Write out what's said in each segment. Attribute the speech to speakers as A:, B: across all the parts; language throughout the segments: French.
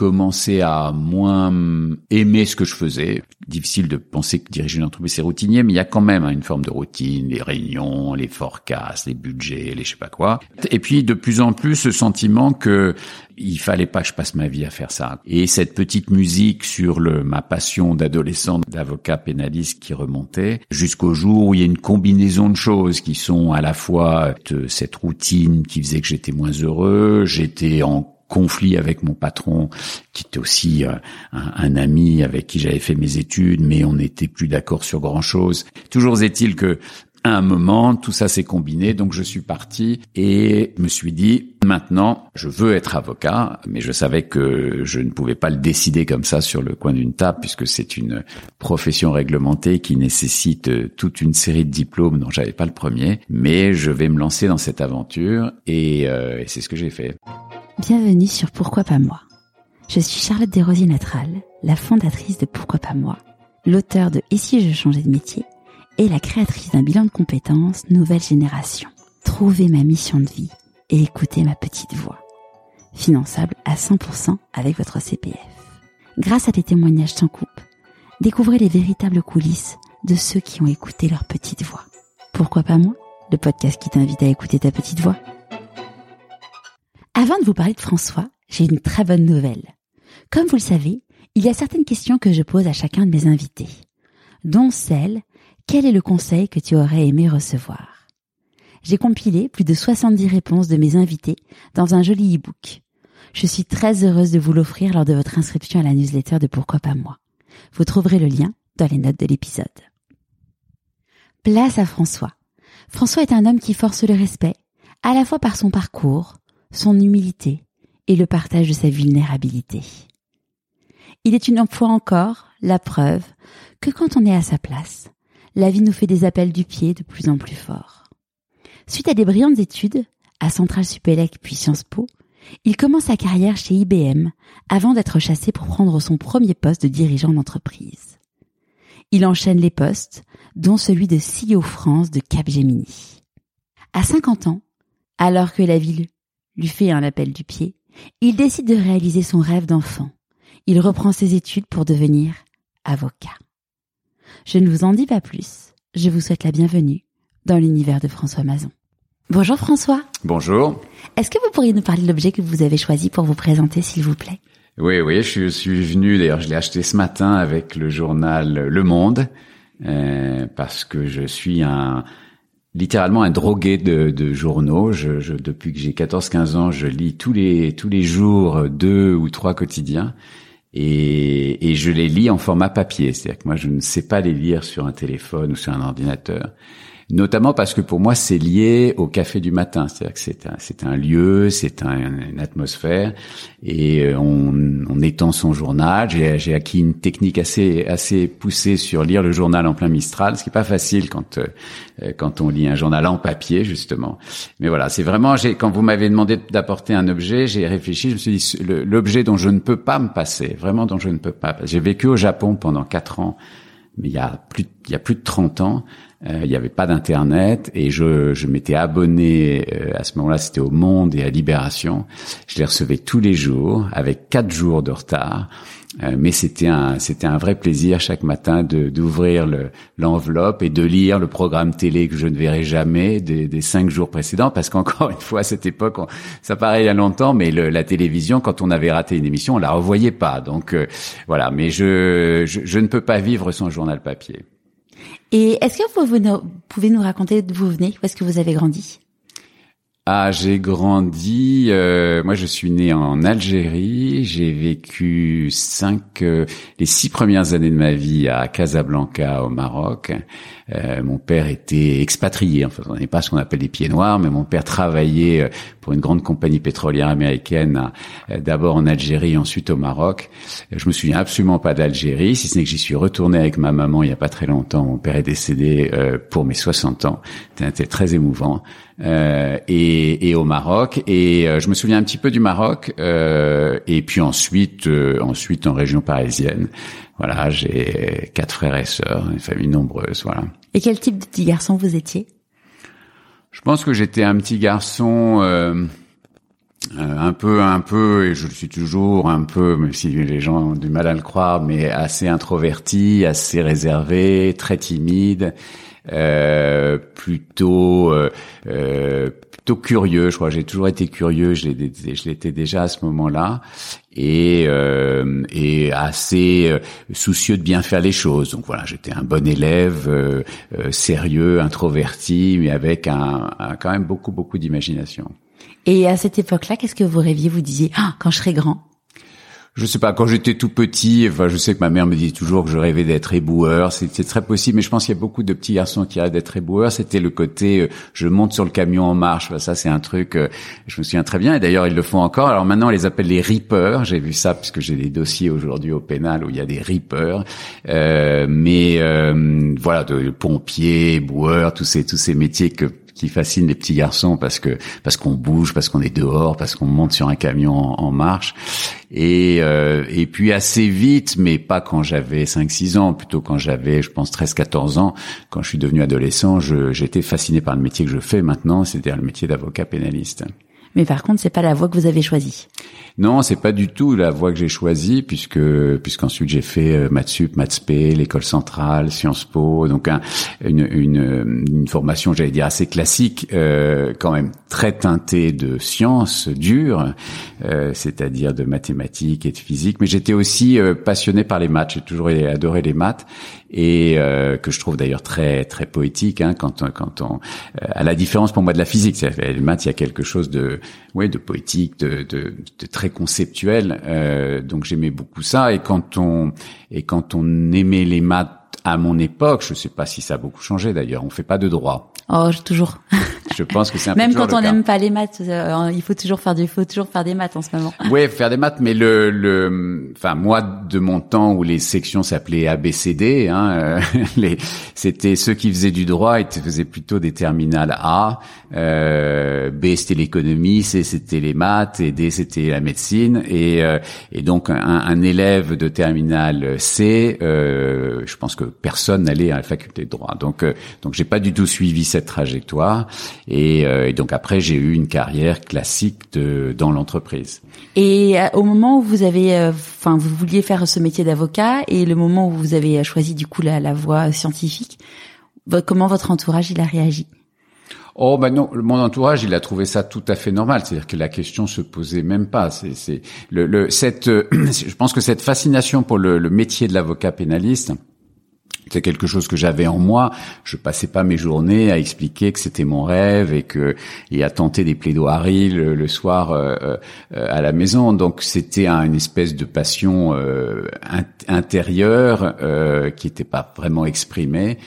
A: commençais à moins aimer ce que je faisais. Difficile de penser que diriger une entreprise c'est routinier, mais il y a quand même hein, une forme de routine, les réunions, les forecasts, les budgets, les je sais pas quoi. Et puis de plus en plus ce sentiment que il fallait pas que je passe ma vie à faire ça. Et cette petite musique sur le, ma passion d'adolescent, d'avocat pénaliste qui remontait, jusqu'au jour où il y a une combinaison de choses qui sont à la fois cette routine qui faisait que j'étais moins heureux, j'étais en conflit avec mon patron, qui était aussi euh, un, ami avec qui j'avais fait mes études, mais on n'était plus d'accord sur grand chose. Toujours est-il que à un moment, tout ça s'est combiné, donc je suis parti et me suis dit, maintenant, je veux être avocat, mais je savais que je ne pouvais pas le décider comme ça sur le coin d'une table, puisque c'est une profession réglementée qui nécessite toute une série de diplômes dont j'avais pas le premier, mais je vais me lancer dans cette aventure et, euh, et c'est ce que j'ai fait.
B: Bienvenue sur Pourquoi pas moi. Je suis Charlotte Desrosiers Natral, la fondatrice de Pourquoi pas moi, l'auteur de Et si je changeais de métier et la créatrice d'un bilan de compétences nouvelle génération. Trouvez ma mission de vie et écoutez ma petite voix. Finançable à 100% avec votre CPF. Grâce à des témoignages sans coupe, découvrez les véritables coulisses de ceux qui ont écouté leur petite voix. Pourquoi pas moi Le podcast qui t'invite à écouter ta petite voix. Avant de vous parler de François, j'ai une très bonne nouvelle. Comme vous le savez, il y a certaines questions que je pose à chacun de mes invités, dont celle quel est le conseil que tu aurais aimé recevoir? J'ai compilé plus de 70 réponses de mes invités dans un joli e-book. Je suis très heureuse de vous l'offrir lors de votre inscription à la newsletter de Pourquoi pas moi. Vous trouverez le lien dans les notes de l'épisode. Place à François. François est un homme qui force le respect, à la fois par son parcours, son humilité et le partage de sa vulnérabilité. Il est une fois encore la preuve que quand on est à sa place, la vie nous fait des appels du pied de plus en plus forts. Suite à des brillantes études, à Centrale Supélec puis Sciences Po, il commence sa carrière chez IBM avant d'être chassé pour prendre son premier poste de dirigeant d'entreprise. Il enchaîne les postes, dont celui de CEO France de Capgemini. À 50 ans, alors que la ville lui fait un appel du pied, il décide de réaliser son rêve d'enfant. Il reprend ses études pour devenir avocat. Je ne vous en dis pas plus. Je vous souhaite la bienvenue dans l'univers de François Mazon. Bonjour François.
A: Bonjour.
B: Est-ce que vous pourriez nous parler de l'objet que vous avez choisi pour vous présenter, s'il vous plaît?
A: Oui, oui, je suis venu, d'ailleurs je l'ai acheté ce matin avec le journal Le Monde, euh, parce que je suis un littéralement un drogué de, journaux. Depuis que j'ai 14-15 ans, je lis tous les tous les jours deux ou trois quotidiens et, et je les lis en format papier. C'est-à-dire que moi, je ne sais pas les lire sur un téléphone ou sur un ordinateur notamment parce que pour moi c'est lié au café du matin, c'est-à-dire que c'est un, c'est un lieu, c'est un, une atmosphère, et euh, on, on étend son journal. J'ai, j'ai acquis une technique assez assez poussée sur lire le journal en plein Mistral, ce qui est pas facile quand euh, euh, quand on lit un journal en papier justement. Mais voilà, c'est vraiment j'ai, quand vous m'avez demandé d'apporter un objet, j'ai réfléchi, je me suis dit l'objet dont je ne peux pas me passer, vraiment dont je ne peux pas. J'ai vécu au Japon pendant quatre ans mais il y a plus il y a plus de 30 ans, il n'y avait pas d'internet et je, je m'étais abonné euh, à ce moment-là, c'était au Monde et à Libération. Je les recevais tous les jours avec quatre jours de retard. Euh, mais c'était un c'était un vrai plaisir chaque matin de d'ouvrir l'enveloppe et de lire le programme télé que je ne verrai jamais des, des cinq jours précédents parce qu'encore une fois à cette époque ça paraît il y a longtemps mais le, la télévision quand on avait raté une émission on la revoyait pas donc voilà mais je, je je ne peux pas vivre sans journal papier.
B: Et est-ce que vous, pouvez nous raconter d'où vous venez, où est-ce que vous avez grandi?
A: Ah, j'ai grandi. Euh, moi, je suis né en Algérie. J'ai vécu cinq, euh, les six premières années de ma vie à Casablanca, au Maroc. Euh, mon père était expatrié. Enfin, on n'est pas ce qu'on appelle les pieds noirs, mais mon père travaillait euh, pour une grande compagnie pétrolière américaine, euh, d'abord en Algérie, ensuite au Maroc. Je me souviens absolument pas d'Algérie, si ce n'est que j'y suis retourné avec ma maman il y a pas très longtemps. Mon père est décédé pour mes 60 ans. C'était très émouvant. Euh, et, et, au Maroc. Et je me souviens un petit peu du Maroc. Euh, et puis ensuite, ensuite en région parisienne. Voilà, j'ai quatre frères et sœurs, une famille nombreuse. Voilà.
B: Et quel type de petit garçon vous étiez?
A: Je pense que j'étais un petit garçon euh, euh, un peu, un peu, et je le suis toujours un peu, même si les gens ont du mal à le croire, mais assez introverti, assez réservé, très timide, euh, plutôt, euh, euh curieux. Je crois j'ai toujours été curieux. Je l'étais déjà à ce moment-là et, euh, assez euh, soucieux de bien faire les choses. Donc voilà, j'étais un bon élève, euh, sérieux, introverti, mais avec un, quand même beaucoup beaucoup d'imagination.
B: Et à cette époque-là, qu'est-ce que vous rêviez Vous disiez ah, quand je serai grand?
A: Je sais pas, quand j'étais tout petit, enfin, je sais que ma mère me disait toujours que je rêvais d'être éboueur. C'était très possible, mais je pense qu'il y a beaucoup de petits garçons qui rêvent d'être éboueurs. C'était le côté, euh, je monte sur le camion en marche. ça, c'est un truc, euh, je me souviens très bien. Et d'ailleurs, ils le font encore. Alors maintenant, on les appelle les rippers. J'ai vu ça puisque j'ai des dossiers aujourd'hui au pénal où il y a des rippers. Euh, mais euh, voilà, de pompiers, éboueurs, tous ces tous ces métiers que qui fascine les petits garçons parce que parce qu'on bouge, parce qu'on est dehors, parce qu'on monte sur un camion en, marche. Et euh, et puis assez vite, mais pas quand j'avais 5-6 ans, plutôt quand j'avais, je pense, 13-14 ans, quand je suis devenu adolescent, j'étais fasciné par le métier que je fais maintenant, c'est-à-dire le métier d'avocat pénaliste.
B: Mais par contre, c'est pas la voie que vous avez choisie.
A: Non, c'est pas du tout la voie que j'ai choisie puisque puisqu'ensuite j'ai fait euh, maths sup, maths l'école centrale, Sciences Po, donc un, une, une, une formation, j'allais dire assez classique, euh, quand même très teintée de sciences dures, euh, c'est-à-dire de mathématiques et de physique. Mais j'étais aussi euh, passionné par les maths. J'ai toujours adoré les maths et euh, que je trouve d'ailleurs très très poétique hein, quand quand on à la différence pour moi de la physique. Les maths, il y a quelque chose de ouais de poétique, de, de, de très conceptuel. Euh, donc j'aimais beaucoup ça. Et quand on et quand on aimait les maths à mon époque, je sais pas si ça a beaucoup changé d'ailleurs. On fait pas de droit.
B: Oh, toujours.
A: Je pense que c'est un
B: même quand on n'aime pas les maths, euh, il faut toujours faire du, faut toujours faire des maths en ce moment.
A: Oui, faire des maths, mais le, le, enfin moi de mon temps où les sections s'appelaient ABCD, hein, euh, les, c'était ceux qui faisaient du droit, ils faisaient plutôt des terminales A, euh, B c'était l'économie, C c'était les maths et D c'était la médecine et euh, et donc un, un, élève de terminale C, je pense que personne n'allait à la faculté de droit. Donc donc j'ai pas du tout suivi cette trajectoire. Et, euh, et donc après, j'ai eu une carrière classique de, dans l'entreprise.
B: Et euh, au moment où vous avez, euh, enfin, vous vouliez faire ce métier d'avocat, et le moment où vous avez choisi du coup la, la voie scientifique, comment votre entourage il a réagi?
A: Oh ben non, mon entourage, il a trouvé ça tout à fait normal. C'est-à-dire que la question se posait même pas. C'est, le, le, cette, je pense que cette fascination pour le, le métier de l'avocat pénaliste, c'est quelque chose que j'avais en moi. Je passais pas mes journées à expliquer que c'était mon rêve et que et à tenter des plaidoiries le, soir euh, euh, à la maison. Donc c'était une espèce de passion euh, intérieure qui n'était pas vraiment exprimée.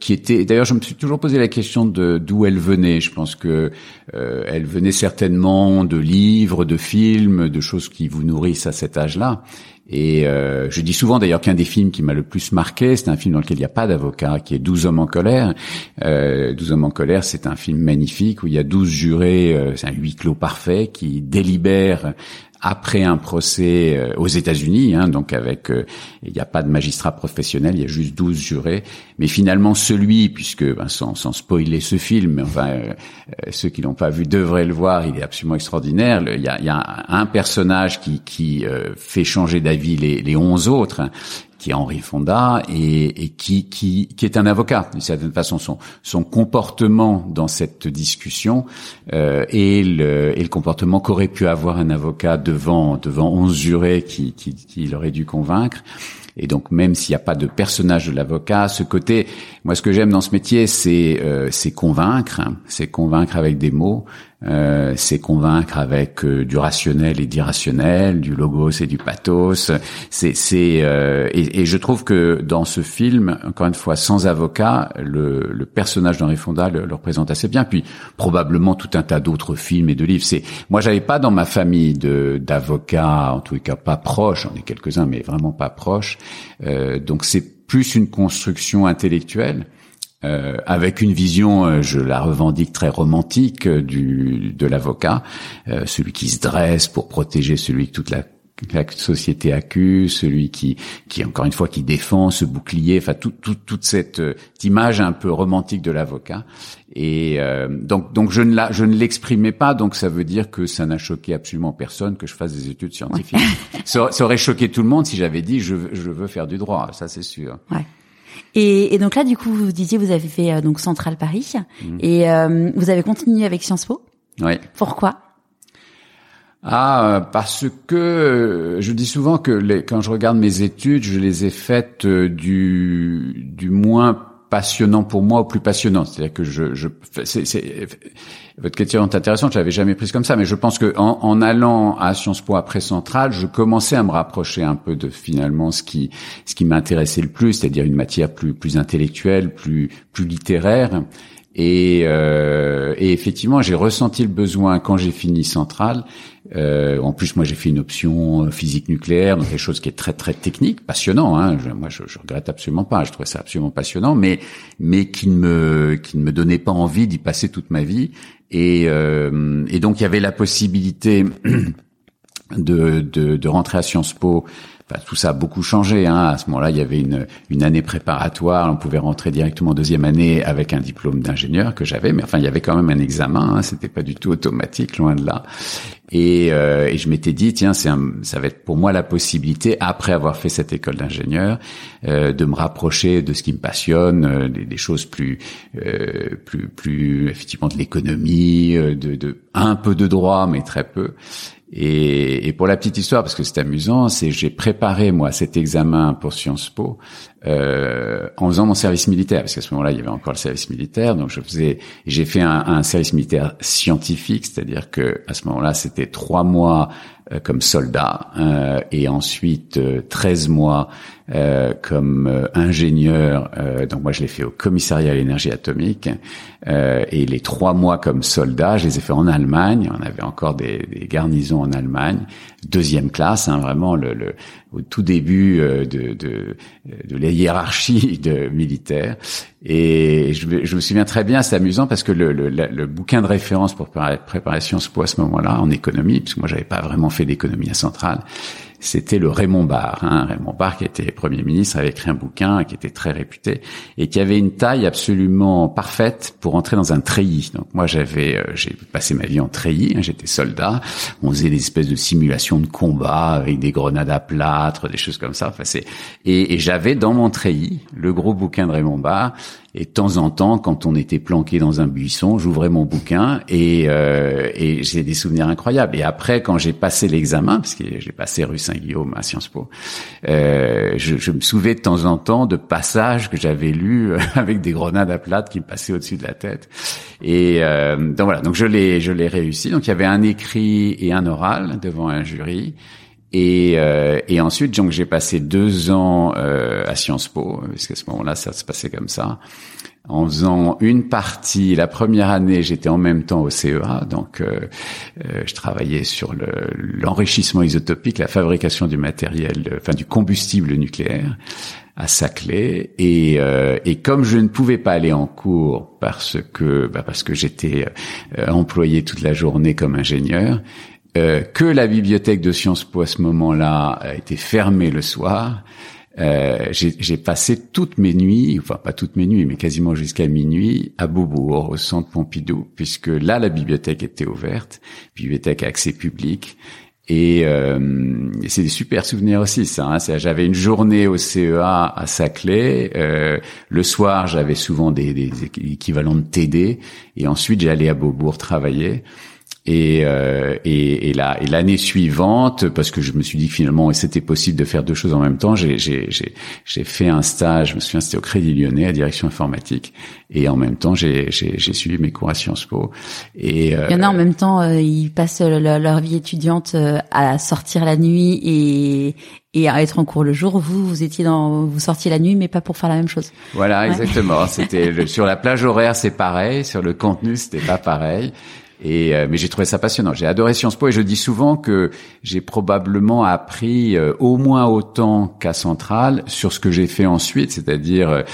A: qui était d'ailleurs je me suis toujours posé la question de d'où elle venait je pense que elle venait certainement de livres de films de choses qui vous nourrissent à cet âge-là et euh, je dis souvent d'ailleurs qu'un des films qui m'a le plus marqué, c'est un film dans lequel il n'y a pas d'avocat, qui est 12 hommes en colère. Euh, 12 hommes en colère, c'est un film magnifique où il y a 12 jurés, euh, c'est un huis clos parfait, qui délibèrent après un procès euh, aux États-Unis, hein, donc avec euh, il n'y a pas de magistrat professionnel, il y a juste 12 jurés, mais finalement celui, puisque ben, sans, sans spoiler ce film, enfin euh, ceux qui l'ont pas vu devraient le voir, il est absolument extraordinaire. Il y a, il y a un personnage qui, qui fait changer d'avis les, les 11 autres, hein, qui est Henri Fonda et, et qui, qui, qui, est un avocat. D'une certaine façon, son, son comportement dans cette discussion euh, et, le, et le comportement qu'aurait pu avoir un avocat devant devant onze jurés qui, qui, qui aurait dû convaincre. Et donc, même s'il n'y a pas de personnage de l'avocat, ce côté, moi, ce que j'aime dans ce métier, c'est euh, c'est convaincre, hein. c'est convaincre avec des mots, euh, c'est convaincre avec euh, du rationnel et d'irrationnel, du logos et du pathos. C'est, euh, et, je trouve que dans ce film, encore une fois, sans avocat, le, le personnage d'Henri Fonda le, représente assez bien. Puis probablement tout un tas d'autres films et de livres. C'est moi, j'avais pas dans ma famille d'avocats, en tous cas pas proches. J'en ai quelques uns, mais vraiment pas proches. donc c'est plus une construction intellectuelle. Euh, avec une vision, euh, je la revendique très romantique euh, du de l'avocat, celui qui se dresse pour protéger celui que toute la, la société accuse, celui qui, qui encore une fois qui défend ce bouclier, enfin tout, toute cette, image un peu romantique de l'avocat. Et donc, donc je ne la, je ne l'exprimais pas, donc ça veut dire que ça n'a choqué absolument personne que je fasse des études scientifiques. ça, ça, aurait choqué tout le monde si j'avais dit je, je veux faire du droit, ça c'est sûr.
B: Ouais. Et, et, donc là, du coup, vous disiez, vous avez fait euh, donc Centrale Paris mmh. et euh, vous avez continué avec Sciences Po?
A: Oui.
B: Pourquoi?
A: Ah, parce que je dis souvent que les, quand je regarde mes études, je les ai faites euh, du, du moins passionnant pour moi au plus passionnant. C'est-à-dire que je, je c'est, c'est, votre question est intéressante. Je l'avais jamais prise comme ça, mais je pense que en, en, allant à Sciences Po après Centrale, je commençais à me rapprocher un peu de finalement ce qui ce qui m'intéressait le plus, c'est-à-dire une matière plus plus intellectuelle, plus plus littéraire. Et, euh, et effectivement, j'ai ressenti le besoin quand j'ai fini Centrale euh, en plus, moi, j'ai fait une option euh, physique nucléaire, donc quelque chose qui est très très technique, passionnant. Hein. Moi, je, je, regrette absolument pas. Je trouvais ça absolument passionnant, mais mais qui ne me qui ne me donnait pas envie d'y passer toute ma vie. Et, euh, et donc, il y avait la possibilité de, de, de rentrer à Sciences Po tout ça a beaucoup changé. Hein. À ce moment-là, il y avait une, une année préparatoire. On pouvait rentrer directement en deuxième année avec un diplôme d'ingénieur que j'avais, mais enfin, il y avait quand même un examen. Hein. C'était pas du tout automatique, loin de là. Et, euh, et je m'étais dit, tiens, c'est ça va être pour moi la possibilité, après avoir fait cette école d'ingénieur, euh, de me rapprocher de ce qui me passionne, euh, des, des, choses plus, euh, plus, plus effectivement de l'économie, euh, de, de un peu de droit, mais très peu. Et, et, pour la petite histoire, parce que c'est amusant, c'est j'ai préparé moi cet examen pour Sciences Po euh, en faisant mon service militaire, parce qu'à ce moment-là il y avait encore le service militaire, donc je faisais, j'ai fait un, un, service militaire scientifique, c'est-à-dire que à ce moment-là c'était trois mois euh, comme soldat euh, et ensuite 13 mois euh, comme euh, ingénieur. Euh, donc moi, je l'ai fait au commissariat à l'énergie atomique. et les trois mois comme soldat, je les ai fait en Allemagne. On avait encore des, des garnisons en Allemagne, deuxième classe, hein, vraiment le, le, au tout début de, de, de la hiérarchie de militaire. Et je, me souviens très bien, c'est amusant parce que le, le, le, bouquin de référence pour préparer Sciences Po à ce moment-là, en économie, puisque moi j'avais pas vraiment fait d'économie à Centrale, c'était le Raymond Barre. Hein. Raymond Barre, qui était Premier ministre, avait écrit un bouquin qui était très réputé et qui avait une taille absolument parfaite pour entrer dans un treillis. Donc moi, j'avais, euh, j'ai passé ma vie en treillis. Hein. J'étais soldat. On faisait des espèces de simulations de combat avec des grenades à plâtre, des choses comme ça. Enfin, et, et j'avais dans mon treillis le gros bouquin de Raymond Barre et de temps en temps, quand on était planqué dans un buisson, j'ouvrais mon bouquin et, euh, et j'ai des souvenirs incroyables. Et après, quand j'ai passé l'examen, parce que j'ai passé rue Saint-Guillaume à Sciences Po, euh, je, je, me souvenais de temps en temps de passages que j'avais lus avec des grenades à plate qui me passaient au-dessus de la tête. Et euh, donc voilà, donc je l'ai, je l'ai réussi. Donc il y avait un écrit et un oral devant un jury. Et, euh, et ensuite, donc j'ai passé deux ans euh, à Sciences Po, parce qu'à ce moment-là, ça se passait comme ça, en faisant une partie. La première année, j'étais en même temps au CEA, donc euh, euh je travaillais sur l'enrichissement isotopique, la fabrication du matériel, enfin du combustible nucléaire à Saclay. Et, euh, et comme je ne pouvais pas aller en cours parce que bah parce que j'étais employé toute la journée comme ingénieur. Euh, que la bibliothèque de Sciences Po à ce moment-là été fermée le soir. Euh, j'ai passé toutes mes nuits, enfin pas toutes mes nuits, mais quasiment jusqu'à minuit, à Beaubourg, au centre Pompidou, puisque là la bibliothèque était ouverte, bibliothèque à accès public. Et, euh, c'est des super souvenirs aussi, ça. Hein. J'avais une journée au CEA à Saclay. Euh, le soir, j'avais souvent des, des, équivalents de TD. Et ensuite, j'allais à Beaubourg travailler. Et, euh, et, et la- et l'année suivante, parce que je me suis dit que finalement c'était possible de faire deux choses en même temps, j'ai, j'ai, j'ai, j'ai fait un stage, je me souviens c'était au Crédit Lyonnais à direction informatique, et en même temps j'ai, j'ai, j'ai suivi mes cours à Sciences Po. Et euh,
B: Il y en a en même temps, euh, ils passent le- leur vie étudiante euh, à sortir la nuit et, et à être en cours le jour. Vous, vous étiez dans, vous sortiez la nuit, mais pas pour faire la même chose.
A: Voilà,
B: Ouais.
A: exactement. C'était le- sur la plage horaire, c'est pareil. Sur le contenu, c'était pas pareil. Et euh, mais j'ai trouvé ça passionnant. J'ai adoré Sciences Po et je dis souvent que j'ai probablement appris euh, au moins autant qu'à Centrale sur ce que j'ai fait ensuite, c'est-à-dire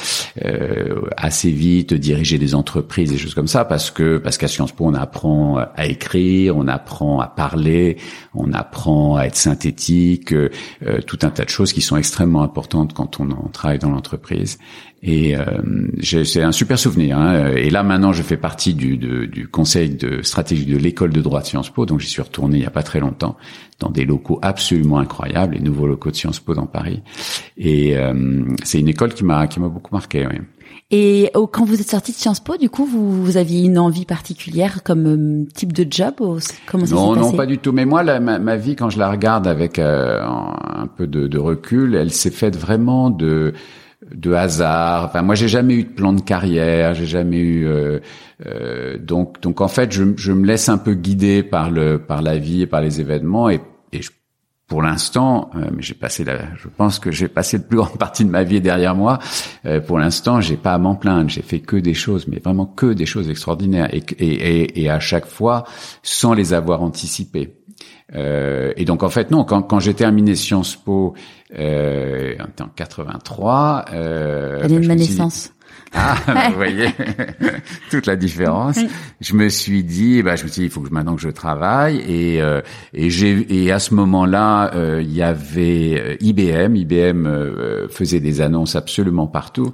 A: euh, assez vite diriger des entreprises et choses comme ça, parce que parce qu'à Sciences Po on apprend à écrire, on apprend à parler, on apprend à être synthétique, euh, euh, tout un tas de choses qui sont extrêmement importantes quand on, on travaille dans l'entreprise. Et euh, c'est un super souvenir. Hein. Et là maintenant, je fais partie du, de- du conseil de stratégie de l'école de droit de Sciences Po, donc j'y suis retourné il y a pas très longtemps dans des locaux absolument incroyables, les nouveaux locaux de Sciences Po dans Paris. Et euh, c'est une école qui m'a qui m'a beaucoup marqué. Oui.
B: Et oh, quand vous êtes sorti de Sciences Po, du coup, vous, vous aviez une envie particulière comme euh, type de job ou Comment ça
A: Non, non,
B: passé
A: pas du tout. Mais moi, la- ma, ma vie, quand je la regarde avec euh, un peu de, de recul, elle s'est faite vraiment de de hasard. Enfin, moi, j'ai jamais eu de plan de carrière. J'ai jamais eu. euh, euh, donc, donc, en fait, je, je me laisse un peu guider par le par la vie et par les événements. Et, et je- pour l'instant, euh, mais j'ai passé la, je pense que j'ai passé la plus grande partie de ma vie derrière moi. Euh, pour l'instant, j'ai pas à m'en plaindre. J'ai fait que des choses, mais vraiment que des choses extraordinaires, et, et, et, et à chaque fois sans les avoir anticipées. Euh, et donc en fait non, quand, quand j'ai terminé Sciences Po euh, en 83, euh,
B: L'année de
A: je
B: ma
A: dit-
B: naissance.
A: ah, vous voyez toute la différence. Je me suis dit, bah, je me suis dit, il faut que maintenant que je travaille et euh, et j'ai et à ce moment-là, euh, il y avait euh, IBM. IBM euh, faisait des annonces absolument partout.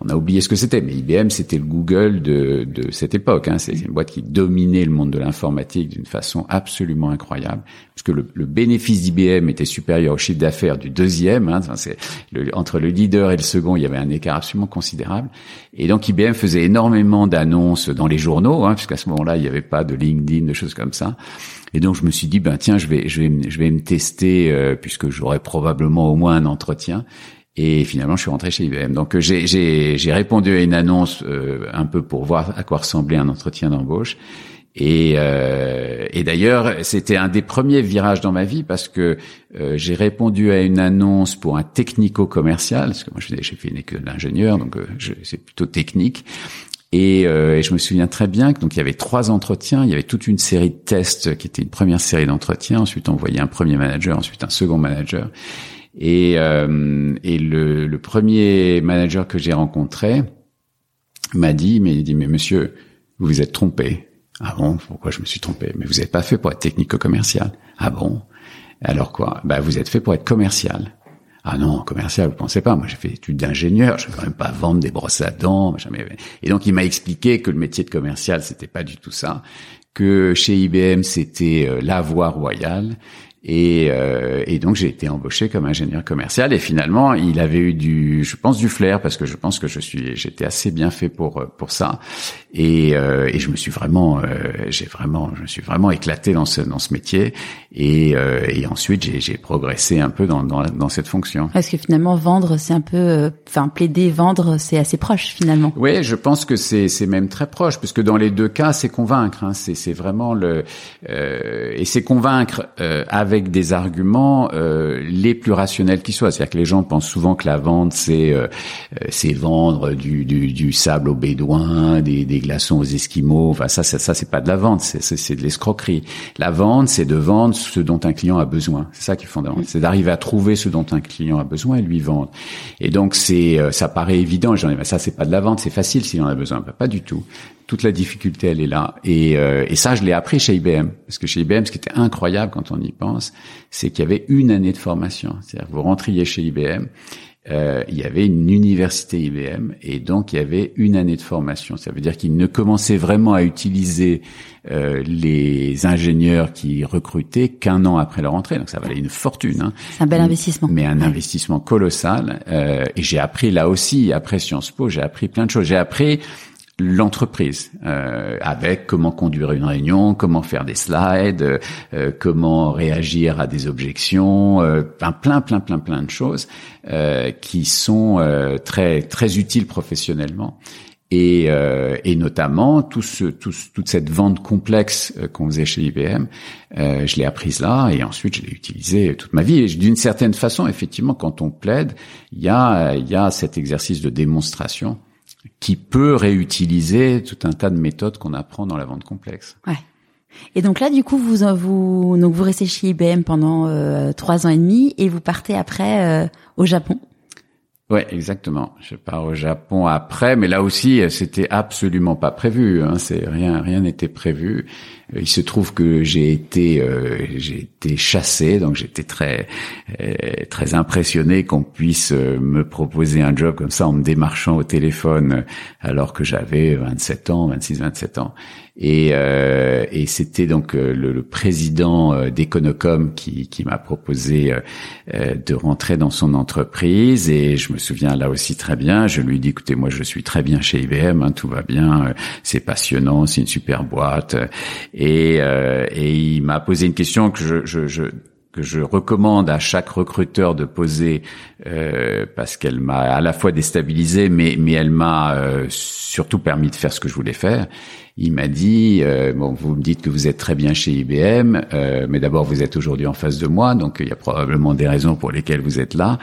A: On a oublié ce que c'était, mais IBM c'était le Google de de cette époque. Hein. C'est une boîte qui dominait le monde de l'informatique d'une façon absolument incroyable, puisque le, le bénéfice d'IBM était supérieur au chiffre d'affaires du deuxième. Hein. Enfin, le- entre le leader et le second, il y avait un écart absolument considérable. Et donc IBM faisait énormément d'annonces dans les journaux, hein, puisqu'à ce moment-là, il n'y avait pas de LinkedIn, de choses comme ça. Et donc je me suis dit, ben tiens, je vais, je vais, je vais me tester, euh, puisque j'aurai probablement au moins un entretien. Et finalement, je suis rentré chez IBM. Donc euh, j'ai, répondu à une annonce euh, un peu pour voir à quoi ressemblait un entretien d'embauche. Et, euh, et d'ailleurs, c'était un des premiers virages dans ma vie parce que euh, j'ai répondu à une annonce pour un technico-commercial, parce que moi je- j'ai fait une école d'ingénieur, donc euh, c'est plutôt technique. Et, euh, et je me souviens très bien que donc il y avait trois entretiens, il y avait toute une série de tests qui était une première série d'entretiens. Ensuite, on voyait un premier manager, ensuite un second manager. Et, euh, et le, le premier manager que j'ai rencontré m'a dit, mais il dit, mais monsieur, vous vous êtes trompé. Ah bon Pourquoi je me suis trompé? Mais vous n'êtes pas fait pour être technico-commercial. Ah bon? Alors quoi? Bah vous êtes fait pour être commercial. Ah non, commercial, vous pensez pas Moi, j'ai fait études d'ingénieur. Je vais quand même pas vendre des brosses à dents. machin, mais- Et donc, il m'a expliqué que le métier de commercial, c'était pas du tout ça. Que chez IBM, c'était euh, la voie royale. Et, euh, et donc, j'ai été embauché comme ingénieur commercial. Et finalement, il avait eu du, je pense, du flair parce que je pense que je suis, j'étais assez bien fait pour euh, pour ça. Et, euh, et je me suis vraiment, euh, j'ai vraiment, je me suis vraiment éclaté dans ce dans ce métier. Et, euh, et ensuite, j'ai progressé un peu dans dans, dans cette fonction.
B: Parce que finalement, vendre, c'est un peu, euh, enfin, plaider, vendre, c'est assez proche finalement.
A: Oui, je pense que c'est c'est même très proche, puisque dans les deux cas, c'est convaincre. Hein, c'est c'est vraiment le euh, et c'est convaincre euh, avec des arguments euh, les plus rationnels qui soient. C'est-à-dire que les gens pensent souvent que la vente c'est euh, euh, c'est vendre du, du du sable aux bédouins, des des glaçons aux esquimaux. Enfin ça ça, ça c'est pas de la vente, c'est de l'escroquerie. La vente, c'est de vendre ce dont un client a besoin. C'est ça qui est fondamental. C'est d'arriver à trouver ce dont un client a besoin et lui vendre. Et donc c'est euh, ça paraît évident. J'en ai mais ça c'est pas de la vente, c'est facile s'il en a besoin. Bah, pas du tout. Toute la difficulté elle est là. Et, euh, et ça je l'ai appris chez IBM parce que chez IBM ce qui était incroyable quand on y pense, c'est qu'il y avait une année de formation. C'est-à-dire que vous rentriez chez IBM. Euh, il y avait une université IBM et donc il y avait une année de formation. Ça veut dire qu'ils ne commençaient vraiment à utiliser euh, les ingénieurs qui recrutaient qu'un an après leur entrée. Donc ça valait une fortune. Hein.
B: C'est un bel investissement.
A: Mais un
B: Ouais.
A: investissement colossal. Euh, et j'ai appris là aussi, après Sciences Po, j'ai appris plein de choses. J'ai appris l'entreprise euh, avec comment conduire une réunion, comment faire des slides, euh, comment réagir à des objections, euh, plein plein plein plein de choses euh, qui sont euh, très très utiles professionnellement. Et, et notamment tout ce, tout, toute cette vente complexe qu'on faisait chez IBM, je l'ai apprise là et ensuite je l'ai utilisée toute ma vie. Et d'une certaine façon, effectivement, quand on plaide, il y a, il y a cet exercice de démonstration qui peut réutiliser tout un tas de méthodes qu'on apprend dans la vente complexe.
B: Ouais. Et donc là, du coup, vous vous donc vous restez chez IBM pendant euh, trois ans et demi et vous partez après euh, au Japon.
A: Ouais, exactement. Je pars au Japon après, mais là aussi, c'était absolument pas prévu. Hein. C'est rien, rien n'était prévu. Euh, il se trouve que j'ai été, euh, j'ai été chassé, donc j'étais très, euh, très impressionné qu'on puisse me proposer un job comme ça en me démarchant au téléphone alors que j'avais 27 ans, 26, 27 ans. Et, euh, et c'était donc le, le, président d'Econocom qui, qui m'a proposé euh, de rentrer dans son entreprise. Et je me souviens là aussi très bien, je lui dis, écoutez, moi je suis très bien chez IBM, hein, tout va bien, c'est passionnant, c'est une super boîte. Et, euh, et il m'a posé une question que je, je, je que je recommande à chaque recruteur de poser euh, parce qu'elle m'a à la fois déstabilisé, mais mais elle m'a euh, surtout permis de faire ce que je voulais faire. Il m'a dit euh, bon, vous me dites que vous êtes très bien chez IBM, euh, mais d'abord vous êtes aujourd'hui en face de moi, donc il y a probablement des raisons pour lesquelles vous êtes là.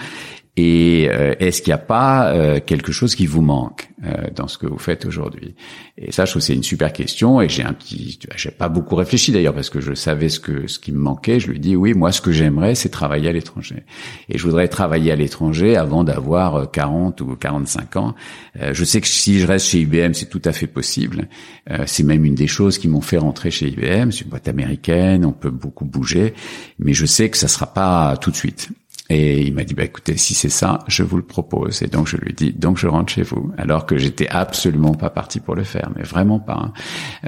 A: Et euh, est-ce qu'il n'y a pas euh, quelque chose qui vous manque euh, dans ce que vous faites aujourd'hui? Et ça, je trouve c'est une super question. Et j'ai un petit, j'ai pas beaucoup réfléchi d'ailleurs parce que je savais ce que ce qui me manquait. Je lui dis oui, moi, ce que j'aimerais, c'est travailler à l'étranger. Et je voudrais travailler à l'étranger avant d'avoir 40 ou 45 ans. je sais que si je reste chez IBM, c'est tout à fait possible. c'est même une des choses qui m'ont fait rentrer chez IBM. C'est une boîte américaine, on peut beaucoup bouger, mais je sais que ça sera pas tout de suite. Et il m'a dit, bah, écoutez, si c'est ça, je vous le propose. Et donc, je lui dis, donc je rentre chez vous. Alors que j'étais absolument pas parti pour le faire, mais vraiment pas. Hein.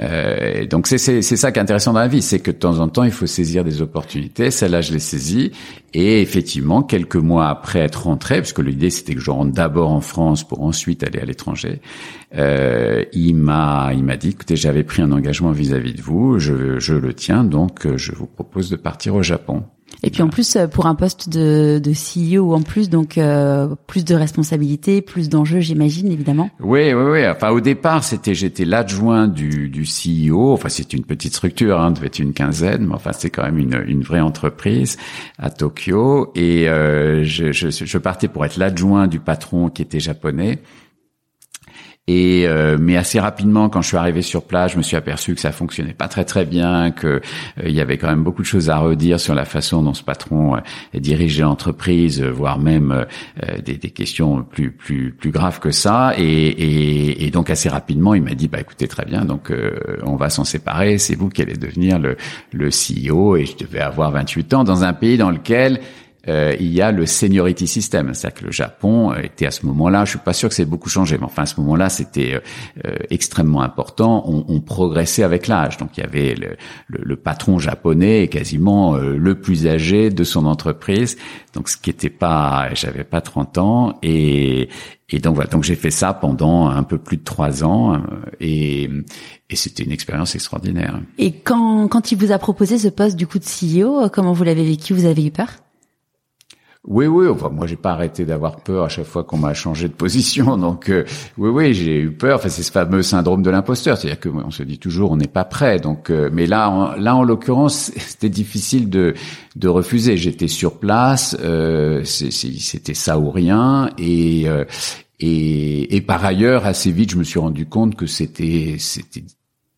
A: Euh, donc, c'est, c'est, c'est ça qui est intéressant dans la vie, c'est que de temps en temps, il faut saisir des opportunités. Celle-là, je l'ai saisie. Et effectivement, quelques mois après être rentré, puisque l'idée, c'était que je rentre d'abord en France pour ensuite aller à l'étranger, euh, il m'a, il m'a dit, écoutez, j'avais pris un engagement vis-à-vis de vous, je, je le tiens, donc je vous propose de partir au Japon.
B: Et puis en plus euh, pour un poste de, de CEO en plus donc euh, plus de responsabilités, plus d'enjeux j'imagine évidemment.
A: Oui oui oui. Enfin au départ c'était j'étais l'adjoint du, du CEO. Enfin c'est une petite structure, hein, devait être une quinzaine, mais enfin c'est quand même une, une vraie entreprise à Tokyo et euh, je, je, je partais pour être l'adjoint du patron qui était japonais. Et euh, mais assez rapidement, quand je suis arrivé sur place, je me suis aperçu que ça fonctionnait pas très très bien, que euh, il y avait quand même beaucoup de choses à redire sur la façon dont ce patron euh, dirigeait l'entreprise, voire même des, des, questions plus plus plus graves que ça. Et, et, et donc assez rapidement, il m'a dit bah écoutez très bien, donc on va s'en séparer. C'est vous qui allez devenir le le CEO. Et je devais avoir 28 ans dans un pays dans lequel euh, il y a le seniority system, c'est-à-dire que le Japon était à ce moment-là, je suis pas sûr que c'est beaucoup changé, mais enfin à ce moment-là c'était euh, euh, extrêmement important. On, on progressait avec l'âge, donc il y avait le, le, le patron japonais quasiment le plus âgé de son entreprise, donc ce qui était pas, j'avais pas 30 ans. Et et donc voilà, donc j'ai fait ça pendant un peu plus de trois ans et, et c'était une expérience extraordinaire.
B: Et quand quand il vous a proposé ce poste du coup de CEO, comment vous l'avez vécu? Vous avez eu peur?
A: Oui, oui. Enfin, moi, j'ai pas arrêté d'avoir peur à chaque fois qu'on m'a changé de position. Donc, euh, oui, oui, j'ai eu peur. Enfin, c'est ce fameux syndrome de l'imposteur, c'est-à-dire que on se dit toujours, on n'est pas prêt. Donc, euh, mais là, en, là, en l'occurrence, c'était difficile de de refuser. J'étais sur place. Euh, c'était ça ou rien. Et et, et par ailleurs, assez vite, je me suis rendu compte que c'était c'était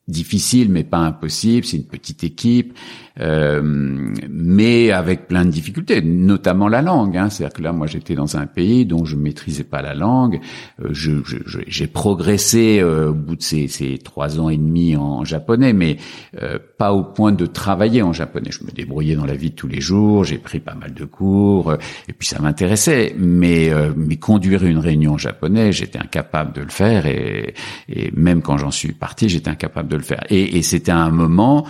A: difficile mais pas impossible. C'est une petite équipe, euh, mais avec plein de difficultés, notamment la langue. Hein. C'est-à-dire que là, moi, j'étais dans un pays dont je maîtrisais pas la langue. Euh, j'ai je, progressé euh, au bout de ces, ces, trois ans et demi en, japonais, mais euh, pas au point de travailler en japonais. Je me débrouillais dans la vie de tous les jours. J'ai pris pas mal de cours et puis ça m'intéressait. Mais, mais conduire une réunion en japonais, j'étais incapable de le faire et, et même quand j'en suis parti, j'étais incapable de le faire. Et, et c'était un moment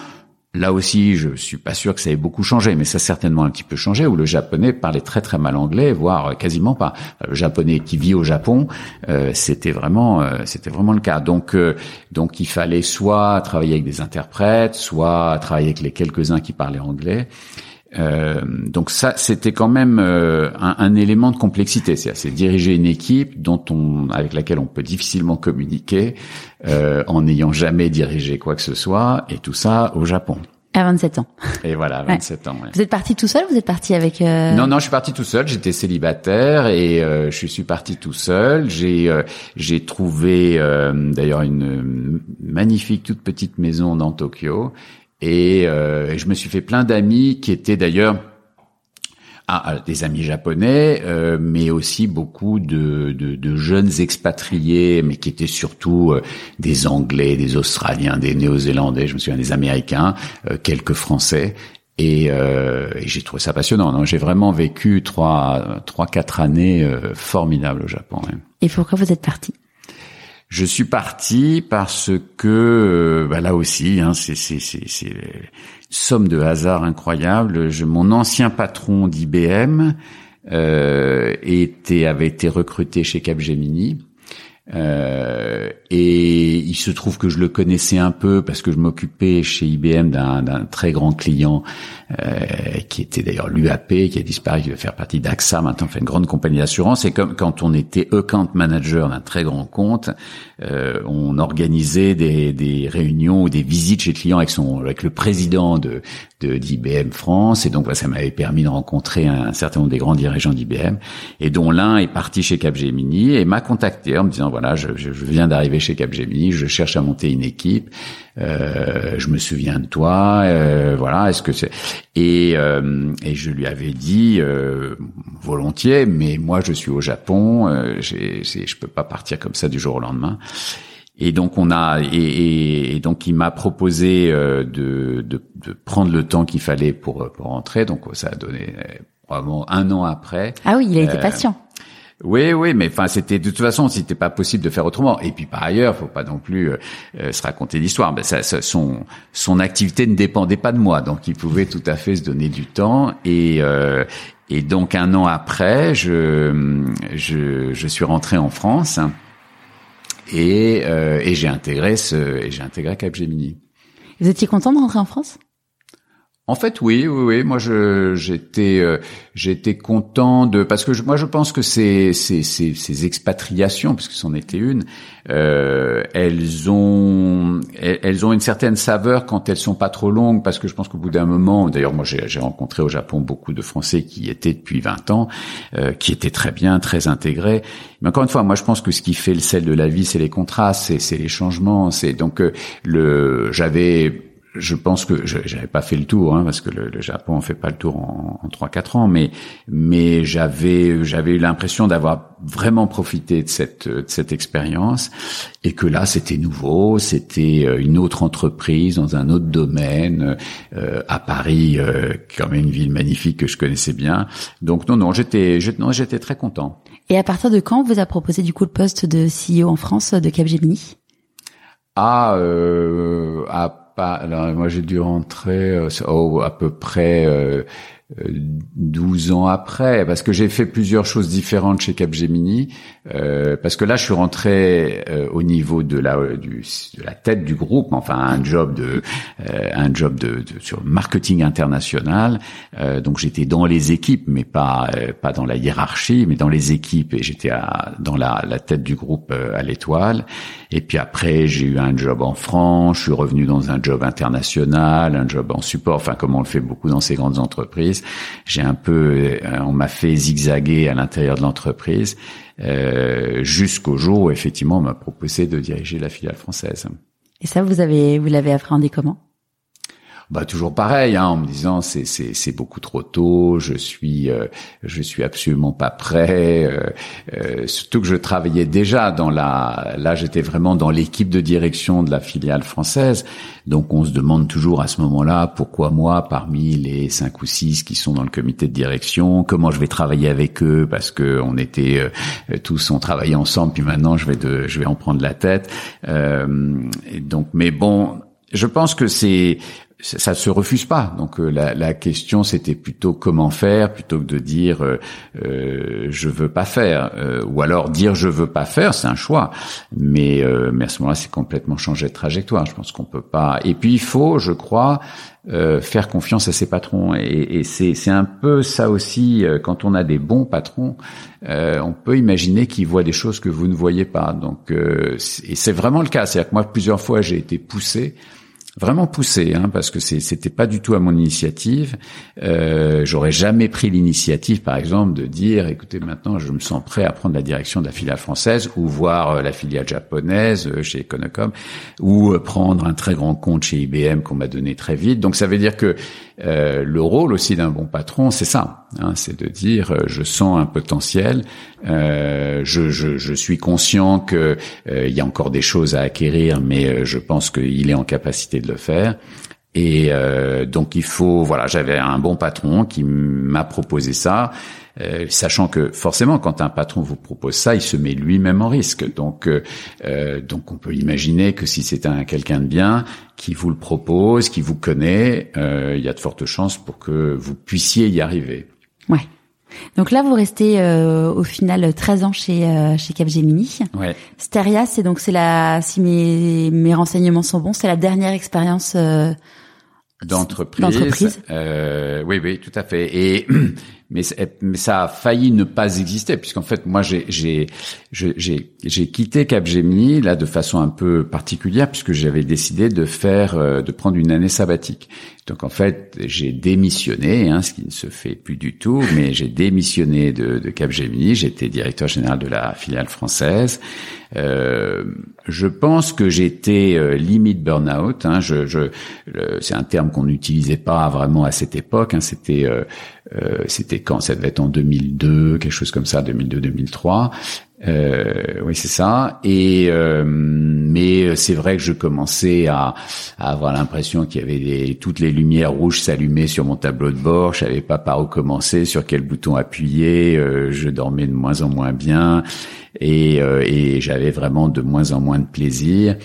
A: Là aussi, je suis pas sûr que ça ait beaucoup changé, mais ça a certainement un petit peu changé. Où le japonais parlait très très mal anglais, voire quasiment pas. Le japonais qui vit au Japon, euh, c'était vraiment, euh, c'était vraiment le cas. Donc, euh, donc il fallait soit travailler avec des interprètes, soit travailler avec les quelques uns qui parlaient anglais. Euh, donc ça, c'était quand même euh, un, un, élément de complexité. C'est diriger une équipe dont on, avec laquelle on peut difficilement communiquer euh, en n'ayant jamais dirigé quoi que ce soit, et tout ça au Japon.
B: À 27 ans.
A: Et voilà, à 27 ans. Ouais.
B: Vous êtes parti tout seul Vous êtes parti avec euh,
A: Non, non, je suis parti tout seul. J'étais célibataire et euh, je suis parti tout seul. J'ai euh, j'ai trouvé d'ailleurs une magnifique toute petite maison dans Tokyo et euh, je me suis fait plein d'amis qui étaient d'ailleurs ah, ah, des amis japonais, euh, mais aussi beaucoup de, de, de, jeunes expatriés, mais qui étaient surtout euh, des Anglais, des Australiens, des Néo-Zélandais, je me souviens des Américains, euh, quelques Français. Et, et j'ai trouvé ça passionnant. J'ai vraiment vécu trois, trois, quatre années formidables au Japon.
B: Et pourquoi vous êtes parti?
A: Je suis parti parce que, bah là aussi, hein, c'est somme de hasard incroyable. Mon ancien patron d'IBM euh, avait été recruté chez Capgemini euh, et il se trouve que je le connaissais un peu parce que je m'occupais chez IBM d'un très grand client euh, qui était d'ailleurs l'UAP, qui a disparu, qui va faire partie d'AXA, maintenant fait une grande compagnie d'assurance. Et comme quand on était account manager d'un très grand compte, euh, on organisait des, des, réunions ou des visites chez le client avec son avec le président de d'IBM France. Et donc ça m'avait permis de rencontrer un, certain nombre des grands dirigeants d'IBM, et dont l'un est parti chez Capgemini et m'a contacté en me disant voilà, je, je viens d'arriver chez Capgemini, je cherche à monter une équipe. Euh, je me souviens de toi, euh, voilà. Est-ce que c'est et, euh, et je lui avais dit euh, volontiers, mais moi je suis au Japon, euh, j'ai, je peux pas partir comme ça du jour au lendemain. Et donc on a et, et donc il m'a proposé de, de, de, prendre le temps qu'il fallait pour pour rentrer. Donc ça a donné probablement un an après.
B: Ah oui, il a été patient.
A: Oui, oui, mais enfin, c'était de toute façon, c'était pas possible de faire autrement. Et puis par ailleurs, faut pas non plus euh, euh, se raconter l'histoire. Ben, ça, son son activité ne dépendait pas de moi, donc il pouvait tout à fait se donner du temps. Et euh, et donc un an après, je je, je suis rentré en France et et j'ai intégré ce et j'ai intégré Capgemini.
B: Vous étiez content de rentrer en France?
A: En fait, oui, oui, oui. Moi, j'étais, euh, j'étais content de parce que je, moi, je pense que ces, ces, ces, ces expatriations, puisque c'en était une, euh, elles ont, elles, ont une certaine saveur quand elles sont pas trop longues, parce que je pense qu'au bout d'un moment, d'ailleurs, moi, j'ai, rencontré au Japon beaucoup de Français qui étaient depuis 20 ans, euh, qui étaient très bien, très intégrés. Mais encore une fois, moi, je pense que ce qui fait le sel de la vie, c'est les contrastes, c'est, c'est les changements, c'est donc euh, le, j'avais je pense que j'avais pas fait le tour hein, parce que le, le, Japon on fait pas le tour en, trois quatre ans mais mais j'avais j'avais eu l'impression d'avoir vraiment profité de cette de cette expérience et que là c'était nouveau c'était euh, une autre entreprise dans un autre domaine euh, à Paris euh, quand même une ville magnifique que je connaissais bien. Donc non non j'étais non j'étais très content.
B: Et à partir de quand vous a proposé du coup le poste de CEO en France de Capgemini?
A: Ah euh, à moi j'ai dû rentrer euh, oh, à peu près euh, 12 ans après, parce que j'ai fait plusieurs choses différentes chez Capgemini, euh, parce que là je suis rentré euh, au niveau de la du, de la tête du groupe, enfin un job de euh, un job de, de, sur marketing international. Euh, donc j'étais dans les équipes, mais pas pas dans la hiérarchie, mais dans les équipes et j'étais dans la, la tête du groupe à l'étoile. Et puis après j'ai eu un job en France, je suis revenu dans un job international, un job en support, enfin comme on le fait beaucoup dans ces grandes entreprises. J'ai un peu, euh, on m'a fait zigzaguer à l'intérieur de l'entreprise euh, jusqu'au jour où effectivement on m'a proposé de diriger la filiale française.
B: Et ça, vous avez, vous l'avez appréhendé comment?
A: Bah toujours pareil, hein, en me disant c'est c'est c'est beaucoup trop tôt, je suis euh, je suis absolument pas prêt. Euh, euh, surtout que je travaillais déjà dans la, là j'étais vraiment dans l'équipe de direction de la filiale française, donc on se demande toujours à ce moment-là pourquoi moi parmi les cinq ou six qui sont dans le comité de direction, comment je vais travailler avec eux parce que on était tous on travaillait ensemble, puis maintenant je vais de je vais en prendre la tête. donc mais bon je pense que c'est ça se refuse pas. Donc euh, la, la, question c'était plutôt comment faire plutôt que de dire euh, euh je veux pas faire euh, ou alors dire je veux pas faire, c'est un choix. Mais mais à ce moment-là c'est complètement changé de trajectoire. Je pense qu'on peut pas. Et puis il faut, je crois, faire confiance à ses patrons. Et, et c'est c'est un peu ça aussi quand on a des bons patrons, on peut imaginer qu'ils voient des choses que vous ne voyez pas. Donc et c'est vraiment le cas. C'est-à-dire que moi plusieurs fois j'ai été poussé vraiment poussé, hein, parce que c'était pas du tout à mon initiative. Euh, J'aurais jamais pris l'initiative, par exemple, de dire, écoutez, maintenant, je me sens prêt à prendre la direction de la filiale française ou voir euh, la filiale japonaise euh, chez Econocom ou euh, prendre un très grand compte chez IBM qu'on m'a donné très vite. Donc, ça veut dire que euh, le rôle aussi d'un bon patron, c'est ça, hein, c'est de dire je sens un potentiel, je, je, je, suis conscient que il y a encore des choses à acquérir, mais je pense qu'il est en capacité de faire. Et donc il faut, voilà, j'avais un bon patron qui m'a proposé ça. Euh, sachant que forcément, quand un patron vous propose ça, il se met lui-même en risque. Donc, euh, euh, donc on peut imaginer que si c'est un quelqu'un de bien qui vous le propose, qui vous connaît, il y a de fortes chances pour que vous puissiez y arriver.
B: Ouais. Donc là, vous restez au final 13 ans chez chez Capgemini.
A: Ouais.
B: Steria, c'est donc c'est la si mes mes renseignements sont bons, c'est la dernière expérience
A: d'entreprise. Euh, oui, oui, tout à fait. Et mais, ça a failli ne pas exister puisqu'en fait, moi, j'ai j'ai j'ai quitté Capgemini là de façon un peu particulière puisque j'avais décidé de faire euh, de prendre une année sabbatique. Donc en fait, j'ai démissionné, hein, ce qui ne se fait plus du tout, mais j'ai démissionné de, de Capgemini. J'étais directeur général de la filiale française. Euh, je pense que j'étais euh, limite burn-out. Hein, je, je c'est un terme qu'on n'utilisait pas vraiment à cette époque. Hein, c'était euh, euh c'était quand? Ça devait être en 2002, quelque chose comme ça, 2002-2003. Euh, oui, c'est ça. Et euh, mais c'est vrai que je commençais à, à avoir l'impression qu'il y avait des, toutes les lumières rouges s'allumaient sur mon tableau de bord. Je savais pas par où commencer, sur quel bouton appuyer. Euh, je dormais de moins en moins bien et, euh, et j'avais vraiment de moins en moins de plaisir.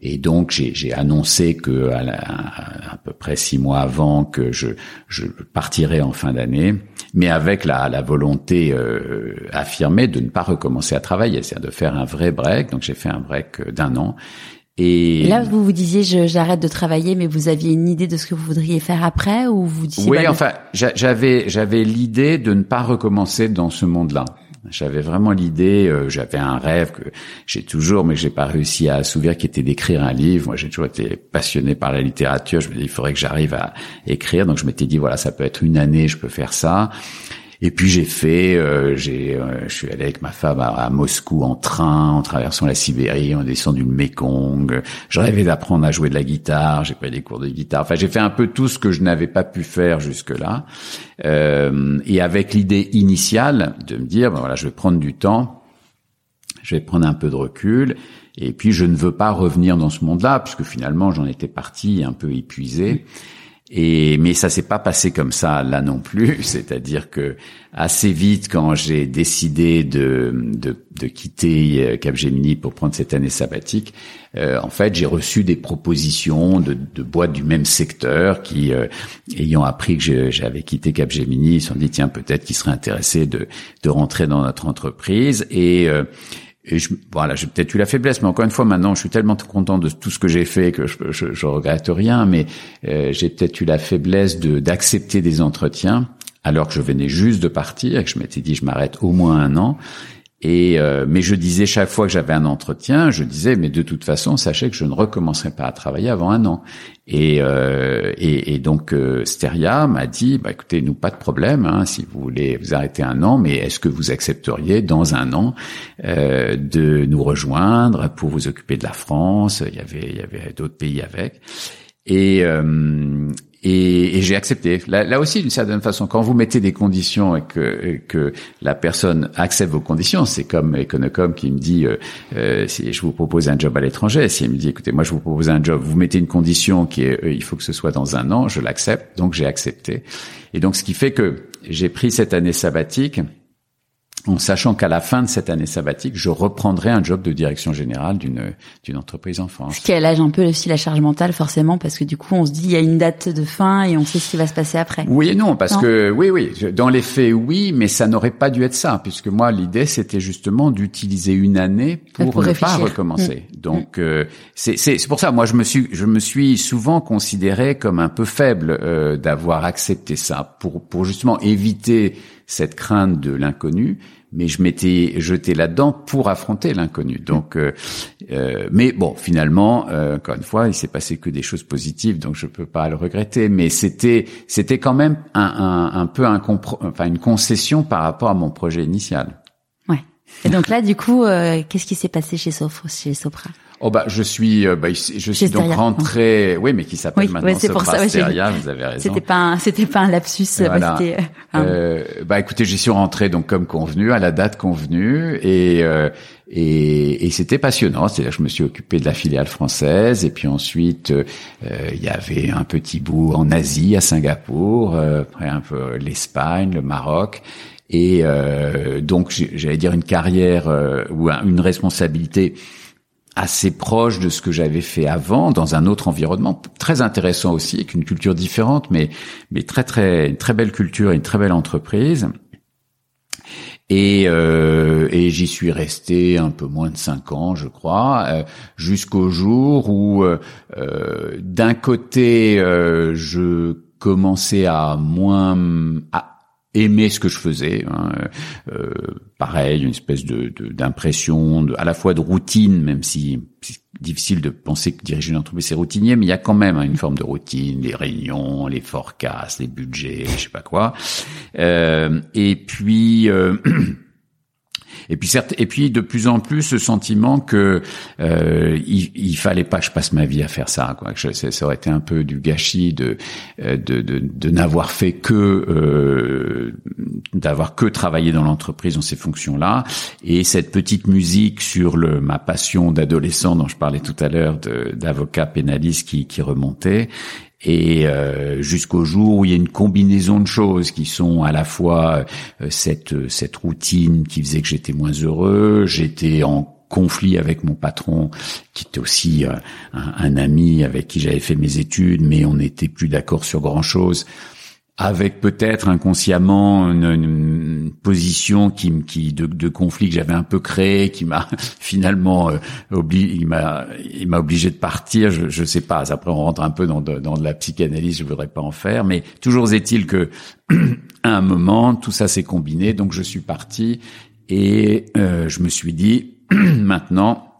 A: Et donc j'ai annoncé que à, à, peu près six mois avant que je, je partirais en fin d'année, mais avec la, la volonté euh, affirmée de ne pas recommencer à travailler, c'est-à-dire de faire un vrai break. Donc j'ai fait un break d'un an.
B: Et là, vous vous disiez, j'arrête de travailler, mais vous aviez une idée de ce que vous voudriez faire après, ou vous disiez
A: Oui, bah, enfin, j'avais j'avais l'idée de ne pas recommencer dans ce monde-là. J'avais vraiment l'idée, euh, j'avais un rêve que j'ai toujours, mais que j'ai pas réussi à assouvir, qui était d'écrire un livre. Moi, j'ai toujours été passionné par la littérature. Je me dis, il faudrait que j'arrive à écrire. Donc, je m'étais dit, voilà, ça peut être une année, je peux faire ça. Et puis j'ai fait, euh, j'ai, euh, je suis allé avec ma femme à, Moscou en train, en traversant la Sibérie, en descendant du Mekong. Je rêvais d'apprendre à jouer de la guitare, j'ai pris des cours de guitare. Enfin, j'ai fait un peu tout ce que je n'avais pas pu faire jusque-là. Euh, et avec l'idée initiale de me dire, ben voilà, je vais prendre du temps, je vais prendre un peu de recul. Et puis je ne veux pas revenir dans ce monde-là, puisque finalement j'en étais parti un peu épuisé. Et mais ça s'est pas passé comme ça là non plus. C'est-à-dire que assez vite, quand j'ai décidé de, de, de quitter euh, Capgemini pour prendre cette année sabbatique, euh, en fait, j'ai reçu des propositions de, de, boîtes du même secteur qui, euh, ayant appris que j'avais quitté Capgemini, se sont dit tiens peut-être qu'ils seraient intéressés de, de rentrer dans notre entreprise et et je, voilà, j'ai peut-être eu la faiblesse, mais encore une fois, maintenant, je suis tellement content de tout ce que j'ai fait que je, je, je regrette rien. Mais euh, j'ai peut-être eu la faiblesse de d'accepter des entretiens alors que je venais juste de partir et que je m'étais dit je m'arrête au moins un an. Et euh, mais je disais chaque fois que j'avais un entretien, je disais mais de toute façon sachez que je ne recommencerai pas à travailler avant un an. Et euh, et, et, donc euh, Steria m'a dit bah écoutez nous pas de problème hein, si vous voulez vous arrêter un an, mais est-ce que vous accepteriez dans un an euh, de nous rejoindre pour vous occuper de la France? Il y avait il y avait d'autres pays avec. Et, euh, et, et j'ai accepté. Là, là, aussi, d'une certaine façon, quand vous mettez des conditions et que, que la personne accepte vos conditions, c'est comme Econocom qui me dit euh, euh, si je vous propose un job à l'étranger, si elle me dit écoutez, moi je vous propose un job, vous mettez une condition qui est euh, il faut que ce soit dans un an, je l'accepte, donc j'ai accepté. Et donc ce qui fait que j'ai pris cette année sabbatique en sachant qu'à la fin de cette année sabbatique, je reprendrai un job de direction générale d'une d'une entreprise en France.
B: Ce qui allège un peu aussi la charge mentale forcément parce que du coup on se dit il y a une date de fin et on sait ce qui va se passer après.
A: Oui et non parce que oui oui dans les faits oui mais ça n'aurait pas dû être ça puisque moi l'idée c'était justement d'utiliser une année pour,
B: Pour
A: ne
B: réfléchir.
A: pas recommencer. Donc euh, c'est c'est c'est pour ça moi je me suis je me suis souvent considéré comme un peu faible euh, d'avoir accepté ça pour pour justement éviter cette crainte de l'inconnu mais je m'étais jeté là-dedans pour affronter l'inconnu. Donc, euh, euh, mais bon, finalement, euh, encore une fois, il s'est passé que des choses positives, donc je peux pas le regretter. Mais c'était, c'était quand même un, un, un peu un enfin une concession par rapport à mon projet initial.
B: Et donc là du coup euh, qu'est-ce qui s'est passé chez Sopra chez Sopra?
A: Oh bah je suis, euh, bah, je suis donc rentré, oui, mais qui s'appelle
B: Oui,
A: maintenant
B: ouais, c'est pour
A: Sopra
B: ça,
A: Steria, vous avez raison.
B: C'était pas un, c'était pas un lapsus, bah,
A: Voilà.
B: euh, un-
A: Euh, bah écoutez, j'y suis rentré donc comme convenu à la date convenue et euh, et, et c'était passionnant. C'est-à-dire que je me suis occupé de la filiale française et puis ensuite euh, euh, il y avait un petit bout en Asie, à Singapour, euh, après un peu l'Espagne, le Maroc. Et euh, donc j'allais dire une carrière euh, ou un- une responsabilité assez proche de ce que j'avais fait avant dans un autre environnement très intéressant aussi avec une culture différente mais mais très très une très belle culture et une très belle entreprise. Et, euh, et j'y suis resté un peu moins de cinq ans, je crois, euh, jusqu'au jour où, euh, euh, d'un côté, euh, je commençais à moins à aimer ce que je faisais. hein, euh, pareil, une espèce de d'impression, de, à la fois de routine, même si c'est difficile de penser que diriger une entreprise c'est routinier, mais il y a quand même hein, une forme de routine, les réunions, les forecasts, les budgets, je sais pas quoi. Euh, et puis. Et puis certes, et puis de plus en plus ce sentiment que euh, il, il fallait pas que je passe ma vie à faire ça. Quoi. Ça, aurait été un peu du gâchis de euh, de, de, de n'avoir fait que euh, d'avoir que travaillé dans l'entreprise dans ces fonctions-là. Et cette petite musique sur le ma passion d'adolescent dont je parlais tout à l'heure d'avocat pénaliste qui, qui remontait et euh, jusqu'au jour où il y a une combinaison de choses qui sont à la fois euh, cette cette routine qui faisait que j'étais moins heureux, j'étais en conflit avec mon patron qui était aussi euh, un, un ami avec qui j'avais fait mes études mais on n'était plus d'accord sur grand chose avec peut-être inconsciemment une, position qui, qui de, de conflit que j'avais un peu créé, qui m'a finalement euh, obli- il m'a il m'a obligé de partir. Je, je sais pas. Après, on rentre un peu dans dans de la psychanalyse. Je voudrais pas en faire, mais toujours est-il que à un moment, tout ça s'est combiné. Donc, je suis parti et euh, je me suis dit maintenant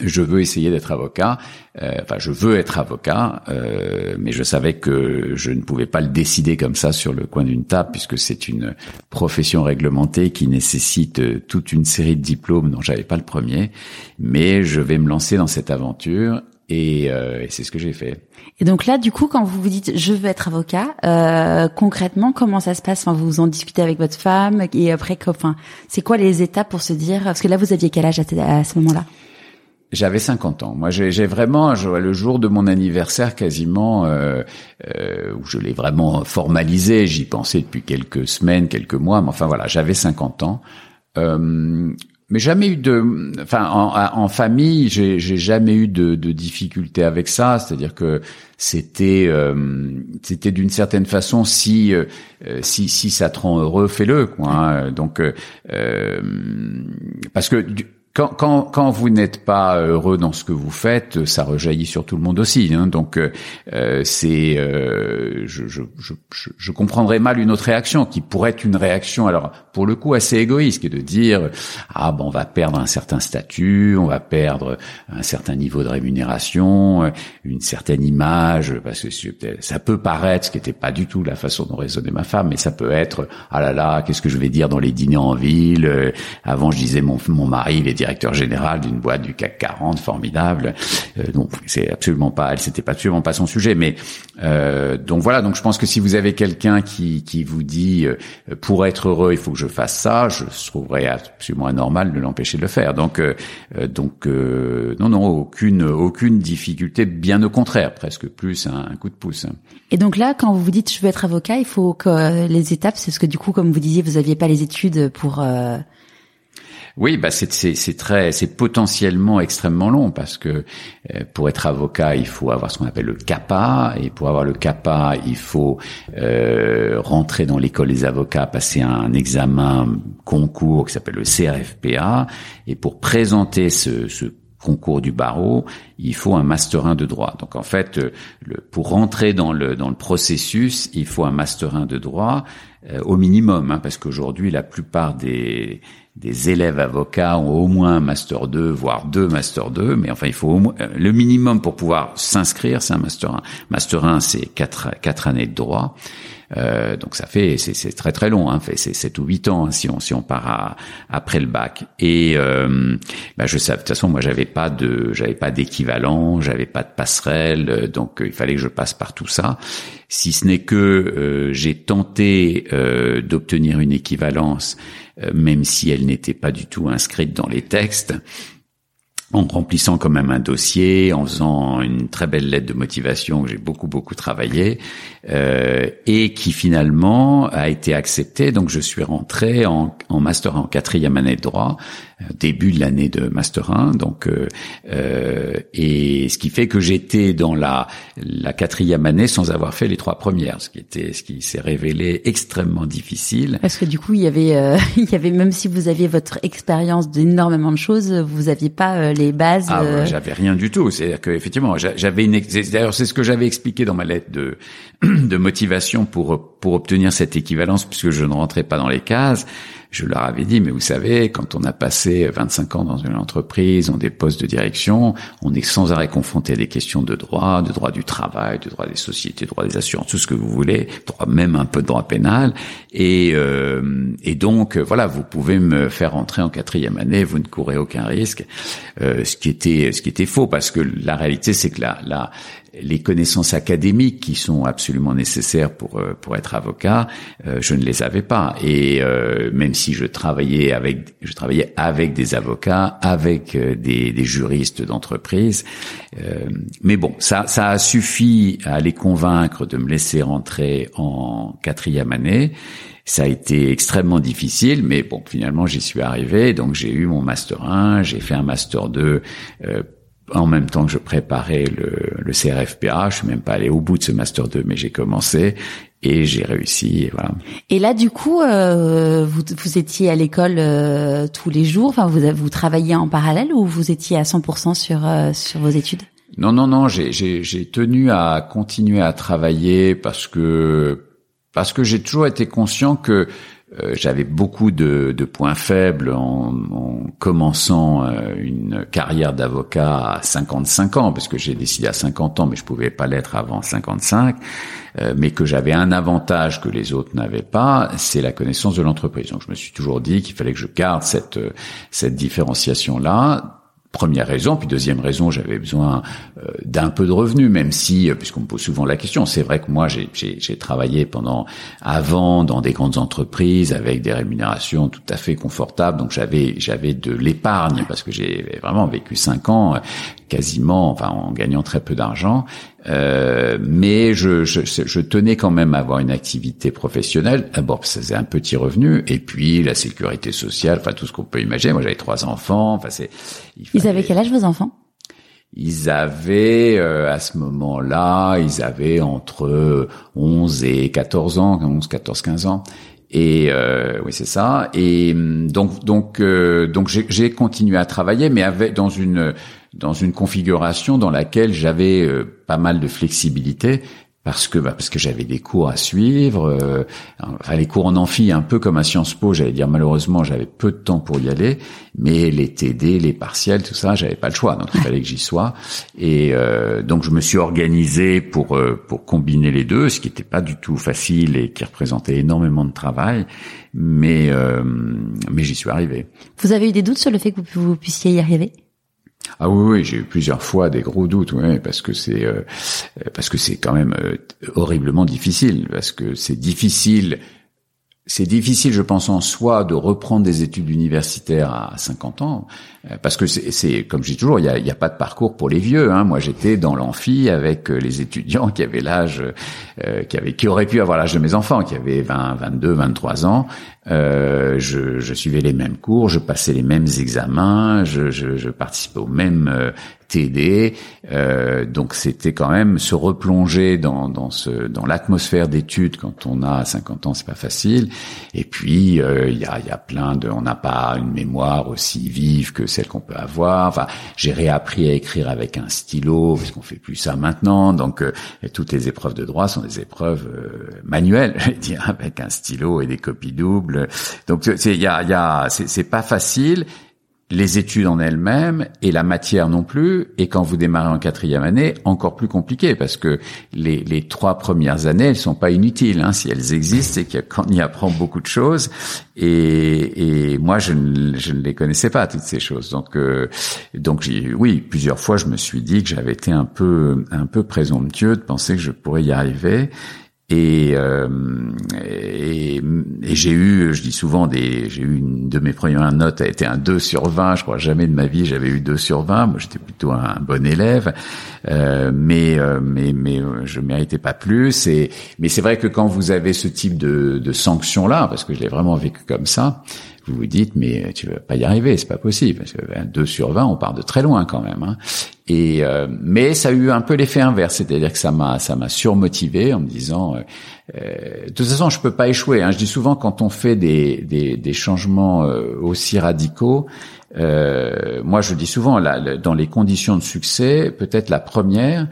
A: je veux essayer d'être avocat. Euh, enfin, je veux être avocat, euh, mais je savais que je ne pouvais pas le décider comme ça sur le coin d'une table, puisque c'est une profession réglementée qui nécessite euh, toute une série de diplômes dont j'avais pas le premier. Mais je vais me lancer dans cette aventure, et, euh, et c'est ce que j'ai fait.
B: Et donc là, du coup, quand vous vous dites je veux être avocat, euh, concrètement, comment ça se passe? Enfin, vous en discutez avec votre femme et après, enfin, c'est quoi les étapes pour se dire? Parce que là, vous aviez quel âge à, à ce moment-là?
A: J'avais 50 ans. Moi, j'ai vraiment, le jour de mon anniversaire, quasiment, euh, euh, où je l'ai vraiment formalisé. J'y pensais depuis quelques semaines, quelques mois, mais enfin voilà, j'avais 50 ans. Euh, mais jamais eu de, enfin, en, en famille, j'ai jamais eu de, de difficultés avec ça. C'est-à-dire que c'était, euh, c'était d'une certaine façon, si, euh, si, si ça te rend heureux, fais-le, hein. Donc, euh, euh, parce que du- quand, quand, quand vous n'êtes pas heureux dans ce que vous faites, ça rejaillit sur tout le monde aussi. Hein. Donc, euh, c'est, euh, je, je, je, je- comprendrais mal une autre réaction qui pourrait être une réaction, alors pour le coup assez égoïste, qui de dire ah bon, on va perdre un certain statut, on va perdre un certain niveau de rémunération, une certaine image, parce que ça peut paraître, ce qui n'était pas du tout la façon dont raisonnait ma femme, mais ça peut être ah là là, qu'est-ce que je vais dire dans les dîners en ville Euh, Avant, je disais mon mon mari, il est directeur général d'une boîte du CAC 40 formidable. Euh, donc c'est absolument pas, elle c'était absolument pas son sujet. Mais euh, donc voilà, donc je pense que si vous avez quelqu'un qui qui vous dit euh, pour être heureux il faut que je fasse ça, je trouverais absolument anormal de l'empêcher de le faire. Donc donc non non aucune aucune difficulté, bien au contraire, presque plus un, un coup de pouce.
B: Et donc là, quand vous vous dites je veux être avocat, il faut que les étapes, c'est ce que du coup, comme vous disiez, vous aviez pas les études pour euh,
A: oui, bah c'est très c'est potentiellement extrêmement long parce que euh, pour être avocat, il faut avoir ce qu'on appelle le CAPA et pour avoir le CAPA, il faut euh, rentrer dans l'école des avocats, passer un examen concours qui s'appelle le CRFPA et pour présenter ce, concours du barreau, il faut un master 1 de droit. Donc en fait, le, pour rentrer dans le dans le processus, il faut un master 1 de droit au minimum, hein, parce qu'aujourd'hui la plupart des des élèves avocats ont au moins un master 2, voire deux master 2, mais enfin il faut au moins, le minimum pour pouvoir s'inscrire, c'est un master 1. Master 1, c'est quatre, quatre années de droit. Euh, donc ça fait c'est très très long, hein, fait c'est 7 ou 8 ans hein, si on si on part à, après le bac. Et euh, bah je sais de toute façon moi j'avais pas de j'avais pas d'équivalent, j'avais pas de passerelle, euh, donc euh, il fallait que je passe par tout ça. Si ce n'est que euh, j'ai tenté d'obtenir une équivalence euh, même si elle n'était pas du tout inscrite dans les textes, en remplissant quand même un dossier, en faisant une très belle lettre de motivation que j'ai beaucoup beaucoup travaillé euh, et qui finalement a été acceptée. Donc je suis rentré en, en master en quatrième année de droit début de l'année de Master 1. Donc, euh, euh, et ce qui fait que j'étais dans la, la quatrième année sans avoir fait les trois premières, ce qui était, ce qui s'est révélé extrêmement difficile.
B: Parce que du coup, il y avait, euh, il y avait même si vous aviez votre expérience d'énormément de choses, vous aviez pas euh, les bases.
A: Ah, j'avais rien du tout. C'est-à-dire que effectivement, j'avais une. D'ailleurs, c'est ce que j'avais expliqué dans ma lettre de de motivation pour pour obtenir cette équivalence, puisque je ne rentrais pas dans les cases je leur avais dit, mais vous savez, quand on a passé 25 ans dans une entreprise, on des postes de direction, on est sans arrêt confronté à des questions de droit, de droit du travail, de droit des sociétés, de droit des assurances, tout ce que vous voulez, droit, même un peu de droit pénal. Et, euh, donc, voilà, vous pouvez me faire entrer en quatrième année, vous ne courez aucun risque. Euh, ce qui était, ce qui était faux, parce que la réalité, c'est que là, là, les connaissances académiques qui sont absolument nécessaires pour euh, pour être avocat, euh, je ne les avais pas. Et euh, même si je travaillais avec je travaillais avec des avocats, avec des, des juristes d'entreprise, mais bon, ça ça a suffi à les convaincre de me laisser rentrer en quatrième année. Ça a été extrêmement difficile, mais bon, finalement, j'y suis arrivé. Donc, j'ai eu mon master 1, j'ai fait un master 2 en même temps que je préparais le, le CRFPA. Je suis même pas allé au bout de ce master 2, mais j'ai commencé et j'ai réussi. Et, voilà.
B: et là, du coup, euh, vous, vous étiez à l'école euh, tous les jours. Enfin, vous vous travailliez en parallèle ou vous étiez à 100% sur euh, sur vos études?
A: Non, non, non. J'ai tenu à continuer à travailler parce que parce que j'ai toujours été conscient que euh, j'avais beaucoup de, de, points faibles en, en commençant euh, une carrière d'avocat à 55 ans, parce que j'ai décidé à 50 ans, mais je pouvais pas l'être avant 55, euh, mais que j'avais un avantage que les autres n'avaient pas, c'est la connaissance de l'entreprise. Donc je me suis toujours dit qu'il fallait que je garde cette, cette différenciation-là Première raison, puis deuxième raison, j'avais besoin euh, d'un peu de revenus, même si, euh, puisqu'on me pose souvent la question, c'est vrai que moi j'ai travaillé pendant avant dans des grandes entreprises avec des rémunérations tout à fait confortables, donc j'avais j'avais de l'épargne parce que j'ai vraiment vécu cinq ans quasiment, enfin en gagnant très peu d'argent, euh, mais je, je, je, tenais quand même à avoir une activité professionnelle. D'abord, ça faisait un petit revenu, et puis la sécurité sociale, enfin tout ce qu'on peut imaginer. Moi, j'avais trois enfants. Enfin, c'est.
B: Ils avaient quel âge vos enfants?
A: Ils avaient euh, à ce moment-là, ils avaient entre 11 et 14 ans, 11, 14, 15 ans. Et euh, oui, c'est ça. Et hum, donc, donc, euh, donc, j'ai continué à travailler, mais avec dans une dans une configuration dans laquelle j'avais euh, pas mal de flexibilité parce que bah, parce que j'avais des cours à suivre, euh, enfin les cours en amphi un peu comme à Sciences Po, j'allais dire malheureusement j'avais peu de temps pour y aller, mais les TD, les partiels, tout ça, j'avais pas le choix, donc il fallait que j'y sois, et euh, donc je me suis organisé pour euh, pour combiner les deux, ce qui n'était pas du tout facile et qui représentait énormément de travail, mais mais j'y suis arrivé.
B: Vous avez eu des doutes sur le fait que vous puissiez y arriver?
A: Ah oui, oui j'ai eu plusieurs fois des gros doutes, oui, parce que c'est euh, parce que c'est quand même euh, horriblement difficile, parce que c'est difficile c'est difficile, je pense, en soi, de reprendre des études universitaires à 50 ans, euh, parce que c'est, comme je dis toujours, il n'y a, a, pas de parcours pour les vieux. Hein. Moi, j'étais dans l'amphi avec euh, les étudiants qui avaient l'âge, euh, qui avaient, qui auraient pu avoir l'âge de mes enfants, qui avaient 20, 22, 23 ans. Euh, je, je, suivais les mêmes cours, je passais les mêmes examens, je, je, je participais aux mêmes TD. Euh, donc c'était quand même se replonger dans, dans ce dans l'atmosphère d'études quand on a 50 ans, c'est pas facile. Et puis euh, il y, a, y a plein de, on n'a pas une mémoire aussi vive que celle qu'on peut avoir. Enfin, j'ai réappris à écrire avec un stylo parce qu'on fait plus ça maintenant. Donc euh, toutes les épreuves de droit sont des épreuves euh, manuelles, je dire, avec un stylo et des copies doubles. Donc il y a, y a c'est pas facile les études en elles-mêmes et la matière non plus. Et quand vous démarrez en quatrième année, encore plus compliqué parce que les, les trois premières années, elles sont pas inutiles. Hein. Si elles existent, c'est qu'on y apprend beaucoup de choses. Et, et moi, je ne, je ne, les connaissais pas toutes ces choses. Donc, euh, donc oui, plusieurs fois, je me suis dit que j'avais été un peu, un peu présomptueux de penser que je pourrais y arriver. Euh, et, et, j'ai eu, je dis souvent, des, j'ai eu une de mes premières notes a été un 2 sur 20. Je crois jamais de ma vie j'avais eu 2 sur 20. Moi, j'étais plutôt un, bon élève, euh, mais euh, mais mais je méritais pas plus. Et mais c'est vrai que quand vous avez ce type de, de sanction là, parce que je l'ai vraiment vécu comme ça, vous vous dites mais tu vas pas y arriver, c'est pas possible. Parce que 2 sur 20, on part de très loin quand même. Hein. Et euh, mais ça a eu un peu l'effet inverse, c'est-à-dire que ça m'a ça m'a surmotivé en me disant euh, euh, de toute façon je peux pas échouer. Hein. Je dis souvent quand on fait des des, des changements aussi radicaux, moi je dis souvent là, dans les conditions de succès, peut-être la première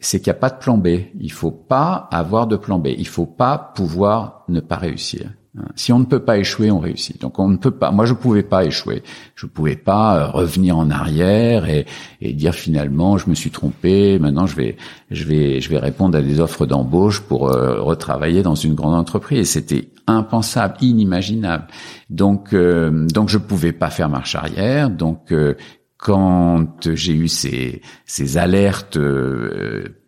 A: c'est qu'il n'y a pas de plan B. Il faut pas avoir de plan B. Il faut pas pouvoir ne pas réussir. Si on ne peut pas échouer, on réussit. Donc on ne peut pas. Moi, je pouvais pas échouer. Je pouvais pas euh, revenir en arrière et, et, dire finalement, je me suis trompé. Maintenant, je vais, je vais, je vais répondre à des offres d'embauche pour euh, retravailler dans une grande entreprise. C'était impensable, inimaginable. Donc, euh, donc je pouvais pas faire marche arrière. Donc, quand j'ai eu ces, ces alertes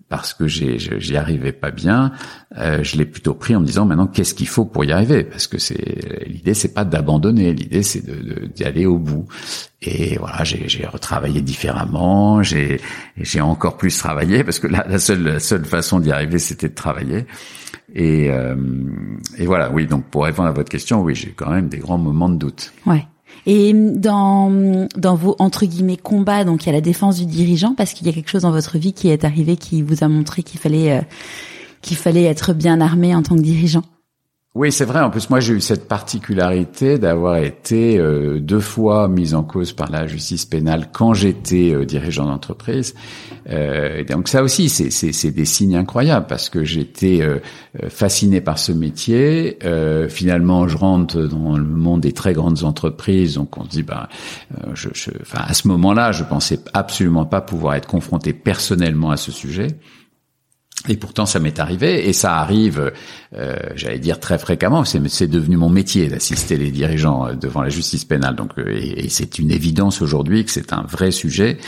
A: parce que j'y arrivais pas bien, euh, je l'ai plutôt pris en me disant maintenant qu'est-ce qu'il faut pour y arriver? Parce que c'est l'idée c'est pas d'abandonner, l'idée c'est d'y de, aller au bout. Et voilà, j'ai retravaillé différemment, j'ai j'ai encore plus travaillé parce que la, la seule la seule façon d'y arriver c'était de travailler. Et, euh, et voilà, oui. Donc pour répondre à votre question, oui, j'ai quand même des grands moments de doute.
B: Ouais. Et dans dans vos entre guillemets combats, donc il y a la défense du dirigeant parce qu'il y a quelque chose dans votre vie qui est arrivé qui vous a montré qu'il fallait euh, qu'il fallait être bien armé en tant que dirigeant.
A: Oui, c'est vrai. En plus, moi, j'ai eu cette particularité d'avoir été euh, deux fois mise en cause par la justice pénale quand j'étais euh, dirigeant d'entreprise. Euh, donc ça aussi, c'est des signes incroyables parce que j'étais euh, fasciné par ce métier. finalement, je rentre dans le monde des très grandes entreprises, donc on se dit, bah, enfin, à ce moment-là, je pensais absolument pas pouvoir être confronté personnellement à ce sujet. Et pourtant, ça m'est arrivé, et ça arrive, euh, j'allais dire très fréquemment. C'est devenu mon métier d'assister les dirigeants euh, devant la justice pénale. Donc, euh, et, c'est une évidence aujourd'hui que c'est un vrai sujet.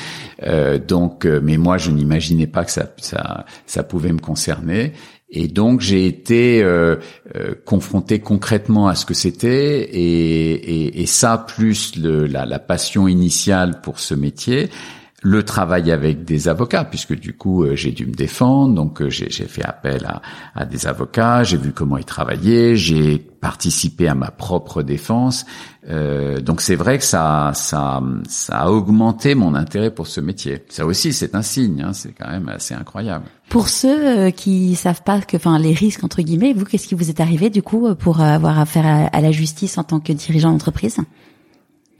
A: Euh, donc, mais moi, je n'imaginais pas que ça, ça, ça pouvait me concerner. Et donc j'ai été euh, confronté concrètement à ce que c'était et, et, et, ça plus le, la, la, passion initiale pour ce métier le travail avec des avocats, puisque du coup euh, j'ai dû me défendre, donc euh, j'ai fait appel à, à des avocats, j'ai vu comment ils travaillaient, j'ai participé à ma propre défense. Euh, donc c'est vrai que ça, ça, ça a augmenté mon intérêt pour ce métier. Ça aussi c'est un signe, hein, c'est quand même assez incroyable.
B: Pour ceux euh, qui savent pas que, enfin les risques entre guillemets, vous qu'est-ce qui vous est arrivé du coup pour avoir affaire à la justice en tant que dirigeant d'entreprise?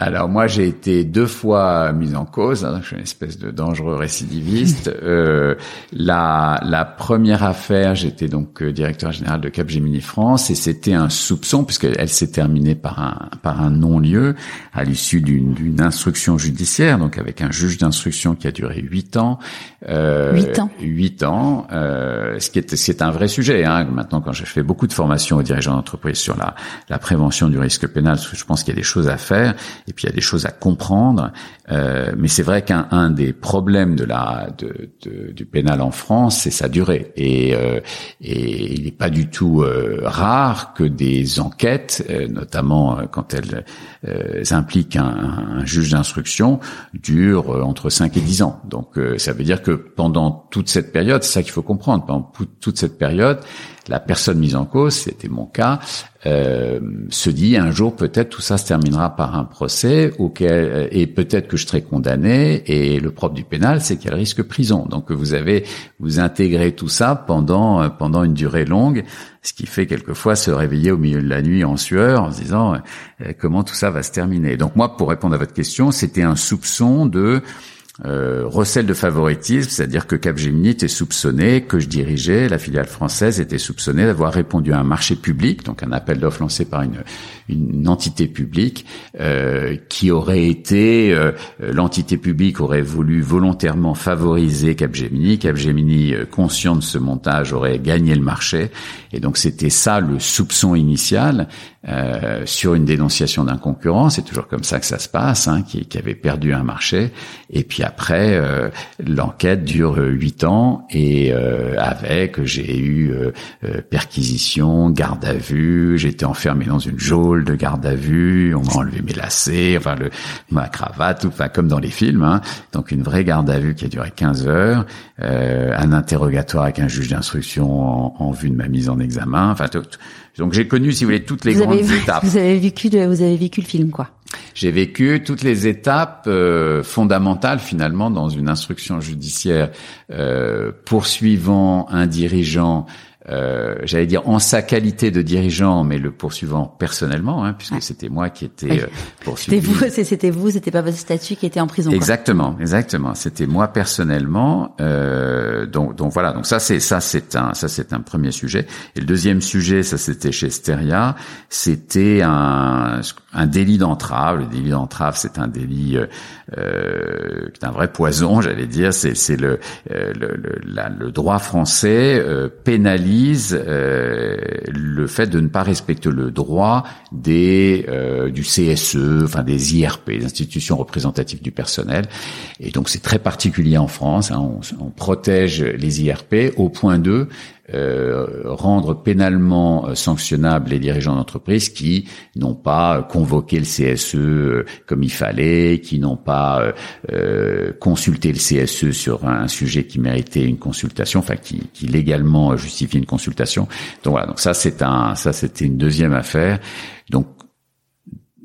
A: Alors moi j'ai été deux fois mis en cause, hein, je suis une espèce de dangereux récidiviste. euh, la, la première affaire, j'étais donc euh, directeur général de Capgemini France et c'était un soupçon puisqu'elle s'est terminée par un par un non-lieu à l'issue d'une instruction judiciaire, donc avec un juge d'instruction qui a duré huit ans.
B: Euh, huit ans.
A: Huit ans, euh, ce qui est ce un vrai sujet. Hein. Maintenant, quand je fais beaucoup de formations aux dirigeants d'entreprise sur la la prévention du risque pénal, parce que je pense qu'il y a des choses à faire et puis il y a des choses à comprendre. Euh, mais c'est vrai qu'un un des problèmes de la de, de, du pénal en France, c'est sa durée. Et, euh, et il n'est pas du tout euh, rare que des enquêtes, euh, notamment euh, quand elles impliquent un, un juge d'instruction, durent entre 5 et 10 ans. Donc ça veut dire que pendant toute cette période, c'est ça qu'il faut comprendre, pendant toute cette période, la personne mise en cause, c'était mon cas, euh, se dit un jour peut-être tout ça se terminera par un procès auquel et peut-être que je serai condamné et le propre du pénal c'est qu'elle risque prison. Donc vous avez vous intégrez tout ça pendant pendant une durée longue, ce qui fait quelquefois se réveiller au milieu de la nuit en sueur en se disant euh, comment tout ça va se terminer. Donc moi pour répondre à votre question, c'était un soupçon de euh, recel de favoritisme, c'est-à-dire que Capgemini était soupçonné, que je dirigeais, la filiale française était soupçonnée d'avoir répondu à un marché public, donc un appel d'offres lancé par une, une entité publique, euh, qui aurait été, euh, l'entité publique aurait voulu volontairement favoriser Capgemini, Capgemini, euh, conscient de ce montage, aurait gagné le marché, et donc c'était ça le soupçon initial, euh, sur une dénonciation d'un concurrent, c'est toujours comme ça que ça se passe, hein, qui, qui, avait perdu un marché. Et puis après, euh, l'enquête dure huit ans et euh, avec, j'ai eu euh, euh, perquisition, garde à vue, j'étais enfermé dans une geôle de garde à vue, on m'a enlevé mes lacets, enfin le, ma cravate, enfin comme dans les films. Hein. Donc une vraie garde à vue qui a duré 15 heures, un interrogatoire avec un juge d'instruction en, en, vue de ma mise en examen, enfin tout, donc j'ai connu, si vous voulez, toutes les
B: vous
A: grandes
B: avez,
A: étapes.
B: Vous avez vécu, vous avez vécu le film, quoi.
A: J'ai vécu toutes les étapes euh, fondamentales finalement dans une instruction judiciaire euh, poursuivant un dirigeant euh, j'allais dire en sa qualité de dirigeant, mais le poursuivant personnellement, hein, puisque c'était moi qui étais oui. poursuivi.
B: C'était vous, c'était vous, c'était pas votre statut qui était en prison.
A: Exactement, quoi. exactement. C'était moi personnellement. Euh, donc, donc voilà. Donc ça, c'est ça, c'est un, ça c'est un premier sujet. Et le deuxième sujet, ça c'était chez Steria, c'était un, un délit d'entrave. Le délit d'entrave, c'est un délit euh, qui est un vrai poison, j'allais dire. C'est, c'est le, le, le, le, droit français pénalise euh, le fait de ne pas respecter le droit des euh, du CSE, enfin des IRP, des institutions représentatives du personnel. Et donc c'est très particulier en France. Hein, on, on, protège les IRP au point de euh, rendre pénalement sanctionnables les dirigeants d'entreprise qui n'ont pas convoqué le CSE comme il fallait, qui n'ont pas euh, consulté le CSE sur un sujet qui méritait une consultation, enfin qui, qui légalement justifie une consultation. Donc voilà, donc ça c'est un, ça c'était une deuxième affaire. Donc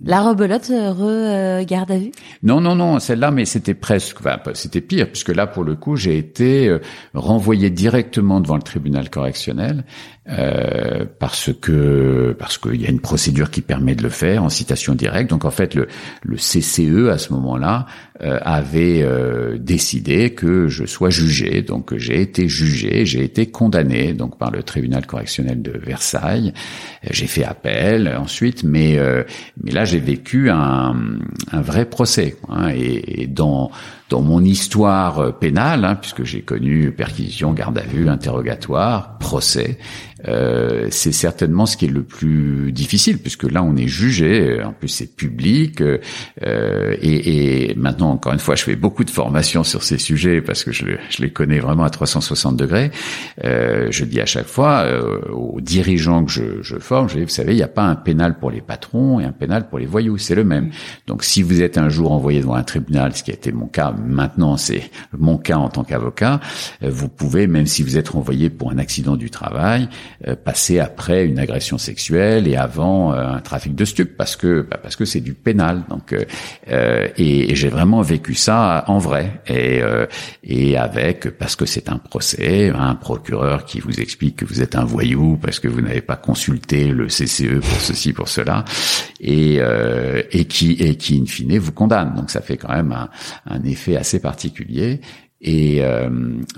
B: la rebelote re euh, garde à vue?
A: Non, non, non, celle-là, mais c'était presque, c'était pire, puisque là, pour le coup, j'ai été euh, renvoyé directement devant le tribunal correctionnel euh, parce que parce qu'il y a une procédure qui permet de le faire en citation directe. Donc en fait, le, le CCE à ce moment-là avait euh, décidé que je sois jugé. Donc j'ai été jugé, j'ai été condamné donc par le tribunal correctionnel de Versailles. J'ai fait appel ensuite, mais mais là j'ai vécu un, un vrai procès. Hein, et, et dans dans mon histoire pénale, hein, puisque j'ai connu perquisition, garde à vue, interrogatoire, procès, euh, c'est certainement ce qui est le plus difficile, puisque là on est jugé, en plus c'est public, euh, et, et, maintenant encore une fois je fais beaucoup de formations sur ces sujets parce que je, je les connais vraiment à 360 degrés. Euh, je dis à chaque fois euh, aux dirigeants que je, je forme, je dis, vous savez, il n'y a pas un pénal pour les patrons et un pénal pour les voyous, c'est le même. Donc si vous êtes un jour envoyé devant un tribunal, ce qui a été mon cas maintenant c'est mon cas en tant qu'avocat, euh, vous pouvez, même si vous êtes renvoyé pour un accident du travail, euh, passer après une agression sexuelle et avant un trafic de stupes, parce que bah, parce que c'est du pénal. Donc et, et j'ai vraiment vécu ça en vrai et et avec parce que c'est un procès, un procureur qui vous explique que vous êtes un voyou parce que vous n'avez pas consulté le CCE pour ceci pour cela et et qui et qui in fine vous condamne. Donc ça fait quand même un, un effet assez particulier. Et euh,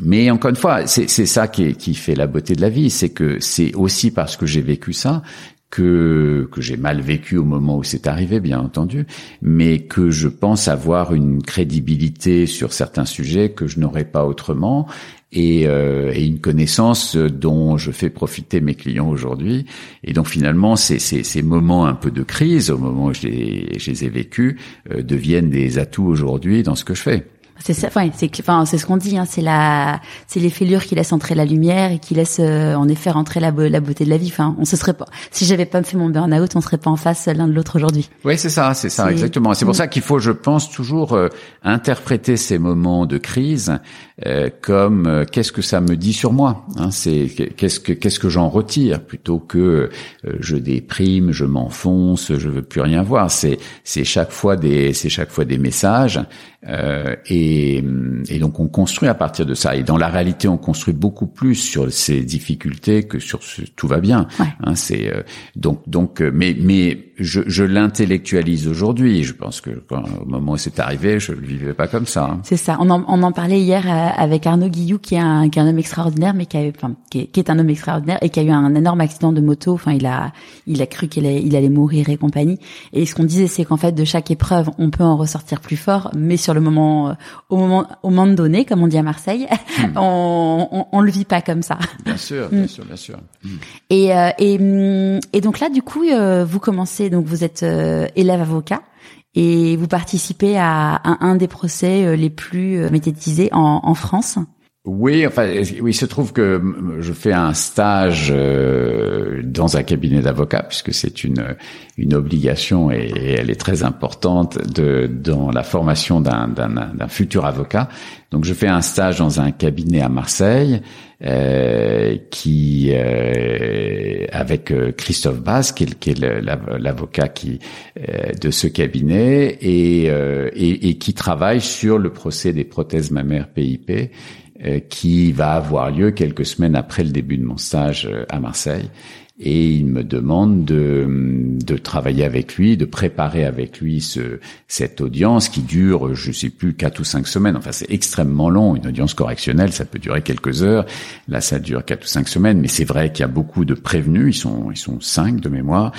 A: mais encore une fois, c'est ça qui, qui fait la beauté de la vie, c'est que c'est aussi parce que j'ai vécu ça que que j'ai mal vécu au moment où c'est arrivé, bien entendu, mais que je pense avoir une crédibilité sur certains sujets que je n'aurais pas autrement, et, euh, et, une connaissance dont je fais profiter mes clients aujourd'hui. Et donc finalement, ces, ces, ces, moments un peu de crise, au moment où je les, je les ai vécus, euh, deviennent des atouts aujourd'hui dans ce que je fais.
B: C'est ça, enfin, c'est enfin, c'est ce qu'on dit, hein, c'est la, c'est les fêlures qui laissent entrer la lumière et qui laissent euh, en effet rentrer la, la beauté de la vie. Enfin, on se serait pas, si j'avais pas fait mon burn-out, on serait pas en face l'un de l'autre aujourd'hui.
A: Oui, c'est ça, c'est ça, exactement. C'est pour ça qu'il faut, je pense, toujours euh, interpréter ces moments de crise euh, comme qu'est-ce que ça me dit sur moi. Hein, c'est qu'est-ce que qu'est-ce que j'en retire plutôt que je déprime, je m'enfonce, je veux plus rien voir. C'est c'est chaque fois des c'est chaque fois des messages et et, donc on construit à partir de ça. Et dans la réalité, on construit beaucoup plus sur ces difficultés que sur ce tout va bien. Hein, c'est euh, donc donc euh, mais mais je, je l'intellectualise aujourd'hui. Je pense que quand, au moment où c'est arrivé, je le vivais pas comme ça. Hein.
B: C'est ça. On en, on en parlait hier euh, avec Arnaud Guillou, qui est un, qui est un homme extraordinaire, mais qui a, enfin, qui est, qui est, un homme extraordinaire et qui a eu un énorme accident de moto. Enfin, il a, il a cru qu'il allait, il allait mourir et compagnie. Et ce qu'on disait, c'est qu'en fait, de chaque épreuve, on peut en ressortir plus fort, mais sur le moment, euh, au moment, au moment donné, comme on dit à Marseille, hmm. on, on, on, le vit pas comme ça.
A: Bien sûr, bien hmm. sûr, bien sûr.
B: Hmm. Et, euh, et, hum, et donc là, du coup, vous commencez donc vous êtes euh, élève avocat et vous participez à, un des procès euh, les plus euh, médiatisés en, en France.
A: Oui, enfin, il se trouve que je fais un stage dans un cabinet d'avocat puisque c'est une une obligation et, elle est très importante de dans la formation d'un d'un futur avocat. Donc, je fais un stage dans un cabinet à Marseille euh, qui euh, avec euh, Christophe Bass, qui est, qui est l'avocat qui euh, de ce cabinet et, et, et, qui travaille sur le procès des prothèses mammaires PIP qui va avoir lieu quelques semaines après le début de mon stage à Marseille et il me demande de, de travailler avec lui, de préparer avec lui ce, cette audience qui dure, je sais plus, quatre ou cinq semaines. Enfin, c'est extrêmement long. Une audience correctionnelle, ça peut durer quelques heures. Là, ça dure quatre ou cinq semaines. Mais c'est vrai qu'il y a beaucoup de prévenus. Ils sont, ils sont cinq de mémoire.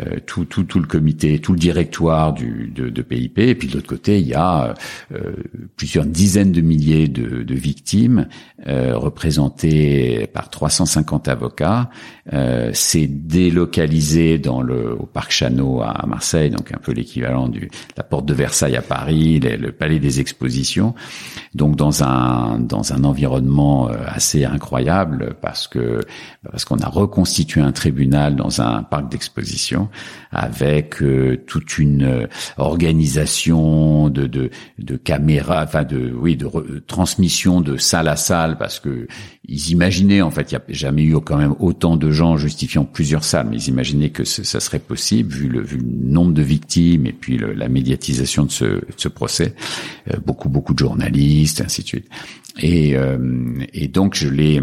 A: Euh, tout, tout, tout le comité, tout le directoire du, de, de PIP. Et puis de l'autre côté, il y a euh, plusieurs dizaines de milliers de, de victimes euh, représentées par 350 avocats. Euh, c'est délocalisé dans le au parc Chano à Marseille, donc un peu l'équivalent du la porte de Versailles à Paris, le palais des expositions. Donc dans un dans un environnement euh, assez incroyable parce que parce qu'on a reconstitué un tribunal dans un parc d'exposition avec euh, toute une euh, organisation de de de caméras, enfin de oui de transmission de salle à salle parce que ils imaginaient en fait il n'y a jamais eu quand même autant de gens justifiant plusieurs salles, mais ils imaginaient que ça serait possible vu le, vu le nombre de victimes et puis le, la médiatisation de ce, de ce procès, euh, beaucoup beaucoup de journalistes, ainsi de suite. Et, euh, et donc je l'ai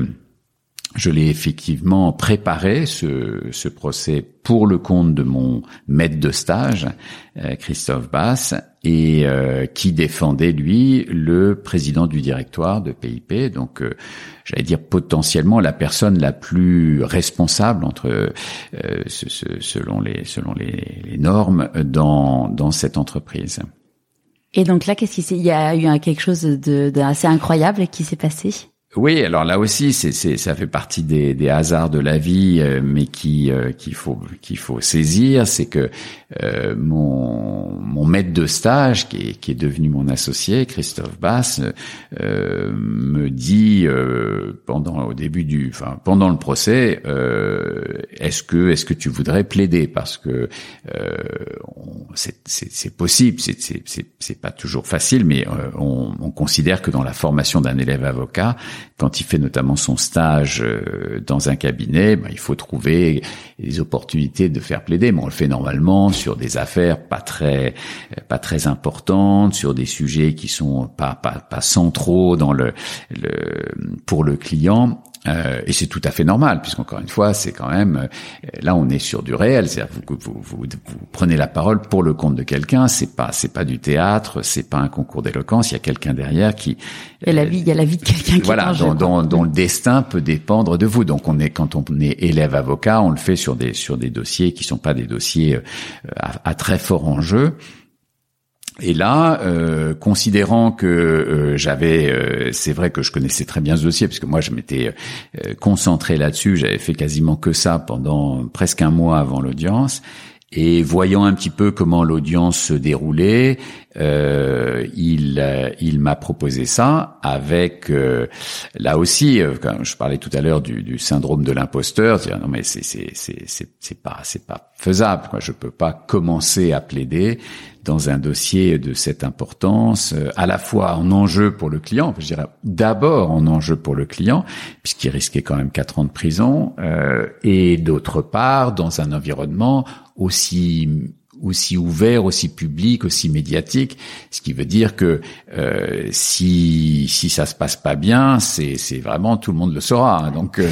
A: je l'ai effectivement préparé ce, ce, procès pour le compte de mon maître de stage, euh, Christophe Bass, et euh, qui défendait lui le président du directoire de PIP, donc euh, j'allais dire potentiellement la personne la plus responsable entre selon les selon les, normes dans dans cette entreprise.
B: Et donc là, qu'est-ce qu'il y a eu quelque chose de, de assez incroyable qui s'est passé?
A: Oui, alors là aussi, c'est, ça fait partie des, hasards de la vie, euh, mais qui euh, qu'il faut qu'il faut saisir. C'est que euh, mon, mon maître de stage, qui est, qui est devenu mon associé, Christophe Bass, me dit pendant au début du, enfin pendant le procès, est-ce que est-ce que tu voudrais plaider? Parce que c'est, possible, c'est, c'est, c'est, pas toujours facile, mais on considère que dans la formation d'un élève avocat quand il fait notamment son stage euh, dans un cabinet, ben, il faut trouver des opportunités de faire plaider. Mais on le fait normalement sur des affaires pas très pas très importantes, sur des sujets qui sont pas pas, pas centraux dans le, le pour le client. Euh, et c'est tout à fait normal, puisqu'encore une fois, c'est quand même euh, là on est sur du réel. C'est-à-dire vous, vous, vous, vous, prenez la parole pour le compte de quelqu'un. C'est pas c'est pas du théâtre, c'est pas un concours d'éloquence. Il y a quelqu'un derrière qui.
B: Il y a la vie, il y a la vie de quelqu'un qui.
A: Voilà, dont, dont, dont, le destin peut dépendre de vous. Donc on est quand on est élève avocat, on le fait sur des sur des dossiers qui sont pas des dossiers euh, à, à très fort enjeu. Et là, euh, considérant que euh, j'avais, euh, c'est vrai que je connaissais très bien ce dossier, puisque moi je m'étais concentré là-dessus, j'avais fait quasiment que ça pendant presque un mois avant l'audience, et voyant un petit peu comment l'audience se déroulait, euh, il, il m'a proposé ça avec là aussi, quand je parlais tout à l'heure du, du, syndrome de l'imposteur, dire non mais c'est pas c'est pas faisable, quoi. Je peux pas commencer à plaider dans un dossier de cette importance, euh, à la fois en enjeu pour le client, je dirais d'abord en enjeu pour le client, puisqu'il risquait quand même quatre ans de prison, euh, et d'autre part dans un environnement aussi aussi ouvert, aussi public, aussi médiatique, ce qui veut dire que euh, si si ça se passe pas bien, c'est c'est vraiment tout le monde le saura. Hein. donc euh,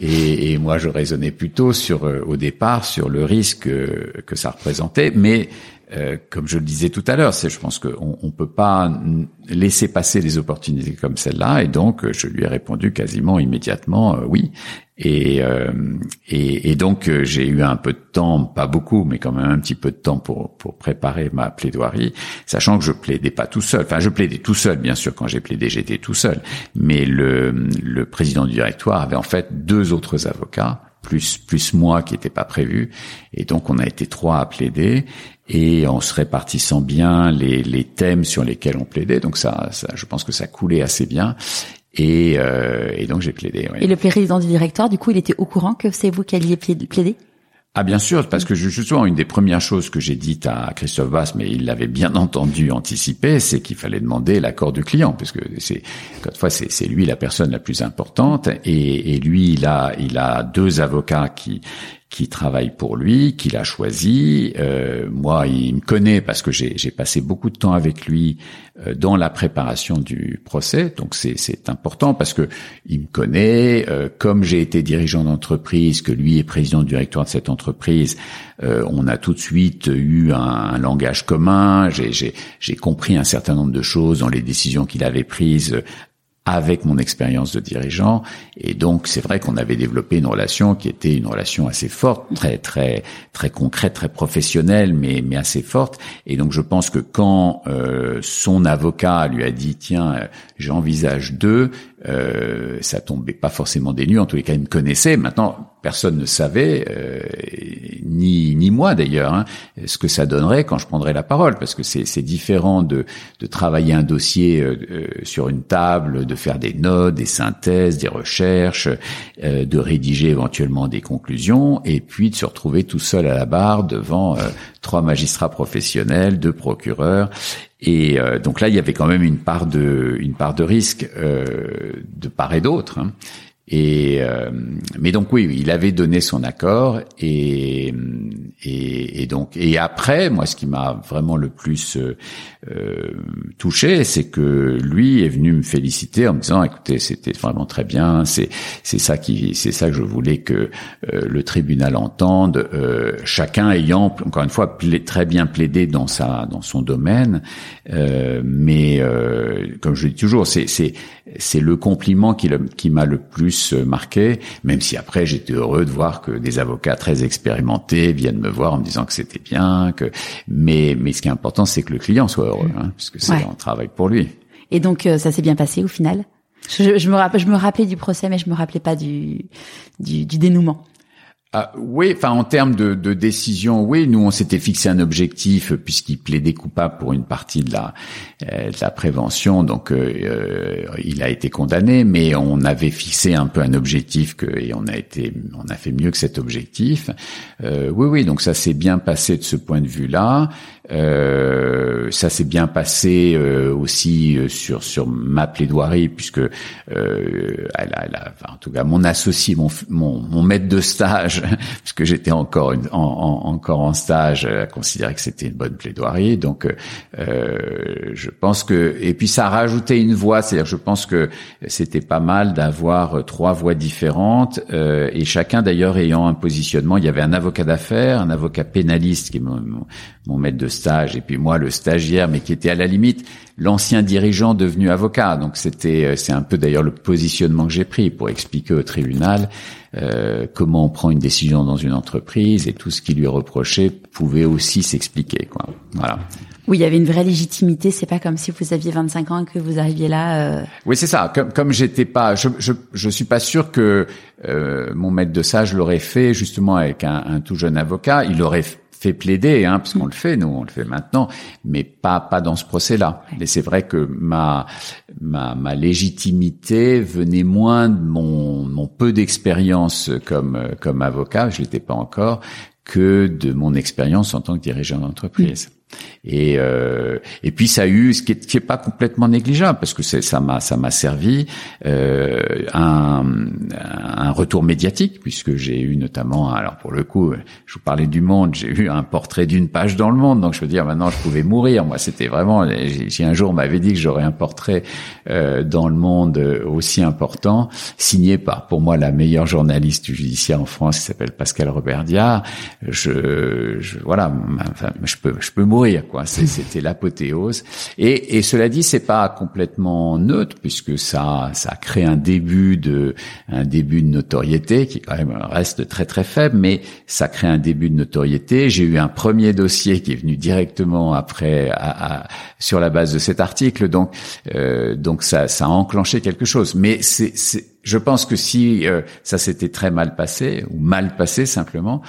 A: et, et, moi je raisonnais plutôt sur euh, au départ sur le risque que ça représentait, mais euh, comme je le disais tout à l'heure, c'est, je pense qu'on ne peut pas laisser passer des opportunités comme celle-là, et donc euh, je lui ai répondu quasiment immédiatement euh, oui. Et, et, et, donc j'ai eu un peu de temps, pas beaucoup, mais quand même un petit peu de temps pour, pour préparer ma plaidoirie, sachant que je plaidais pas tout seul. Enfin, je plaidais tout seul, bien sûr. Quand j'ai plaidé, j'étais tout seul. Mais le, le président du directoire avait en fait deux autres avocats plus plus moi qui n'était pas prévu et donc on a été trois à plaider et en se répartissant bien les, les thèmes sur lesquels on plaidait. Donc ça, ça je pense que ça coulait assez bien. Et, euh, et donc j'ai plaidé.
B: Et le président du directeur, du coup, il était au courant que c'est vous qui alliez plaider?
A: Ah bien sûr, parce que justement une des premières choses que j'ai dites à Christophe Bass, mais il l'avait bien entendu anticiper, c'est qu'il fallait demander l'accord du client, puisque c'est fois c'est lui la personne la plus importante, et, et lui il a il a deux avocats qui qui travaille pour lui, qu'il a choisi. Euh, moi, il me connaît parce que j'ai passé beaucoup de temps avec lui dans la préparation du procès, donc c'est important parce que il me connaît. Euh, comme j'ai été dirigeant d'entreprise, que lui est président du directoire de cette entreprise, on a tout de suite eu un, un langage commun. J'ai compris un certain nombre de choses dans les décisions qu'il avait prises avec mon expérience de dirigeant. Et donc, c'est vrai qu'on avait développé une relation qui était une relation assez forte, très, très, très concrète, très professionnelle, mais, mais assez forte. Et donc, je pense que quand euh, son avocat lui a dit, tiens, euh, j'envisage deux, euh, ça tombait pas forcément des nues. En tous les cas, il me connaissait. Maintenant, personne ne savait, euh, ni ni moi d'ailleurs, hein, ce que ça donnerait quand je prendrais la parole, parce que c'est différent de de travailler un dossier euh, euh, sur une table, de faire des notes, des synthèses, des recherches, euh, de rédiger éventuellement des conclusions, et puis de se retrouver tout seul à la barre devant trois magistrats professionnels, deux procureurs, et euh, donc là, il y avait quand même une part de, une part de risque euh, de part et d'autre. Hein. Et euh, mais donc oui, il avait donné son accord et, et, et donc et après, moi, ce qui m'a vraiment le plus euh, euh, touché, c'est que lui est venu me féliciter en me disant, écoutez, c'était vraiment très bien, c'est c'est ça qui c'est ça que je voulais que le tribunal entende, chacun ayant encore une fois très bien plaidé dans sa dans son domaine, mais comme je dis toujours, c'est c'est c'est le compliment qui, qui m'a le plus euh, marqué, même si après j'étais heureux de voir que des avocats très expérimentés viennent me voir en me disant que c'était bien, que mais mais ce qui est important c'est que le client soit heureux, hein, puisque c'est un travail pour lui.
B: Et donc euh, ça s'est bien passé au final? Je, je, me rappelle, je me rappelais du procès, mais je me rappelais pas du, du, du dénouement.
A: Ah, oui, enfin en termes de, de, décision, oui, nous on s'était fixé un objectif puisqu'il plaidait coupable pour une partie de la, euh, prévention, donc euh, euh, il a été condamné, mais on avait fixé un peu un objectif que et on a été, on a fait mieux que cet objectif. oui, oui, donc ça s'est bien passé de ce point de vue-là. Ça s'est bien passé aussi sur sur ma plaidoirie puisque elle a, elle a en tout cas mon associé, mon, mon, mon maître de stage puisque j'étais encore en, encore en stage, à considérer que c'était une bonne plaidoirie. Donc, euh, je pense que et puis ça a rajouté une voix, c'est-à-dire je pense que c'était pas mal d'avoir trois voix différentes euh, et chacun d'ailleurs ayant un positionnement. Il y avait un avocat d'affaires, un avocat pénaliste qui est mon, mon maître de stage, et puis moi le stagiaire, mais qui était à la limite l'ancien dirigeant devenu avocat. Donc c'était, euh, c'est un peu d'ailleurs le positionnement que j'ai pris pour expliquer au tribunal euh, comment on prend une décision dans une entreprise et tout ce qui lui reprochait pouvait aussi s'expliquer. Quoi. Voilà.
B: Oui, il y avait une vraie légitimité. C'est pas comme si vous aviez 25 ans et que vous arriviez là. Euh...
A: Oui, c'est ça. Comme, comme j'étais pas, je, je, je suis pas sûr que euh, mon maître de stage l'aurait fait justement avec un, un, tout jeune avocat. Il aurait fait plaider, hein, parce qu'on le fait, nous, on le fait maintenant, mais pas pas dans ce procès-là. Et c'est vrai que ma ma, ma légitimité venait moins de mon, mon peu d'expérience comme comme avocat, je l'étais pas encore, que de mon expérience en tant que dirigeant d'entreprise. Et euh, et puis ça a eu ce qui est, qui est pas complètement négligeable parce que ça m'a ça m'a servi euh, un, un retour médiatique puisque j'ai eu notamment alors pour le coup je vous parlais du Monde j'ai eu un portrait d'une page dans le Monde donc je veux dire maintenant je pouvais mourir moi c'était vraiment si un jour on m'avait dit que j'aurais un portrait euh, dans le Monde aussi important signé par pour moi la meilleure journaliste judiciaire en France qui s'appelle Pascal Robert Diard je, je voilà enfin, je peux je peux mourir quoi. C'était l'apothéose. Et, et, cela dit, c'est pas complètement neutre puisque ça, ça crée un début de, un début de notoriété qui quand même reste très très faible, mais ça crée un début de notoriété. J'ai eu un premier dossier qui est venu directement après, à, sur la base de cet article, donc, euh, donc ça, ça a enclenché quelque chose. Mais c'est, je pense que si euh, ça s'était très mal passé ou mal passé simplement,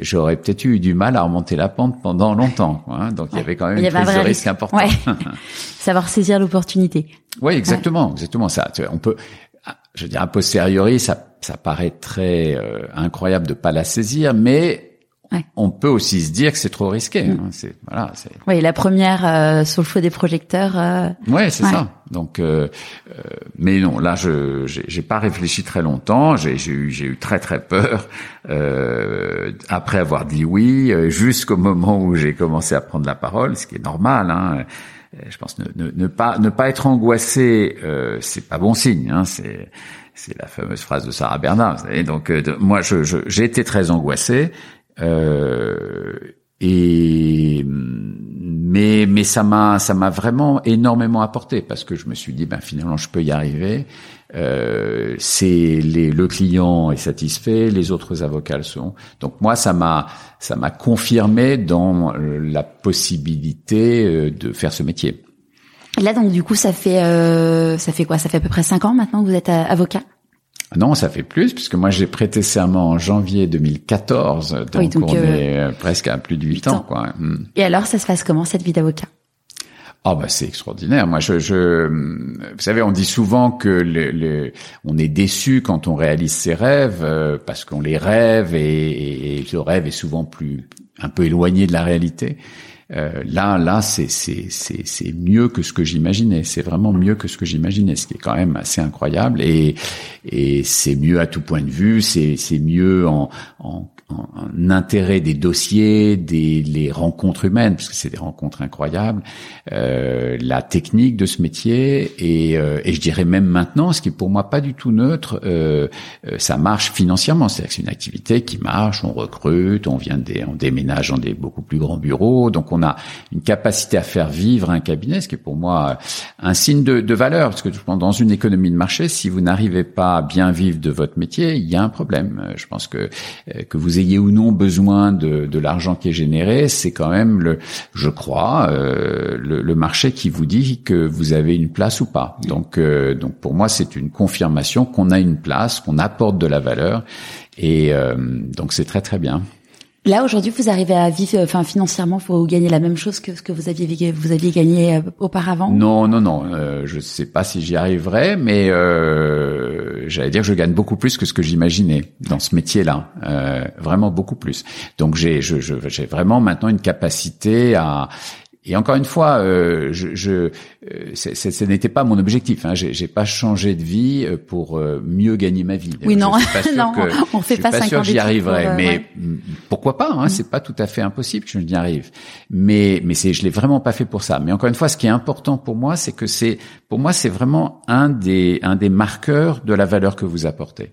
A: j'aurais peut-être eu du mal à remonter la pente pendant longtemps. Hein. Donc il y avait quand même une prise de risque importante.
B: Savoir saisir l'opportunité.
A: Oui, exactement, exactement ça. On peut, je veux dire, a posteriori, ça, ça paraît très euh, incroyable de pas la saisir, mais on peut aussi se dire que c'est trop risqué. Mm. Hein. C'est voilà.
B: Oui, la première euh, sur le feu des projecteurs. Euh...
A: Ouais, c'est ça. Donc, euh, euh, mais non, là, je j'ai pas réfléchi très longtemps. J'ai eu j'ai eu très très peur euh, après avoir dit oui, jusqu'au moment où j'ai commencé à prendre la parole, ce qui est normal. Hein. Je pense ne, ne, ne pas ne pas être angoissé, euh, c'est pas bon signe. Hein. C'est c'est la fameuse phrase de Sarah Bernard. Et donc, moi, je, j'ai été très angoissé. Euh, et mais mais ça m'a ça m'a vraiment énormément apporté parce que je me suis dit ben finalement je peux y arriver. Euh, c'est le client est satisfait, les autres avocats le sont. Donc moi ça m'a ça m'a confirmé dans la possibilité euh, de faire ce métier.
B: Là donc du coup ça fait euh, ça fait quoi? Ça fait à peu près cinq ans maintenant que vous êtes euh, avocat?
A: Non, ça fait plus, puisque moi j'ai prêté serment en janvier 2014, donc, on euh, est euh, presque à plus de 8, ans. Quoi.
B: Hmm. Et alors, ça se passe comment cette vie d'avocat?
A: Oh bah c'est extraordinaire. Moi, je, je, vous savez, on dit souvent que le, on est déçu quand on réalise ses rêves euh, parce qu'on les rêve et, et, le rêve est souvent plus un peu éloigné de la réalité. Euh, là, là, c'est c'est mieux que ce que j'imaginais. C'est vraiment mieux que ce que j'imaginais, ce qui est quand même assez incroyable. Et et c'est mieux à tout point de vue. C'est c'est mieux en en un intérêt des dossiers, des les rencontres humaines, parce que c'est des rencontres incroyables, euh, la technique de ce métier et, euh, et je dirais même maintenant, ce qui est pour moi pas du tout neutre, euh, euh ça marche financièrement, c'est-à-dire que c'est une activité qui marche, on recrute, on vient des, on déménage dans des beaucoup plus grands bureaux, donc on a une capacité à faire vivre un cabinet, ce qui est pour moi un signe de, de valeur, parce que dans une économie de marché, si vous n'arrivez pas à bien vivre de votre métier, il y a un problème. Je pense que que vous ayez ou non besoin de, de l'argent qui est généré, c'est quand même le, je crois, euh, le, le, marché qui vous dit que vous avez une place ou pas. Donc, euh, donc pour moi, c'est une confirmation qu'on a une place, qu'on apporte de la valeur, et euh, donc c'est très très bien.
B: Là aujourd'hui, vous arrivez à vivre, enfin financièrement, vous gagnez la même chose que ce que vous aviez vous aviez gagné euh, auparavant?
A: Non, non, non. Euh, je sais pas si j'y arriverai, mais euh, j'allais dire que je gagne beaucoup plus que ce que j'imaginais dans ce métier-là, euh, vraiment beaucoup plus. Donc j'ai, je, j'ai vraiment maintenant une capacité à et encore une fois, euh, je, je euh, ce n'était pas mon objectif. Hein. J'ai pas changé de vie euh, pour euh, mieux gagner ma vie.
B: Oui, non, non, que, on fait
A: je
B: pas,
A: suis pas sûr que j'y arriverai, mais
B: mm,
A: pourquoi pas hein, mm. C'est pas tout à fait impossible que je n'y arrive. Mais mais c'est, je l'ai vraiment pas fait pour ça. Mais encore une fois, ce qui est important pour moi, c'est que c'est, pour moi, c'est vraiment un des un des marqueurs de la valeur que vous apportez.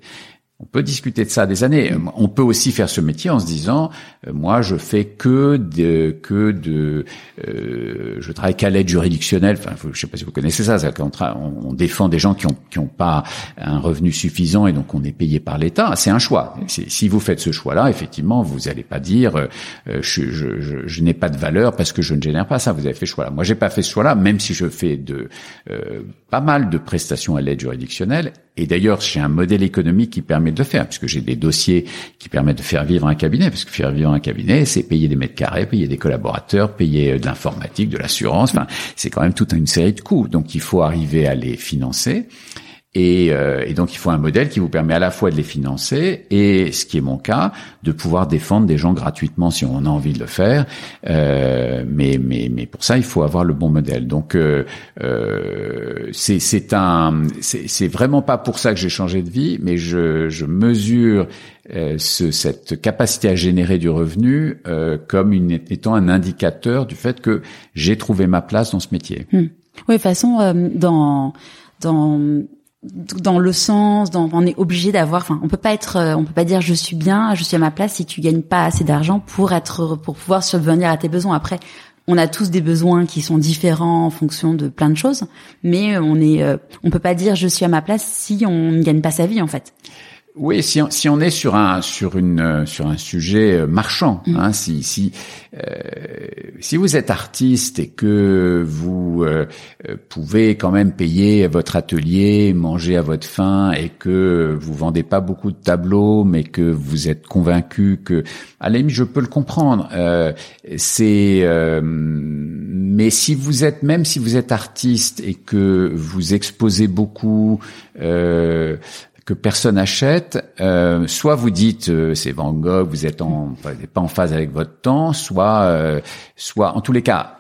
A: On peut discuter de ça des années. On peut aussi faire ce métier en se disant, euh, moi, je fais que de, que de, euh, je travaille qu'à l'aide juridictionnelle. Enfin, je sais pas si vous connaissez ça. On, on, défend des gens qui ont, qui ont pas un revenu suffisant et donc on est payé par l'État. C'est un choix. Si vous faites ce choix-là, effectivement, vous n'allez pas dire, euh, je, n'ai pas de valeur parce que je ne génère pas ça. Vous avez fait ce choix-là. Moi, j'ai pas fait ce choix-là, même si je fais de euh, pas mal de prestations à l'aide juridictionnelle. Et d'ailleurs, j'ai un modèle économique qui permet de le faire, puisque j'ai des dossiers qui permettent de faire vivre un cabinet, parce que faire vivre un cabinet, c'est payer des mètres carrés, payer des collaborateurs, payer euh, de l'informatique, de l'assurance, enfin, c'est quand même toute une série de coûts. Donc, il faut arriver à les financer. Et, euh, et, donc il faut un modèle qui vous permet à la fois de les financer et, ce qui est mon cas, de pouvoir défendre des gens gratuitement si on a envie de le faire. Euh, mais, mais, mais pour ça, il faut avoir le bon modèle. Donc euh, euh c'est un, c'est vraiment pas pour ça que j'ai changé de vie, mais je, je mesure euh, ce, cette capacité à générer du revenu euh, comme une, étant un indicateur du fait que j'ai trouvé ma place dans ce métier.
B: Hmm. Oui, de toute façon, dans dans dans le sens, dans, on est obligé d'avoir, enfin, on peut pas être, euh, on peut pas dire je suis bien, je suis à ma place si tu gagnes pas assez d'argent pour être, pour pouvoir subvenir à tes besoins. Après, on a tous des besoins qui sont différents en fonction de plein de choses, mais on est, euh, on peut pas dire je suis à ma place si on ne gagne pas sa vie en fait.
A: Oui, si on, si on est sur un sur une euh, sur un sujet euh, marchand, mm. hein, si si euh, si vous êtes artiste et que vous pouvez quand même payer votre atelier, manger à votre faim et que vous vendez pas beaucoup de tableaux, mais que vous êtes convaincu que, à la je peux le comprendre. c'est mais si vous êtes même si vous êtes artiste et que vous exposez beaucoup que personne achète, euh, soit vous dites euh, c'est Van Gogh, vous êtes en pas en phase avec votre temps, soit euh, soit en tous les cas,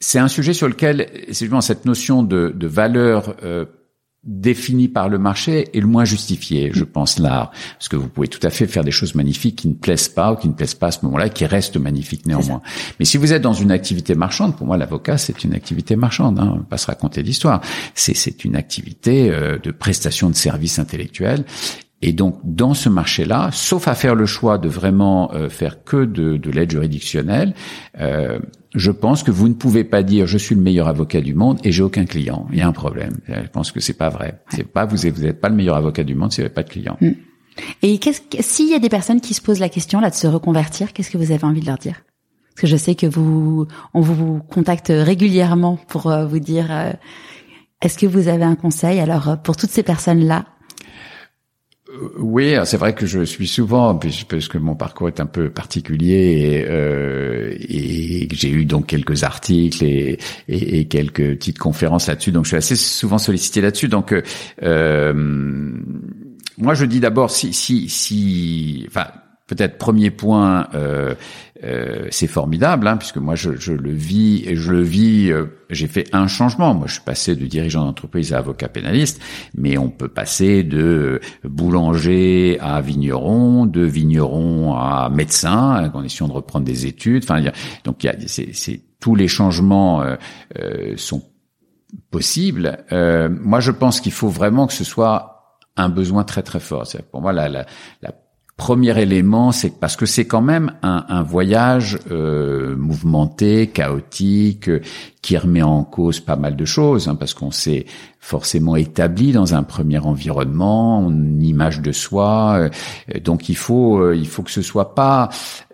A: c'est un sujet sur lequel c'est justement cette notion de, de valeur défini par le marché est le moins justifié, je pense, l'art. Parce que vous pouvez tout à fait faire des choses magnifiques qui ne plaisent pas ou qui ne plaisent pas à ce moment-là, qui restent magnifiques néanmoins. Mais si vous êtes dans une activité marchande, pour moi, l'avocat, c'est une activité marchande. Hein, on va pas se raconter d'histoire. C'est une activité euh, de prestation de services intellectuels. Et donc, dans ce marché-là, sauf à faire le choix de vraiment euh, faire que de, de l'aide juridictionnelle, euh, je pense que vous ne pouvez pas dire je suis le meilleur avocat du monde et j'ai aucun client. Il y a un problème. Je pense que c'est pas vrai. C'est pas vous vous n'êtes pas le meilleur avocat du monde si vous n'avez pas de client. Mm.
B: Et s'il y a des personnes qui se posent la question là de se reconvertir, qu'est-ce que vous avez envie de leur dire? Parce que je sais que vous on vous contacte régulièrement pour euh, vous dire euh, est-ce que vous avez un conseil? Alors euh, pour toutes ces personnes là
A: oui, c'est vrai que je suis souvent, puisque mon parcours est un peu particulier et, euh, et j'ai eu donc quelques articles et, et, et quelques petites conférences là-dessus, donc je suis assez souvent sollicité là-dessus. Donc, euh, moi, je dis d'abord si, si, si, enfin, peut-être premier point, euh, euh, c'est formidable, hein, puisque moi je, je, le vis et je le vis. Euh, j'ai fait un changement. Moi, je suis passé de dirigeant d'entreprise à avocat pénaliste, mais on peut passer de boulanger à vigneron, de vigneron à médecin, à condition de reprendre des études. Enfin, donc il y a, c'est, tous les changements euh, euh sont possibles. moi, je pense qu'il faut vraiment que ce soit un besoin très très fort. C'est pour moi la, la, la Premier élément, c'est parce que c'est quand même un, un voyage euh, mouvementé, chaotique, qui remet en cause pas mal de choses, hein, parce qu'on s'est forcément établi dans un premier environnement, une image de soi. Euh, donc il faut, euh, il faut que ce soit pas,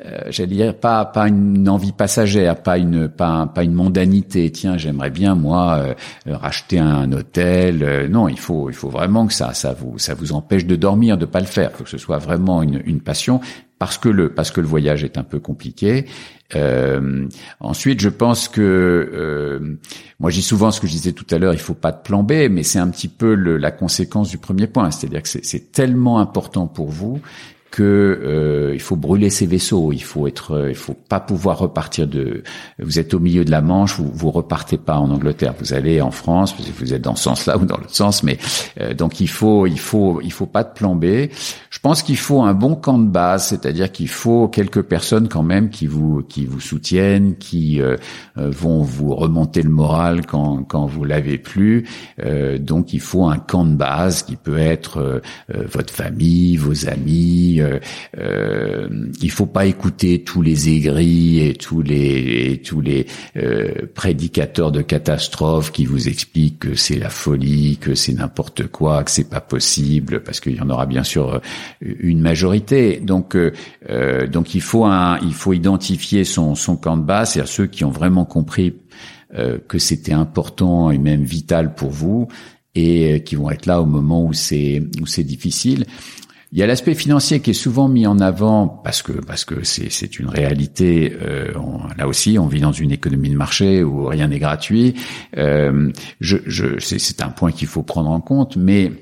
A: euh, j'allais dire pas pas une envie passagère, pas une pas pas une mondanité. Tiens, j'aimerais bien moi racheter un hôtel. non, il faut il faut vraiment que ça ça vous ça vous empêche de dormir, de pas le faire. Il faut que ce soit vraiment une, une passion parce que le parce que le voyage est un peu compliqué. Euh, ensuite, je pense que euh, moi, j'ai souvent ce que je disais tout à l'heure, il faut pas de plan B, mais c'est un petit peu la conséquence du premier point, c'est-à-dire que c'est tellement important pour vous que euh, il faut brûler ses vaisseaux, il faut être, il faut pas pouvoir repartir de. Vous êtes au milieu de la Manche, vous vous repartez pas en Angleterre, vous allez en France, vous êtes dans ce sens-là ou dans l'autre sens, mais euh, donc il faut, il faut, il faut pas de plan B. Je pense qu'il faut un bon camp de base, c'est-à-dire qu'il faut quelques personnes quand même qui vous, qui vous soutiennent, qui euh, vont vous remonter le moral quand quand vous l'avez plus. donc il faut un camp de base qui peut être votre famille, vos amis euh, euh, il faut pas écouter tous les aigris et tous les tous les euh, prédicateurs de catastrophes qui vous expliquent que c'est la folie, que c'est n'importe quoi, que c'est pas possible, parce qu'il y en aura bien sûr euh, une majorité. Donc donc il faut il faut identifier son son camp de base, c'est-à-dire ceux qui ont vraiment compris que c'était important et même vital pour vous et qui vont être là au moment où c'est où c'est difficile. Il y a l'aspect financier qui est souvent mis en avant parce que parce que c'est une réalité. Euh, là aussi, on vit dans une économie de marché où rien n'est gratuit. Euh, je, je c'est un point qu'il faut prendre en compte, mais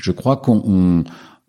A: je crois qu'on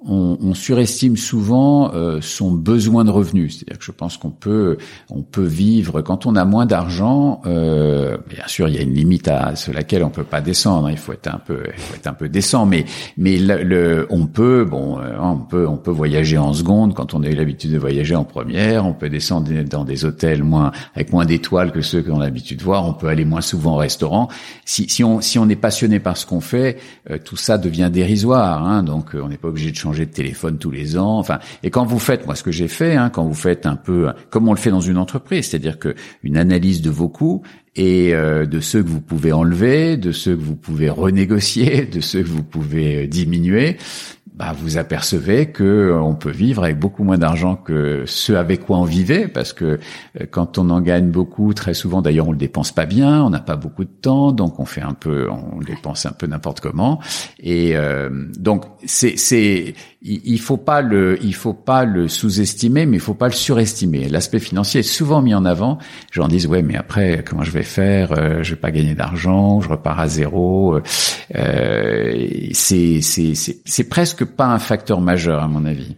A: on, on, surestime souvent euh, son besoin de revenus. C'est-à-dire que je pense qu'on peut, on peut vivre quand on a moins d'argent. Euh, bien sûr, il y a une limite à, laquelle on peut pas descendre. Hein. Il faut être un peu, il faut être un peu décent. Mais, mais le, on peut, bon, euh, on peut, on peut voyager en seconde quand on a eu l'habitude de voyager en première. On peut descendre dans des hôtels moins avec moins d'étoiles que ceux qu'on a l'habitude de voir. On peut aller moins souvent au restaurant. Si, si on, si on est passionné par ce qu'on fait, euh, tout ça devient dérisoire. Hein. Donc, on n'est pas obligé de changer de téléphone tous les ans. Enfin, et quand vous faites, moi, ce que j'ai fait, hein, quand vous faites un peu, comme on le fait dans une entreprise, c'est-à-dire que une analyse de vos coûts et euh, de ceux que vous pouvez enlever, de ceux que vous pouvez renégocier, de ceux que vous pouvez euh, diminuer, bah, vous apercevez que euh, on peut vivre avec beaucoup moins d'argent que ce avec quoi on vivait, parce que euh, quand on en gagne beaucoup, très souvent d'ailleurs on le dépense pas bien, on n'a pas beaucoup de temps, donc on fait un peu, on dépense un peu n'importe comment, et euh, donc c'est c'est il, faut pas le il faut pas le sous-estimer, mais il faut pas le surestimer. L'aspect financier est souvent mis en avant. Les gens disent ouais, mais après comment je vais faire? Euh, Je vais pas gagner d'argent, je repars à zéro. Euh, c'est c'est c'est presque pas un facteur majeur à mon avis.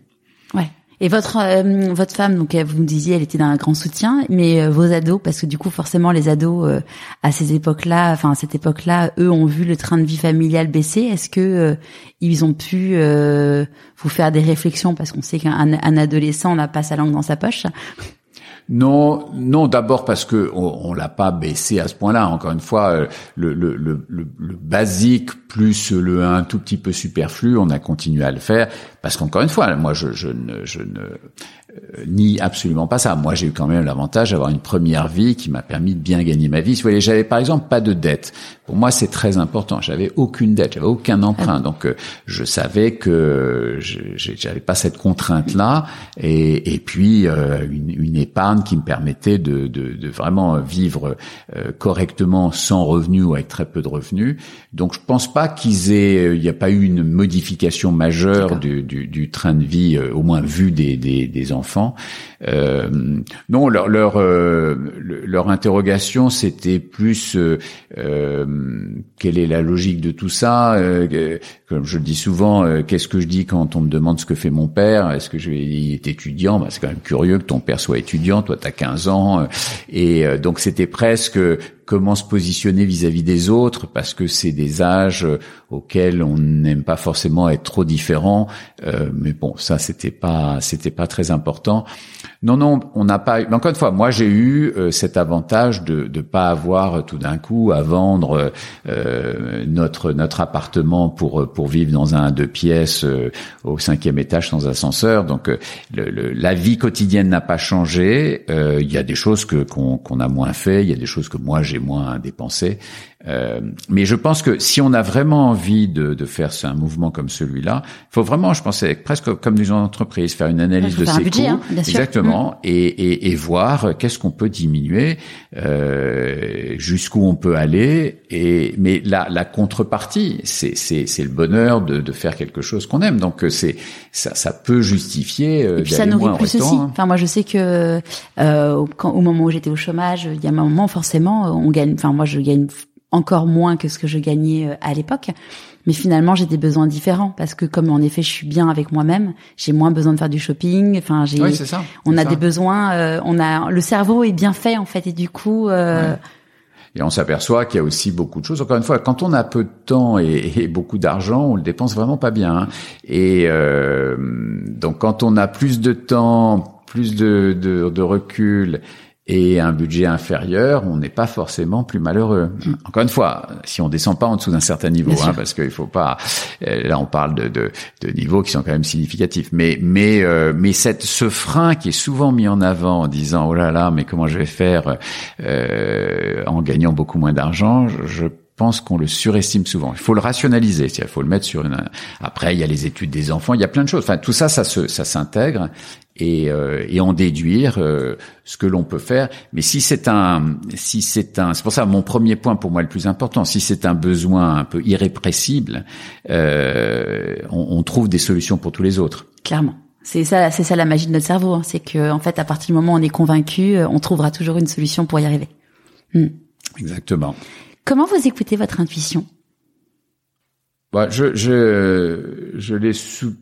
B: Ouais. Et votre euh, votre femme, donc vous me disiez, elle était d'un grand soutien, mais euh, vos ados, parce que du coup forcément les ados euh, à ces époques-là, enfin à cette époque-là, eux ont vu le train de vie familial baisser. Est-ce que ils ont pu vous faire des réflexions, parce qu'on sait qu'un un adolescent n'a pas sa langue dans sa poche.
A: Non, non. D'abord parce que on, l'a pas baissé à ce point-là. Encore une fois, euh, le, basique plus le un tout petit peu superflu, on a continué à le faire parce qu'encore une fois, moi, je, ne, nie absolument pas ça. Moi, j'ai eu quand même l'avantage d'avoir une première vie qui m'a permis de bien gagner ma vie. Vous voyez, j'avais par exemple pas de dette. Pour moi, c'est très important. J'avais aucune dette, j'avais aucun emprunt, donc euh, je savais que j'avais pas cette contrainte-là. Et, et puis euh, une, une, épargne qui me permettait de, de, de vraiment vivre correctement sans revenus ou avec très peu de revenus. Donc, je pense pas qu'ils aient, il n'y a pas eu une modification majeure du, du, du, train de vie, au moins vu des, des, des enfants Euh, non, leur leur, euh, interrogation c'était plus euh, quelle est la logique de tout ça. Comme je le dis souvent, qu'est-ce que je dis quand on me demande ce que fait mon père? Est-ce que je il est étudiant? Bah, C'est quand même curieux que ton père soit étudiant. Toi, tu as 15 ans. et donc c'était presque comment se positionner vis-à-vis des autres parce que c'est des âges auxquels on n'aime pas forcément être trop différent. mais bon, ça c'était pas c'était pas très important. Non, non, on n'a pas. Mais encore une fois, moi j'ai eu euh, cet avantage de ne pas avoir euh, tout d'un coup à vendre euh, notre notre appartement pour vivre dans un deux pièces au cinquième étage sans ascenseur. Donc le, la vie quotidienne n'a pas changé. Il y a des choses que qu'on qu'on a moins fait, il y a des choses que moi j'ai moins dépensé. Euh, mais je pense que si on a vraiment envie de, de faire un mouvement comme celui-là, il faut vraiment, je pense, presque comme dans une entreprise, faire une analyse de ses coûts, hein, exactement, mm. et, et, et, voir qu'est-ce qu'on peut diminuer, euh, jusqu'où on peut aller. Et mais la, la contrepartie, c'est c'est le bonheur de, de faire quelque chose qu'on aime. Donc euh, c'est ça, ça peut justifier.
B: Euh, et puis ça nourrit plus aussi. Hein. Enfin moi je sais que euh, quand, au moment où j'étais au chômage, il y a un moment forcément on gagne. Enfin moi je gagne encore moins que ce que je gagnais euh, à l'époque. Mais finalement, j'ai des besoins différents parce que comme en effet, je suis bien avec moi-même, j'ai moins besoin de faire du shopping. Enfin, j'ai, on a des besoins, euh, on a, le cerveau est bien fait en fait et du coup. Euh,
A: Et on s'aperçoit qu'il y a aussi beaucoup de choses. Encore une fois, quand on a peu de temps et, beaucoup d'argent, on le dépense vraiment pas bien. Hein. Et euh, donc, quand on a plus de temps, plus de, de, de recul et un budget inférieur, on n'est pas forcément plus malheureux. Encore une fois, si on descend pas en dessous d'un certain niveau, hein, parce qu'il faut pas. Euh, là, on parle de, de, de, niveaux qui sont quand même significatifs. Mais mais euh, mais cette ce frein qui est souvent mis en avant en disant oh là là, mais comment je vais faire euh, en gagnant beaucoup moins d'argent, je pense qu'on le surestime souvent. Il faut le rationaliser, il faut le mettre sur une. Après, il y a les études des enfants, il y a plein de choses. Enfin, tout ça, ça se, ça s'intègre et, euh, et en déduire euh, ce que l'on peut faire. Mais si c'est un, si c'est un, c'est pour ça mon premier point pour moi le plus important. Si c'est un besoin un peu irrépressible, euh, on, on trouve des solutions pour tous les autres.
B: Clairement. C'est ça, c'est ça la magie de notre cerveau. Hein. C'est que en fait, à partir du moment où on est convaincu, euh, on trouvera toujours une solution pour y arriver.
A: Hmm. Exactement.
B: Comment vous écoutez votre intuition?
A: Bah, je, l'ai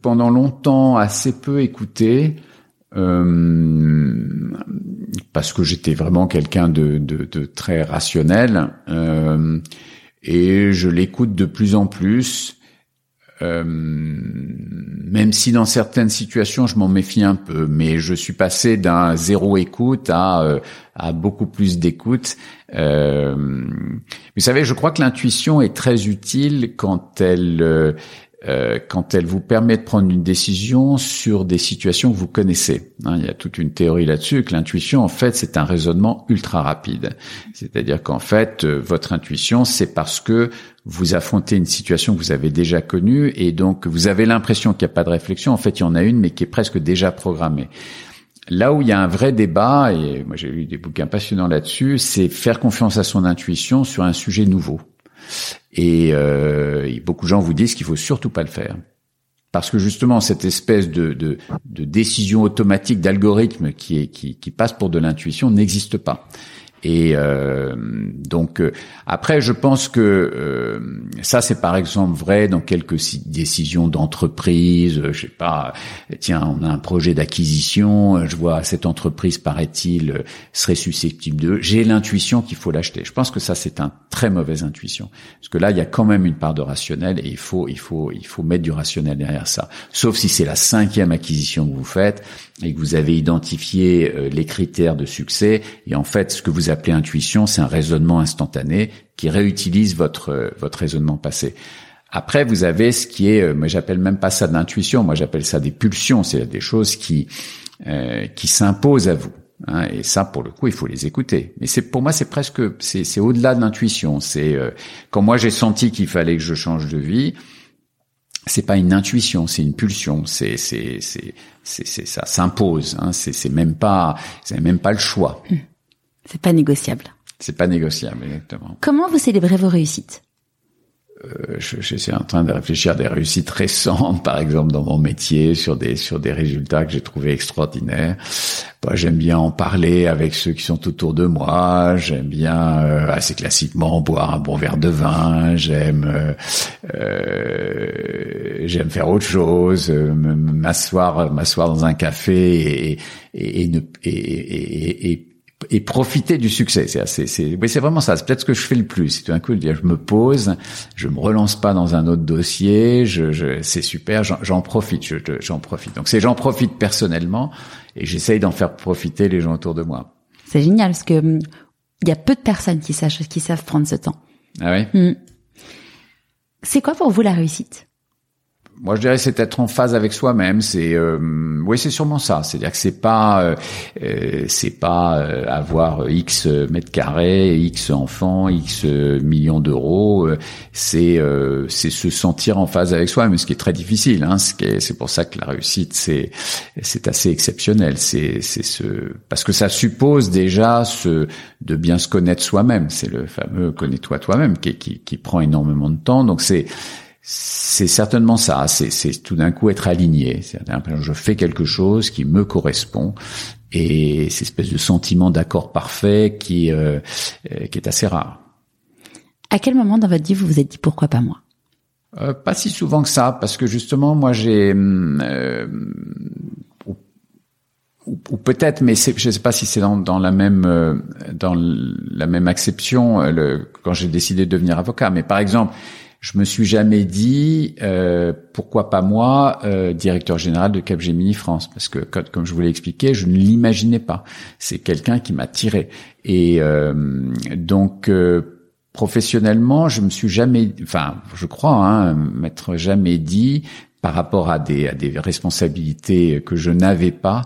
A: pendant longtemps assez peu écouté euh, parce que j'étais vraiment quelqu'un de, très rationnel euh, et je l'écoute de plus en plus. Euh, même si dans certaines situations je m'en méfie un peu, mais je suis passé d'un zéro écoute à, euh, beaucoup plus d'écoute. Euh, vous savez, je crois que l'intuition est très utile quand elle euh, quand elle vous permet de prendre une décision sur des situations que vous connaissez. Hein, il y a toute une théorie là-dessus que l'intuition, en fait, c'est un raisonnement ultra rapide. C'est-à-dire qu'en fait, euh, votre intuition, c'est parce que vous affrontez une situation que vous avez déjà connue et donc vous avez l'impression qu'il n'y a pas de réflexion. En fait, il y en a une, mais qui est presque déjà programmée. Là où il y a un vrai débat, et moi j'ai lu des bouquins passionnants là-dessus, c'est faire confiance à son intuition sur un sujet nouveau. Et, euh, beaucoup de gens vous disent qu'il faut surtout pas le faire. Parce que justement, cette espèce de, de, de décision automatique d'algorithme qui, qui, qui passe pour de l'intuition n'existe pas. Et euh, donc euh, après, je pense que euh, ça, c'est par exemple vrai dans quelques décisions d'entreprise. Je sais pas, tiens, on a un projet d'acquisition. Je vois cette entreprise, paraît-il, serait susceptible de. J'ai l'intuition qu'il faut l'acheter. Je pense que ça, c'est un très mauvaise intuition, parce que là, il y a quand même une part de rationnel et il faut, il faut, il faut mettre du rationnel derrière ça. Sauf si c'est la cinquième acquisition que vous faites et que vous avez identifié les critères de succès. Et en fait, ce que vous appelez intuition, c'est un raisonnement instantané qui réutilise votre votre raisonnement passé. Après, vous avez ce qui est, euh, moi j'appelle même pas ça de l'intuition, moi j'appelle ça des pulsions, c'est des choses qui euh, qui s'imposent à vous. Hein, et ça, pour le coup, il faut les écouter. Mais c'est pour moi, c'est presque, c'est au-delà de l'intuition. C'est euh, quand moi j'ai senti qu'il fallait que je change de vie, c'est pas une intuition, c'est une pulsion. C'est c'est c'est c'est ça s'impose. Hein, c'est c'est même pas, c'est même pas le choix.
B: C'est pas négociable.
A: C'est pas négociable, exactement.
B: Comment vous célébrez vos réussites?
A: Euh, je, je, suis en train de réfléchir à des réussites récentes, par exemple dans mon métier, sur des sur des résultats que j'ai trouvés extraordinaires. Bah, j'aime bien en parler avec ceux qui sont autour de moi. J'aime bien euh, assez classiquement boire un bon verre de vin. J'aime euh, euh j'aime faire autre chose, euh, m'asseoir m'asseoir dans un café et et, et, et, et et profiter du succès. C'est c'est c'est oui, c'est vraiment ça. C'est peut-être ce que je fais le plus. C'est tout d'un coup de dire je me pose, je me relance pas dans un autre dossier. Je, je c'est super. J'en profite. J'en profite. Donc c'est j'en profite personnellement et j'essaye d'en faire profiter les gens autour de moi.
B: C'est génial parce que hum, il y a peu de personnes qui savent qui savent prendre ce temps.
A: Ah oui?
B: Hum. C'est quoi pour vous la réussite?
A: Moi, je dirais c'est être en phase avec soi-même. C'est euh, oui, c'est sûrement ça. C'est-à-dire que c'est pas euh, euh c'est pas euh, avoir x mètres carrés, x enfants, x millions d'euros. C'est c'est se sentir en phase avec soi, même ce qui est très difficile. Hein, c'est pour ça que la réussite c'est c'est assez exceptionnel. C'est c'est ce parce que ça suppose déjà ce de bien se connaître soi-même. C'est le fameux connais-toi toi-même qui, qui qui prend énormément de temps. Donc c'est c'est certainement ça. C'est tout d'un coup être aligné. Je fais quelque chose qui me correspond et cette espèce de sentiment d'accord parfait qui euh, qui est assez rare.
B: À quel moment dans votre vie vous vous êtes dit pourquoi pas moi?
A: Euh, Pas si souvent que ça, parce que justement moi j'ai euh, ou, peut-être, mais je ne sais pas si c'est dans, dans, la même euh, dans la même acception le, quand j'ai décidé de devenir avocat. Mais par exemple, je me suis jamais dit euh, pourquoi pas moi euh, directeur général de Capgemini France parce que comme je vous l'ai expliqué je ne l'imaginais pas. C'est quelqu'un qui m'a tiré. Et euh, donc professionnellement je me suis jamais enfin je crois hein, m'être jamais dit par rapport à des, à des responsabilités que je n'avais pas,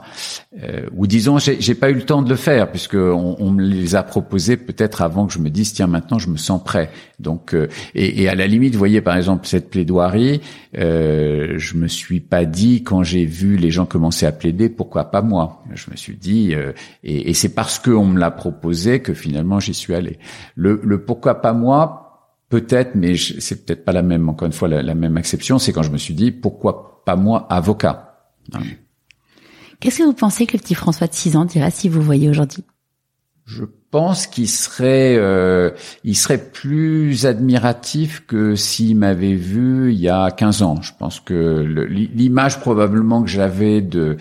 A: euh, ou disons j'ai pas eu le temps de le faire puisque on, on me les a proposés peut-être avant que je me dise tiens maintenant je me sens prêt. Donc euh, et, et, à la limite, vous voyez par exemple cette plaidoirie, euh, je me suis pas dit quand j'ai vu les gens commencer à plaider pourquoi pas moi? Je me suis dit euh, et, et c'est parce qu'on me l'a proposé que finalement j'y suis allé. Le, le pourquoi pas moi Peut-être, mais c'est peut-être pas la même, encore une fois, la, même exception, c'est quand je me suis dit, pourquoi pas moi, avocat? Hein.
B: Qu'est-ce que vous pensez que le petit François de 6 ans dirait si vous voyez aujourd'hui?
A: Je pense qu'il serait, euh, il serait plus admiratif que s'il m'avait vu il y a 15 ans. Je pense que l'image probablement que j'avais de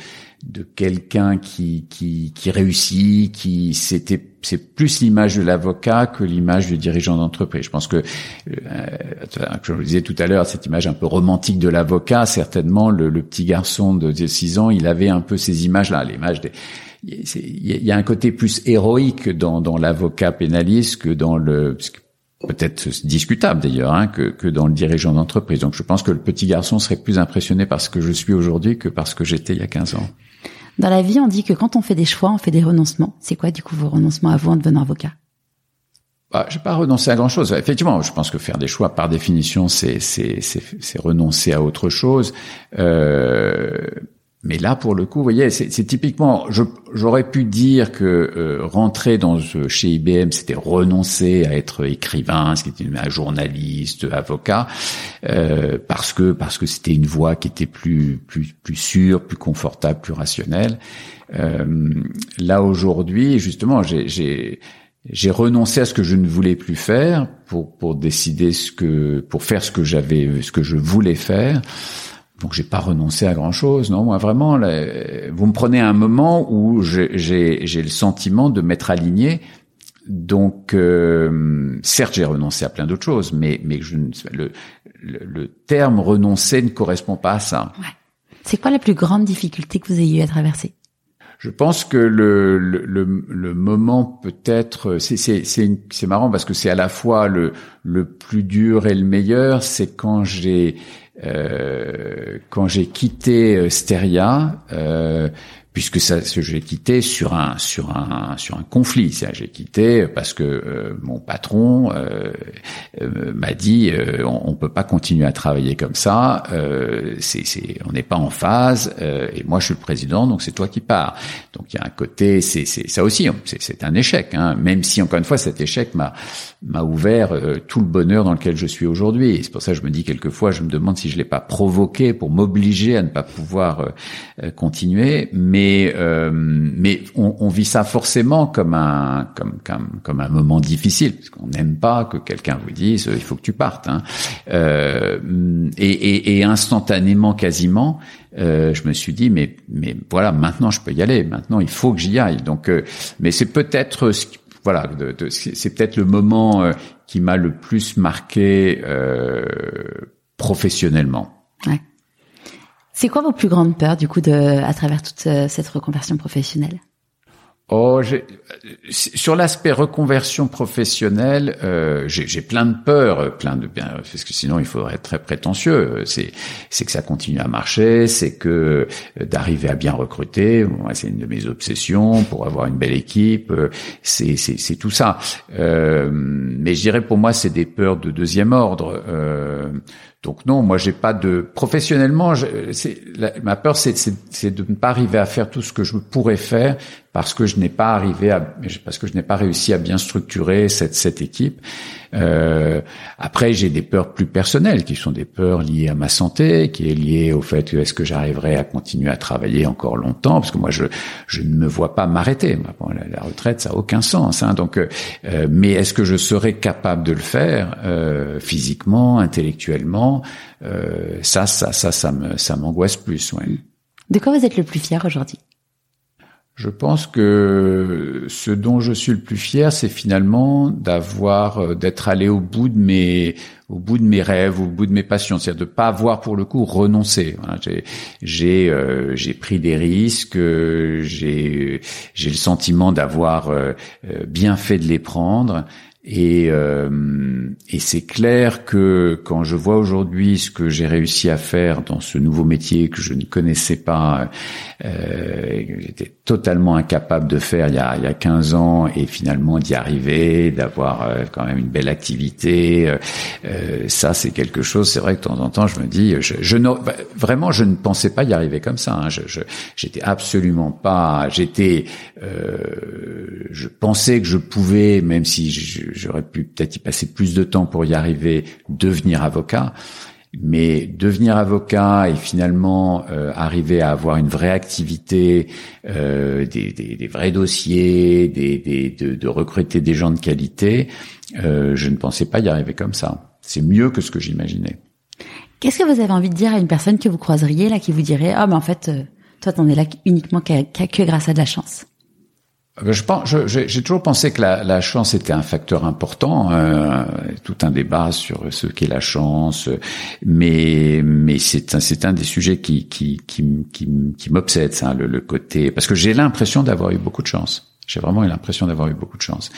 A: de quelqu'un qui, qui, réussit, qui c'était c'est plus l'image de l'avocat que l'image du dirigeant d'entreprise. Je pense que, euh, comme je le disais tout à l'heure, cette image un peu romantique de l'avocat, certainement le, petit garçon de 6 ans, il avait un peu ces images-là, l'image il y a un côté plus héroïque dans, dans l'avocat pénaliste que dans le peut-être discutable d'ailleurs hein, que, que dans le dirigeant d'entreprise. Donc je pense que le petit garçon serait plus impressionné par ce que je suis aujourd'hui que par ce que j'étais il y a 15 ans.
B: Dans la vie, on dit que quand on fait des choix, on fait des renoncements. C'est quoi, du coup, vos renoncements à vous en devenant avocat?
A: Bah, je vais pas renoncer à grand chose. Effectivement, je pense que faire des choix, par définition, c'est renoncer à autre chose. Euh, mais là, pour le coup, vous voyez, c'est typiquement, j'aurais pu dire que euh, rentrer dans chez IBM, c'était renoncer à être écrivain, ce qui était un journaliste, avocat, euh, parce que parce que c'était une voie qui était plus plus plus sûre, plus confortable, plus rationnelle. Euh, là aujourd'hui, justement, j'ai j'ai renoncé à ce que je ne voulais plus faire pour pour décider ce que pour faire ce que j'avais ce que je voulais faire. Donc j'ai pas renoncé à grand chose, non. Moi vraiment, vous me prenez un moment où j'ai le sentiment de m'être aligné. Donc euh, certes j'ai renoncé à plein d'autres choses, mais mais je, le, le, le terme renoncer ne correspond pas à ça.
B: Ouais. C'est quoi la plus grande difficulté que vous ayez eu à traverser?
A: Je pense que le, le, le, moment peut-être c'est marrant parce que c'est à la fois le le plus dur et le meilleur. C'est quand j'ai euh, quand j'ai quitté euh, Steria, euh, puisque ça, j'ai quitté sur un sur un sur un conflit. J'ai quitté parce que euh, mon patron euh, euh, m'a dit on, on, peut pas continuer à travailler comme ça. c'est on n'est pas en phase et moi je suis le président donc c'est toi qui pars. Donc il y a un côté c'est ça aussi c'est un échec. Hein, même si encore une fois cet échec m'a m'a ouvert tout le bonheur dans lequel je suis aujourd'hui. C'est pour ça que je me dis quelquefois je me demande si je l'ai pas provoqué pour m'obliger à ne pas pouvoir continuer. Mais mais euh, mais on, on, vit ça forcément comme un comme comme, comme un moment difficile parce qu'on n'aime pas que quelqu'un vous dise il faut que tu partes. Hein. Euh, et, et, et, instantanément, quasiment, euh, je me suis dit mais mais voilà maintenant je peux y aller. Maintenant il faut que j'y aille. Donc euh, mais c'est peut-être voilà de, de, c'est peut-être le moment euh, qui m'a le plus marqué professionnellement.
B: Ouais. C'est quoi vos plus grandes peurs du coup de, à travers toute euh, cette reconversion professionnelle?
A: Oh, sur l'aspect reconversion professionnelle, euh, j'ai plein de peurs, plein de bien, parce que sinon il faudrait être très prétentieux. C'est que ça continue à marcher, c'est que euh, d'arriver à bien recruter, c'est une de mes obsessions pour avoir une belle équipe. Euh, c'est c'est tout ça. Euh, mais je dirais pour moi c'est des peurs de deuxième ordre. Euh, donc non, moi j'ai pas de professionnellement. ma peur, c'est de ne pas arriver à faire tout ce que je pourrais faire parce que je n'ai pas arrivé à parce que je n'ai pas réussi à bien structurer cette cette équipe. Euh, après, j'ai des peurs plus personnelles qui sont des peurs liées à ma santé, qui est liée au fait que est-ce que j'arriverai à continuer à travailler encore longtemps, parce que moi je je ne me vois pas m'arrêter. La, retraite, ça a aucun sens. Hein, donc, euh, mais est-ce que je serai capable de le faire euh, physiquement, intellectuellement? Euh, Ça, ça, ça, ça me ça m'angoisse plus. Ouais.
B: De quoi vous êtes le plus fier aujourd'hui?
A: Je pense que ce dont je suis le plus fier, c'est finalement d'avoir, euh, d'être allé au bout de mes, au bout de mes rêves, au bout de mes passions, c'est-à-dire de pas avoir pour le coup renoncé. j'ai, j'ai, euh, j'ai pris des risques, j'ai, j'ai le sentiment d'avoir euh, bien fait de les prendre. Et, euh, et c'est clair que quand je vois aujourd'hui ce que j'ai réussi à faire dans ce nouveau métier que je ne connaissais pas, euh, j'étais totalement incapable de faire il y a, il y a 15 ans et finalement d'y arriver, d'avoir euh, quand même une belle activité, euh, euh, ça c'est quelque chose. C'est vrai que de temps en temps je me dis, je, je bah, vraiment je ne pensais pas y arriver comme ça. Hein. Je, j'étais absolument pas. J'étais, je pensais que je pouvais, même si j'aurais pu peut-être y passer plus de temps pour y arriver, devenir avocat. Mais devenir avocat et finalement euh, arriver à avoir une vraie activité, euh, des, des, des, vrais dossiers, des, de, de, recruter des gens de qualité, euh, je ne pensais pas y arriver comme ça. C'est mieux que ce que j'imaginais.
B: Qu'est-ce que vous avez envie de dire à une personne que vous croiseriez là, qui vous dirait ah oh, mais en fait euh, toi t'en es là uniquement qu'à, que grâce à de la chance
A: je pense, j'ai toujours pensé que la, la, chance était un facteur important. Euh, tout un débat sur ce qu'est la chance, mais mais c'est un c'est un des sujets qui qui qui qui, qui m'obsède, ça, le, le côté parce que j'ai l'impression d'avoir eu beaucoup de chance. J'ai vraiment eu l'impression d'avoir eu beaucoup de chance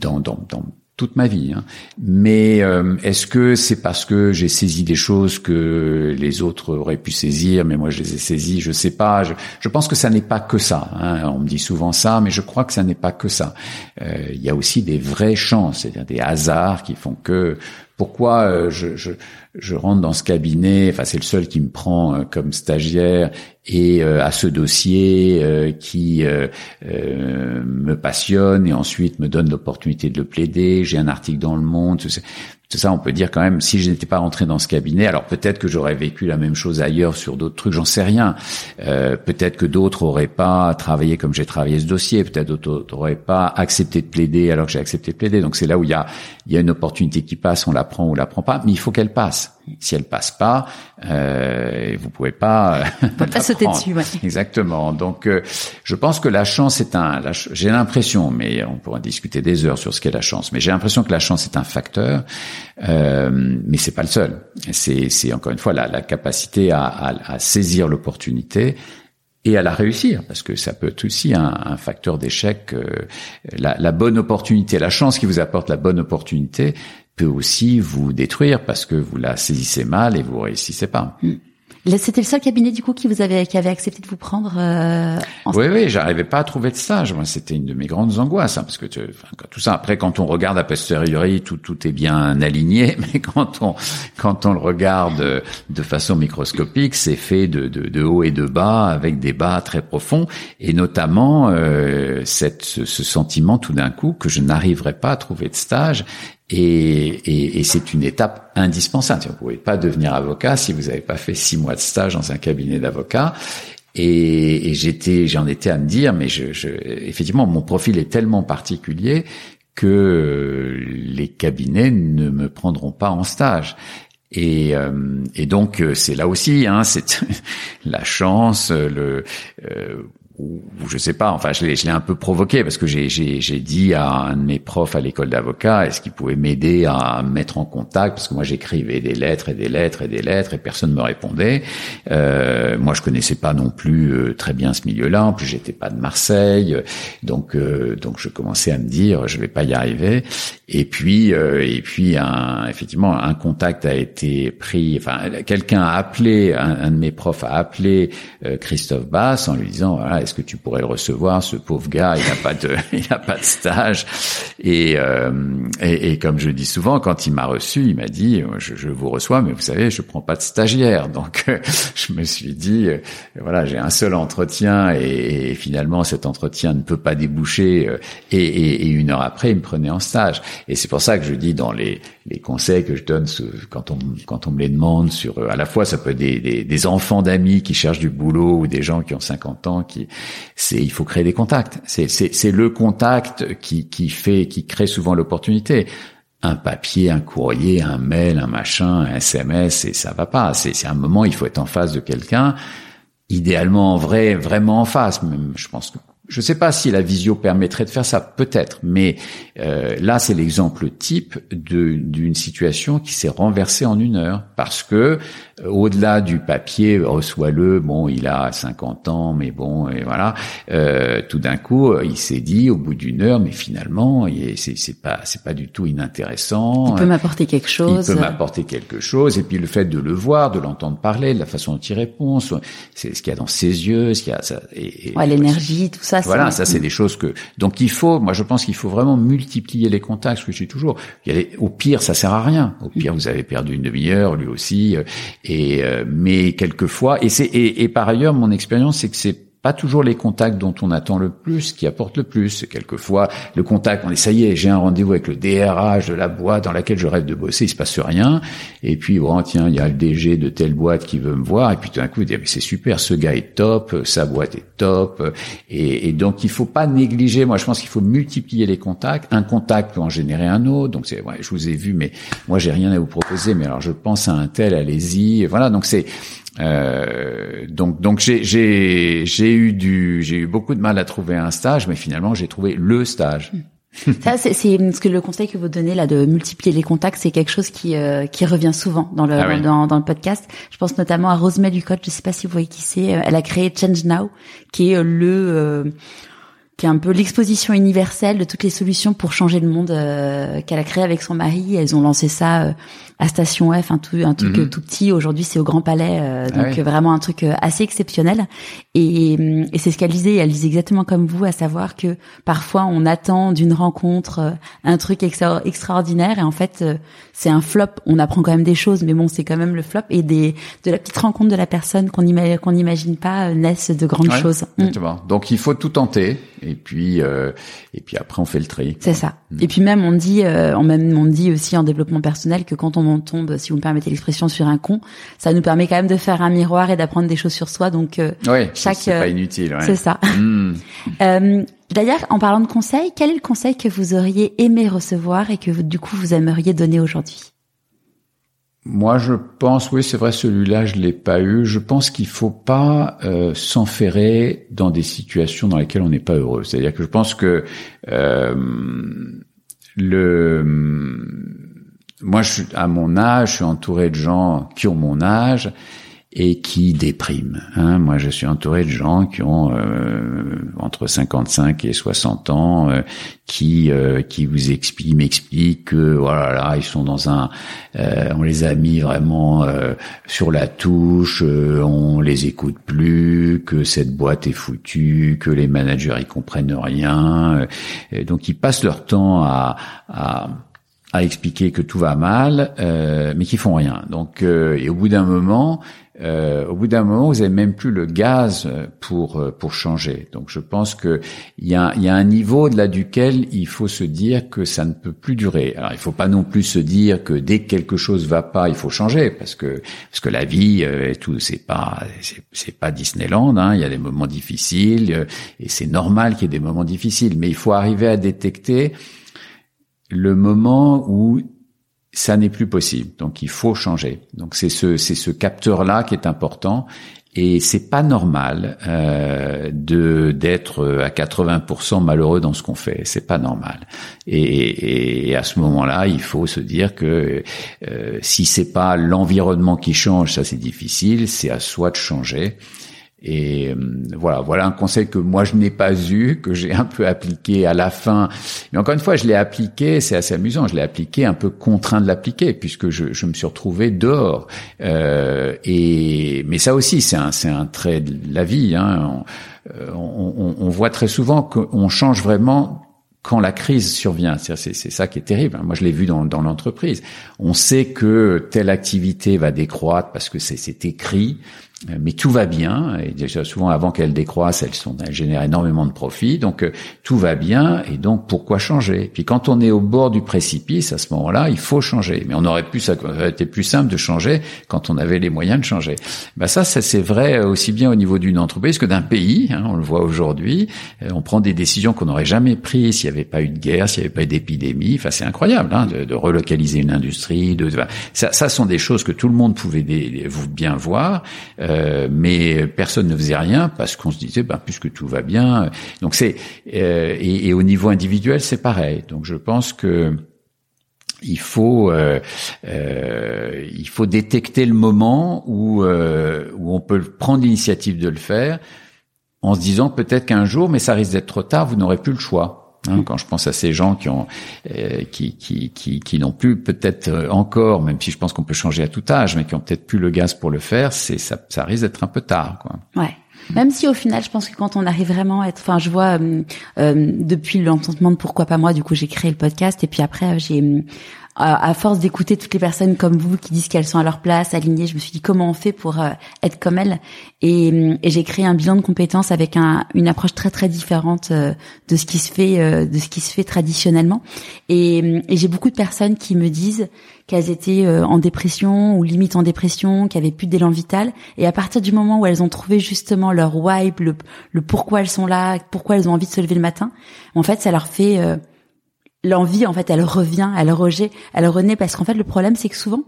A: dans dans dans toute ma vie. Hein. Mais euh, est-ce que c'est parce que j'ai saisi des choses que les autres auraient pu saisir, mais moi je les ai saisies Je sais pas. Je, je pense que ça n'est pas que ça. Hein. On me dit souvent ça, mais je crois que ça n'est pas que ça. Euh, il y a aussi des vraies chances, c'est-à-dire des hasards qui font que pourquoi euh, je, je, je, rentre dans ce cabinet, enfin c'est le seul qui me prend euh, comme stagiaire et euh, à ce dossier qui me passionne et ensuite me donne l'opportunité de le plaider. J'ai un article dans le Monde. Tout ça, on peut dire quand même, si je n'étais pas rentré dans ce cabinet, alors peut-être que j'aurais vécu la même chose ailleurs sur d'autres trucs, j'en sais rien. Euh, peut-être que d'autres auraient pas travaillé comme j'ai travaillé ce dossier, peut-être d'autres auraient pas accepté de plaider alors que j'ai accepté de plaider. Donc c'est là où il y a, il y a une opportunité qui passe, on la prend ou on la prend pas, mais il faut qu'elle passe. Si elle passe pas, euh, vous pouvez pas.
B: On peut pas sauter dessus. Ouais.
A: Exactement. Donc, euh, je pense que la chance est un. J'ai l'impression, mais on pourra discuter des heures sur ce qu'est la chance. Mais j'ai l'impression que la chance est un facteur, euh, mais c'est pas le seul. C'est encore une fois la, la capacité à, à, à saisir l'opportunité et à la réussir, parce que ça peut être aussi un, un facteur d'échec. Euh, la, la, bonne opportunité, la chance qui vous apporte la bonne opportunité peut aussi vous détruire parce que vous la saisissez mal et vous réussissez pas. Mm.
B: C'était le seul cabinet du coup qui vous avait qui avait accepté de vous prendre. Euh,
A: en oui, oui, j'arrivais pas à trouver de stage. Moi, c'était une de mes grandes angoisses, hein, parce que tu, enfin, tout ça. Après, quand on regarde à posteriori, tout tout est bien aligné, mais quand on quand on le regarde de façon microscopique, c'est fait de, de, de haut et de bas, avec des bas très profonds, et notamment euh, cette ce, ce sentiment tout d'un coup que je n'arriverais pas à trouver de stage et, et, et c'est une étape indispensable. Vous ne pouvez pas devenir avocat si vous n'avez pas fait six mois de stage dans un cabinet d'avocat. Et, et j'étais, j'en étais à me dire, mais je, je, effectivement, mon profil est tellement particulier que les cabinets ne me prendront pas en stage. Et, euh, et donc c'est là aussi, hein, c'est la chance, le euh, ou, je sais pas, enfin je l'ai, un peu provoqué parce que j'ai, dit à un de mes profs à l'école d'avocat est-ce qu'il pouvait m'aider à mettre en contact? Parce que moi j'écrivais des lettres et des lettres et des lettres et personne me répondait. Euh, moi je connaissais pas non plus euh, très bien ce milieu-là, en plus j'étais pas de Marseille, donc euh, donc je commençais à me dire je vais pas y arriver. Et puis euh, et puis un, effectivement un contact a été pris, enfin quelqu'un a appelé un, de mes profs a appelé Christophe Bass en lui disant voilà est-ce que tu pourrais le recevoir Ce pauvre gars, il n'a pas de, il n'a pas de stage. Et, euh, et, et, comme je dis souvent, quand il m'a reçu, il m'a dit je, je, vous reçois, mais vous savez, je prends pas de stagiaire. Donc, je me suis dit euh, voilà, j'ai un seul entretien et, et, finalement cet entretien ne peut pas déboucher. Euh, et, et, une heure après, il me prenait en stage. Et c'est pour ça que je dis dans les, les conseils que je donne quand on quand on me les demande sur à la fois ça peut être des, des, des enfants d'amis qui cherchent du boulot ou des gens qui ont 50 ans qui c'est il faut créer des contacts. C'est c'est le contact qui qui fait qui crée souvent l'opportunité. Un papier, un courrier, un mail, un machin, un SMS, et ça va pas. C'est c'est un moment il faut être en face de quelqu'un. Idéalement en vrai, vraiment en face. Même, je pense que je ne sais pas si la visio permettrait de faire ça, peut-être, mais euh, là c'est l'exemple type d'une situation qui s'est renversée en une heure parce que euh, au-delà du papier, reçois-le, bon, il a 50 ans, mais bon, et voilà, euh, tout d'un coup, euh, il s'est dit au bout d'une heure, mais finalement, c'est pas c'est pas du tout inintéressant.
B: Il peut m'apporter quelque chose.
A: Il peut m'apporter quelque chose, et puis le fait de le voir, de l'entendre parler, de la façon dont il répond, c'est ce qu'il y a dans ses yeux, ce qu'il y a, ça,
B: et, ouais, l'énergie, tout ça.
A: Voilà, ça c'est des choses que donc il faut, moi je pense qu'il faut vraiment multiplier les contacts, ce que je dis toujours. Il au pire, ça sert à rien. Au pire, vous avez perdu une demi-heure, lui aussi. Et euh, mais quelquefois, et c'est et, et, par ailleurs, mon expérience, c'est que c'est pas toujours les contacts dont on attend le plus qui apportent le plus. Quelquefois, le contact, on est ça y est, j'ai un rendez-vous avec le DRH de la boîte dans laquelle je rêve de bosser, il se passe rien. Et puis, bon, tiens, il y a le DG de telle boîte qui veut me voir. Et puis tout d'un coup, il dit, mais c'est super, ce gars est top, sa boîte est top. Et, et donc, il faut pas négliger. Moi, je pense qu'il faut multiplier les contacts. Un contact peut en générer un autre. Donc, c'est, ouais, je vous ai vu, mais moi, j'ai rien à vous proposer. Mais alors, je pense à un tel, allez-y. Voilà. Donc, c'est euh, donc donc j'ai j'ai j'ai eu du j'ai eu beaucoup de mal à trouver un stage, mais finalement j'ai trouvé le stage.
B: Ça, c'est ce que le conseil que vous donnez là de multiplier les contacts, c'est quelque chose qui euh, qui revient souvent dans le ah dans, dans, le podcast. Je pense notamment à Rosemary Ducotte. Je sais pas si vous voyez qui c'est. Elle a créé Change Now, qui est le euh, qui est un peu l'exposition universelle de toutes les solutions pour changer le monde euh, qu'elle a créé avec son mari. Elles ont lancé ça euh, à Station F, un, tout, un truc mhm. tout petit. Aujourd'hui, c'est au Grand Palais, euh, ah donc vraiment un truc assez exceptionnel. Et, et c'est ce qu'elle disait. Elle disait exactement comme vous, à savoir que parfois on attend d'une rencontre un truc extraordinaire et en fait c'est un flop. On apprend quand même des choses, mais bon, c'est quand même le flop. Et des de la petite rencontre de la personne qu'on qu'on n'imagine pas naissent de grandes choses.
A: Mm. Donc il faut tout tenter et puis euh, et puis après on fait le tri.
B: C'est ça. Mm. Et puis même on dit, euh, on même on dit aussi en développement personnel que quand on en tombe, si vous me permettez l'expression, sur un con, ça nous permet quand même de faire un miroir et d'apprendre des choses sur soi. Donc euh,
A: oui, chaque c'est pas inutile. Ouais.
B: C'est ça. Mm. euh, D'ailleurs, en parlant de conseils, quel est le conseil que vous auriez aimé recevoir et que du coup vous aimeriez donner aujourd'hui?
A: Moi, je pense, oui, c'est vrai, celui-là, je l'ai pas eu. Je pense qu'il faut pas euh, s'enferrer dans des situations dans lesquelles on n'est pas heureux. C'est-à-dire que je pense que euh, le, moi, je suis à mon âge, je suis entouré de gens qui ont mon âge et qui dépriment. Hein. Moi, je suis entouré de gens qui ont euh, entre 55 et 60 ans, euh, qui euh, qui vous expliquent, m'expliquent que voilà, là, ils sont dans un, on les a mis vraiment sur la touche, on les écoute plus, que cette boîte est foutue, que les managers ils comprennent rien, donc ils passent leur temps à, à à expliquer que tout va mal, mais qui font rien. Donc, et au bout d'un moment, euh, au bout d'un moment, vous avez même plus le gaz pour pour changer. Donc, je pense que il y a, y a un niveau de là duquel il faut se dire que ça ne peut plus durer. Alors, il faut pas non plus se dire que dès que quelque chose va pas, il faut changer, parce que parce que la vie et tout, c'est pas c'est pas Disneyland. Hein, il y a des moments difficiles et c'est normal qu'il y ait des moments difficiles, mais il faut arriver à détecter le moment où ça n'est plus possible. Donc il faut changer. Donc c'est ce c'est ce capteur là qui est important et c'est pas normal euh, de d'être à 80% malheureux dans ce qu'on fait. C'est pas normal. Et, et, à ce moment-là, il faut se dire que euh, si c'est pas l'environnement qui change, ça c'est difficile. C'est à soi de changer. Et euh, voilà, voilà un conseil que moi je n'ai pas eu, que j'ai un peu appliqué à la fin. Mais encore une fois, je l'ai appliqué, c'est assez amusant, je l'ai appliqué un peu contraint de l'appliquer, puisque je, je, me suis retrouvé dehors. Euh, et mais ça aussi, c'est un, c'est un trait de la vie. Hein. On, on, on, voit très souvent qu'on change vraiment quand la crise survient. C'est, ça qui est terrible. Moi, je l'ai vu dans, dans l'entreprise. On sait que telle activité va décroître parce que c'est écrit. Euh, mais tout va bien. Et déjà souvent avant qu'elles décroissent, elles sont elles génèrent énormément de profits. Donc euh, tout va bien. Et donc pourquoi changer? Puis quand on est au bord du précipice, à ce moment-là, il faut changer. Mais on aurait pu, ça aurait été plus simple de changer quand on avait les moyens de changer. Ben ça, ça c'est vrai aussi bien au niveau d'une entreprise que d'un pays. Hein, on le voit aujourd'hui. Euh, on prend des décisions qu'on n'aurait jamais prises s'il n'y avait pas eu de guerre, s'il n'y avait pas eu d'épidémie. Enfin, c'est incroyable hein, de, relocaliser une industrie. De, ça, ça sont des choses que tout le monde pouvait bien voir. Euh, mais personne ne faisait rien parce qu'on se disait, ben, puisque tout va bien. Donc c'est euh, et, et, au niveau individuel, c'est pareil. Donc je pense que il faut euh, euh il faut détecter le moment où où on peut prendre l'initiative de le faire en se disant peut-être qu'un jour, mais ça risque d'être trop tard, vous n'aurez plus le choix. Hein, quand je pense à ces gens qui ont, euh, qui, qui, qui, qui n'ont plus peut-être euh, encore, même si je pense qu'on peut changer à tout âge, mais qui ont peut-être plus le gaz pour le faire, c'est ça, ça risque d'être un peu tard, quoi.
B: Ouais. Même si au final, je pense que quand on arrive vraiment à être, enfin, je vois euh, euh depuis l'entendement de pourquoi pas moi, du coup, j'ai créé le podcast et puis après, j'ai à force d'écouter toutes les personnes comme vous qui disent qu'elles sont à leur place, alignées, je me suis dit comment on fait pour euh, être comme elles? Et, et j'ai créé un bilan de compétences avec un, une approche très très différente euh, de ce qui se fait euh, de ce qui se fait traditionnellement. Et, et j'ai beaucoup de personnes qui me disent qu'elles étaient en dépression ou limite en dépression, qui avaient plus d'élan vital. Et à partir du moment où elles ont trouvé justement leur why, le, le pourquoi elles sont là, pourquoi elles ont envie de se lever le matin, en fait, ça leur fait l'envie en fait elle revient, elle rejet, elle renaît parce qu'en fait le problème c'est que souvent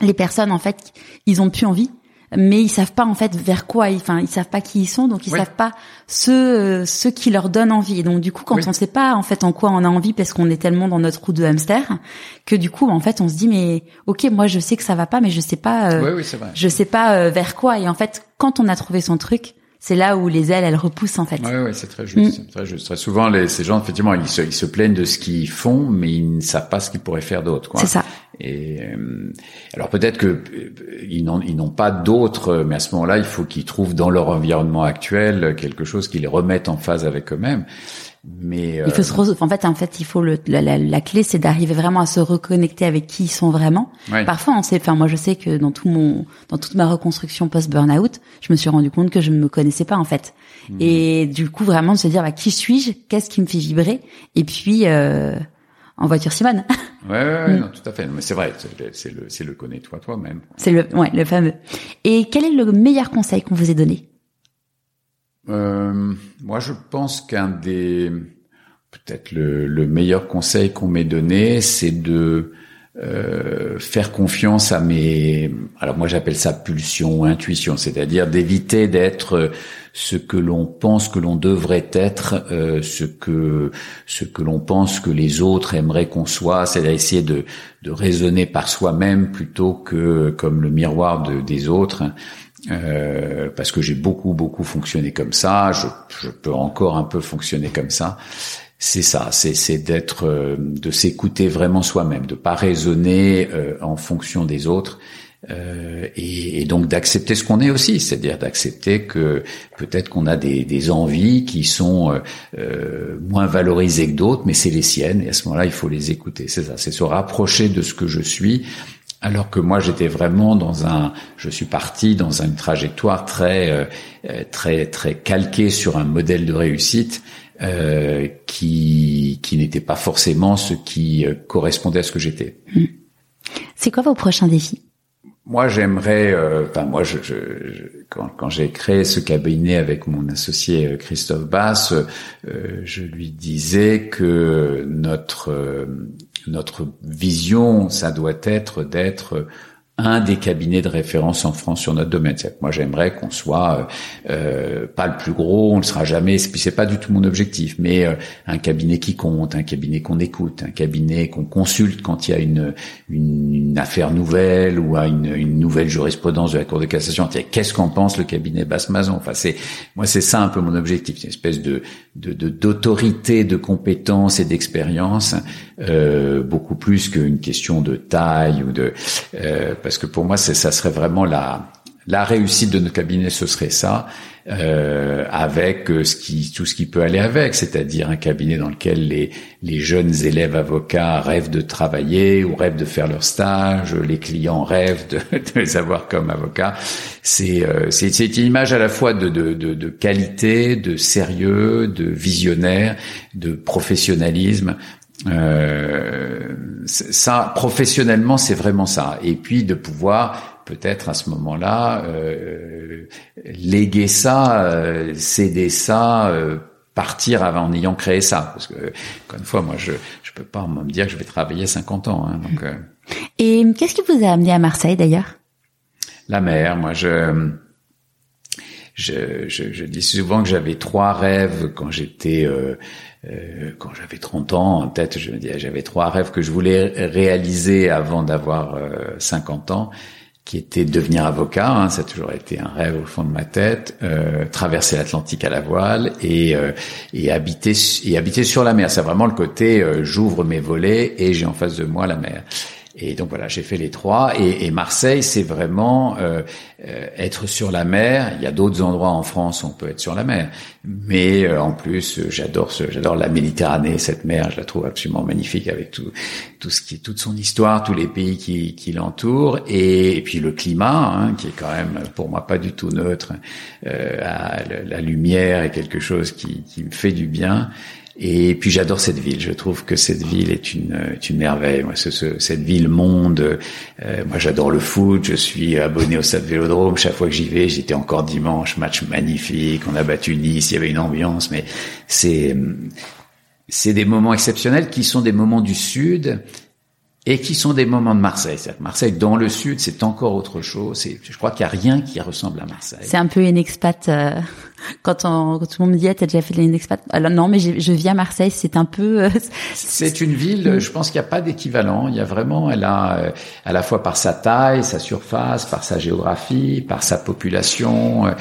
B: les personnes en fait ils ont plus envie mais ils savent pas en fait vers quoi ils enfin ils savent pas qui ils sont donc ils savent pas ce euh, ce qui leur donne envie. Et donc du coup quand on sait pas en fait en quoi on a envie parce qu'on est tellement dans notre roue de hamster que du coup en fait on se dit mais OK moi je sais que ça va pas mais je sais pas euh, je sais pas euh, vers quoi. Et en fait quand on a trouvé son truc c'est là où les ailes elles repoussent en fait.
A: Oui, ouais, c'est très juste, mm. très juste. Très souvent, les, ces gens effectivement, ils se, ils se plaignent de ce qu'ils font, mais ils ne savent pas ce qu'ils pourraient faire d'autre.
B: C'est ça.
A: Et euh, alors peut-être que euh, ils n'ont ils n'ont pas d'autres, mais à ce moment-là, il faut qu'ils trouvent dans leur environnement actuel quelque chose qui les remette en phase avec eux-mêmes. Mais
B: il faut se euh, en fait en fait il faut le, la, la, clé c'est d'arriver vraiment à se reconnecter avec qui ils sont vraiment. Parfois on sait enfin moi je sais que dans tout mon dans toute ma reconstruction post burn-out, je me suis rendu compte que je ne me connaissais pas en fait. Hmm. Et du coup vraiment de se dire bah, qui suis-je, qu'est-ce qui me fait vibrer? Et puis euh, en voiture Simone.
A: Ouais, ouais, ouais hmm. non, tout à fait. mais c'est vrai, c'est le, c'est le connais-toi toi-même.
B: C'est le, ouais, le fameux. Et quel est le meilleur conseil qu'on vous ait donné?
A: Euh, moi, je pense qu'un des peut-être le, le, meilleur conseil qu'on m'ait donné, c'est de euh, faire confiance à mes. Alors moi, j'appelle ça pulsion ou intuition, c'est-à-dire d'éviter d'être ce que l'on pense que l'on devrait être, euh, ce que ce que l'on pense que les autres aimeraient qu'on soit, c'est d'essayer de, de raisonner par soi-même plutôt que comme le miroir de, des autres. Euh, parce que j'ai beaucoup beaucoup fonctionné comme ça, je, je, peux encore un peu fonctionner comme ça. C'est ça, c'est d'être, euh, de s'écouter vraiment soi-même, de pas raisonner euh, en fonction des autres, euh, et, et, donc d'accepter ce qu'on est aussi, c'est-à-dire d'accepter que peut-être qu'on a des, des, envies qui sont euh, moins valorisées que d'autres, mais c'est les siennes, et à ce moment-là, il faut les écouter. C'est ça, c'est se rapprocher de ce que je suis Alors que moi, j'étais vraiment dans un, je suis parti dans une trajectoire très, euh, très, très calquée sur un modèle de réussite euh, qui, qui n'était pas forcément ce qui euh, correspondait à ce que j'étais. Hmm.
B: C'est quoi vos prochains défis?
A: Moi, j'aimerais, euh, enfin moi, je, je, quand, quand j'ai créé ce cabinet avec mon associé euh, Christophe Bass, euh, je lui disais que notre notre vision, ça doit être d'être un des cabinets de référence en France sur notre domaine. Moi, j'aimerais qu'on soit euh, euh, pas le plus gros, on ne sera jamais. Puis c'est pas du tout mon objectif, mais euh, un cabinet qui compte, un cabinet qu'on écoute, un cabinet qu'on consulte quand il y a une, une, affaire nouvelle ou à une, une, nouvelle jurisprudence de la Cour de cassation. Qu'est-ce qu'en pense le cabinet Basse-Mazon Enfin, c'est moi, c'est ça un peu mon objectif, une espèce de d'autorité, de, de, de compétence et d'expérience, euh, beaucoup plus qu'une question de taille ou de euh, parce que pour moi, ça serait vraiment la la réussite de notre cabinet, ce serait ça, euh, avec euh, ce qui, tout ce qui peut aller avec, c'est-à-dire un cabinet dans lequel les, les jeunes élèves avocats rêvent de travailler ou rêvent de faire leur stage, les clients rêvent de, de les avoir comme avocats. C'est euh, c'est une image à la fois de, de, de, de qualité, de sérieux, de visionnaire, de professionnalisme. Euh, ça, professionnellement, c'est vraiment ça. Et puis de pouvoir peut-être à ce moment-là euh, léguer ça, euh, céder ça, euh, partir en ayant créé ça. Parce que encore une fois, moi, je je peux pas me dire que je vais travailler 50 ans. Hein, donc. Euh.
B: Et qu'est-ce qui vous a amené à Marseille d'ailleurs?
A: La mer. Moi, je je, je, je, dis souvent que j'avais trois rêves quand j'étais euh, euh, quand j'avais 30 ans en tête je me dis j'avais trois rêves que je voulais réaliser avant d'avoir euh, 50 ans qui était de devenir avocat, hein, ça a toujours été un rêve au fond de ma tête, euh, traverser l'Atlantique à la voile et, euh, et habiter et habiter sur la mer. C'est vraiment le côté euh, j'ouvre mes volets et j'ai en face de moi la mer. Et donc voilà, j'ai fait les trois. Et, et Marseille, c'est vraiment euh, euh, être sur la mer. Il y a d'autres endroits en France où on peut être sur la mer, mais euh, en plus, j'adore ce, j'adore la Méditerranée, cette mer. Je la trouve absolument magnifique avec tout, tout ce qui, toute son histoire, tous les pays qui, qui l'entourent, et, puis le climat, hein, qui est quand même pour moi pas du tout neutre. la, la, lumière est quelque chose qui, qui me fait du bien. Et puis j'adore cette ville. Je trouve que cette ville est une, une merveille. Moi, ce, cette ville monde. Euh, moi, j'adore le foot. Je suis abonné au Stade Vélodrome. Chaque fois que j'y vais, j'étais encore dimanche. Match magnifique. On a battu Nice. Il y avait une ambiance. Mais c'est c'est des moments exceptionnels qui sont des moments du Sud et qui sont des moments de Marseille. Marseille, dans le sud, c'est encore autre chose. Je crois qu'il n'y a rien qui ressemble à Marseille.
B: C'est un peu une expat. Euh, quand, on, quand tout le monde me dit, ah, t'as déjà fait une expat? Alors non, mais je vis à Marseille. C'est un peu. Euh,
A: c'est une ville. Je pense qu'il n'y a pas d'équivalent. Il y a vraiment. Elle a euh, à la fois par sa taille, sa surface, par sa géographie, par sa population,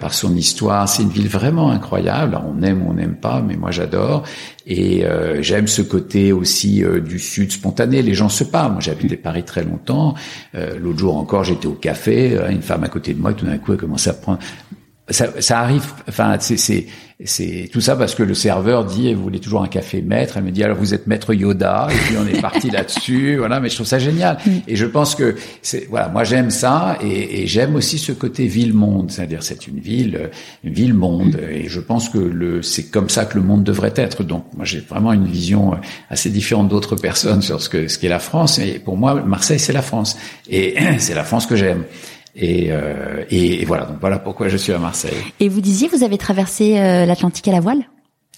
A: par son histoire. C'est une ville vraiment incroyable. on aime ou on n'aime pas, mais moi j'adore. Et j'aime ce côté aussi du sud spontané. Les gens se parlent. Moi, j'ai habité Paris très longtemps. Euh, L'autre jour encore, j'étais au café, euh, une femme à côté de moi, tout d'un coup, elle commençait à prendre. Ça, ça arrive. Enfin, c'est c'est tout ça parce que le serveur dit, vous voulez toujours un café maître. Elle me dit, alors vous êtes maître Yoda. Et puis on est parti là-dessus. Voilà, mais je trouve ça génial. Mm. Et je pense que c'est, voilà, moi j'aime ça et, et j'aime aussi ce côté ville-monde. C'est-à-dire, c'est une ville, une ville-monde. Et je pense que le, c'est comme ça que le monde devrait être. Donc, moi j'ai vraiment une vision assez différente d'autres personnes sur ce que, ce qu'est la France. Et pour moi, Marseille, c'est la France. Et c'est la France que j'aime. Et, euh, et, voilà, donc voilà pourquoi je suis à Marseille.
B: Et vous disiez, vous avez traversé euh, l'Atlantique à la voile?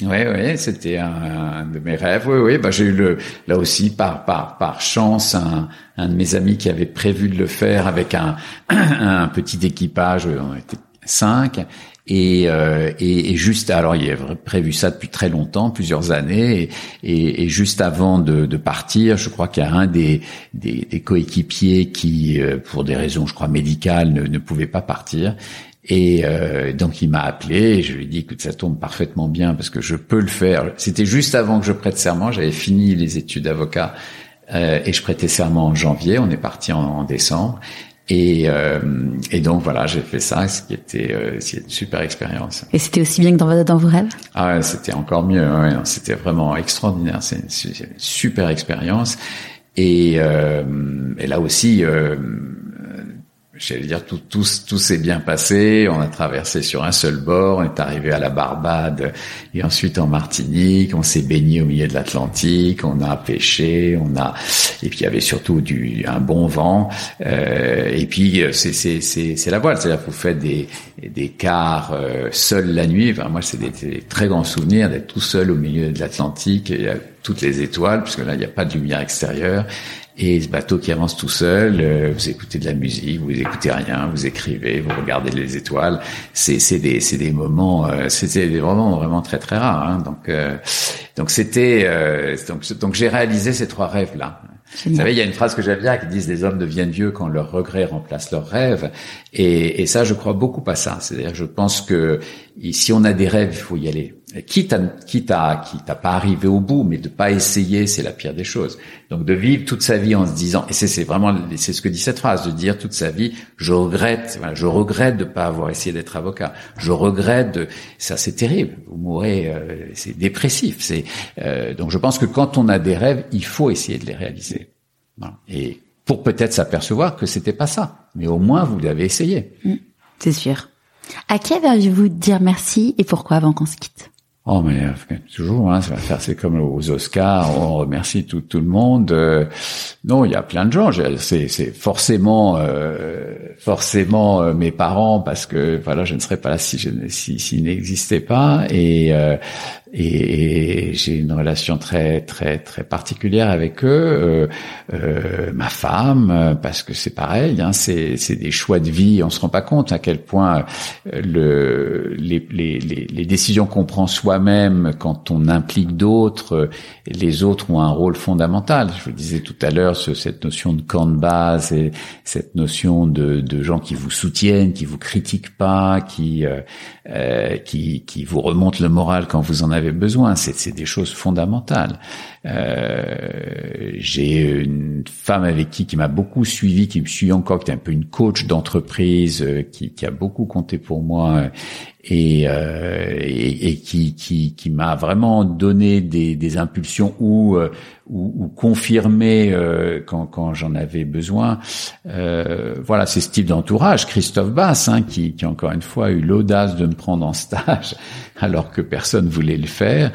A: Oui, oui, c'était un, de mes rêves. Oui, oui, bah j'ai eu le, là aussi par par par chance un, un de mes amis qui avait prévu de le faire avec un un petit équipage. On était cinq et, euh, et, et, juste, alors il avait prévu ça depuis très longtemps, plusieurs années, et, et juste avant de, de, partir, je crois qu'il y a un des, des, des coéquipiers qui, euh, pour des raisons, je crois, médicales, ne, ne pouvait pas partir. Et euh, donc il m'a appelé je lui ai dit que ça tombe parfaitement bien parce que je peux le faire. C'était juste avant que je prête serment, j'avais fini les études d'avocat euh, et je prêtais serment en janvier. On est parti en, en décembre et, euh, et donc voilà, j'ai fait ça, ce qui était euh, une super expérience.
B: Et c'était aussi bien que dans, dans vos rêves?
A: Ah, ouais, c'était encore mieux. Ouais, c'était vraiment extraordinaire. C'est une, super expérience. Et, euh, et là aussi, euh, j'allais dire tout tout tout s'est bien passé. On a traversé sur un seul bord, on est arrivé à la Barbade et ensuite en Martinique. On s'est baigné au milieu de l'Atlantique, on a pêché, on a et puis il y avait surtout du un bon vent. Euh, et puis c'est c'est c'est c'est la voile, c'est-à-dire vous faites des des quarts euh, seul la nuit. Enfin, moi c'est des, des, très grands souvenirs d'être tout seul au milieu de l'Atlantique. Il y a toutes les étoiles puisque là il n'y a pas de lumière extérieure et ce bateau qui avance tout seul, euh, vous écoutez de la musique, vous écoutez rien, vous écrivez, vous regardez les étoiles. C'est c'est des c'est des moments, euh, c'était moments vraiment très très rares. Hein. Donc euh, donc c'était euh, donc donc j'ai réalisé ces trois rêves là. Vous savez, il y a une phrase que j'aime bien qui dit les hommes deviennent vieux quand leurs regrets remplacent leurs rêves. Et, et ça, je crois beaucoup à ça. C'est-à-dire, je pense que si on a des rêves, il faut y aller. Quitte à, quitte à, quitte à pas arriver au bout, mais de pas essayer, c'est la pire des choses. Donc de vivre toute sa vie en se disant, et c'est vraiment, c'est ce que dit cette phrase, de dire toute sa vie, je regrette, je regrette de pas avoir essayé d'être avocat. Je regrette de, ça c'est terrible. Vous mourrez, euh, c'est dépressif. C'est euh, donc je pense que quand on a des rêves, il faut essayer de les réaliser. Et pour peut-être s'apercevoir que c'était pas ça, mais au moins vous l'avez essayé.
B: Mmh, c'est sûr. À qui avez-vous dire merci et pourquoi avant qu'on se quitte?
A: Oh mais euh, toujours, hein, ça va c'est comme aux Oscars, on remercie tout tout le monde. Euh, non, il y a plein de gens. C'est c'est forcément euh, forcément euh, mes parents parce que voilà, je ne serais pas là si je si s'ils n'existaient pas et et, j'ai une relation très très très particulière avec eux. Euh, euh, ma femme, parce que c'est pareil, hein, c'est c'est des choix de vie. On se rend pas compte à quel point euh, le les les les, les décisions qu'on prend soi-même quand on implique d'autres, les autres ont un rôle fondamental. Je vous disais tout à l'heure cette notion de camp de base et cette notion de de gens qui vous soutiennent, qui vous critiquent pas, qui euh, qui qui vous remontent le moral quand vous en avez besoin. C'est des choses fondamentales. Euh, j'ai une femme avec qui qui m'a beaucoup suivi, qui me suit encore, qui est un peu une coach d'entreprise, euh, qui, qui, a beaucoup compté pour moi et, euh, et, et, qui, qui, qui m'a vraiment donné des, des impulsions euh, ou, ou confirmé euh, quand, quand j'en avais besoin. Euh, voilà, c'est ce type d'entourage. Christophe Bass, hein, qui, qui encore une fois a eu l'audace de me prendre en stage alors que personne voulait le faire.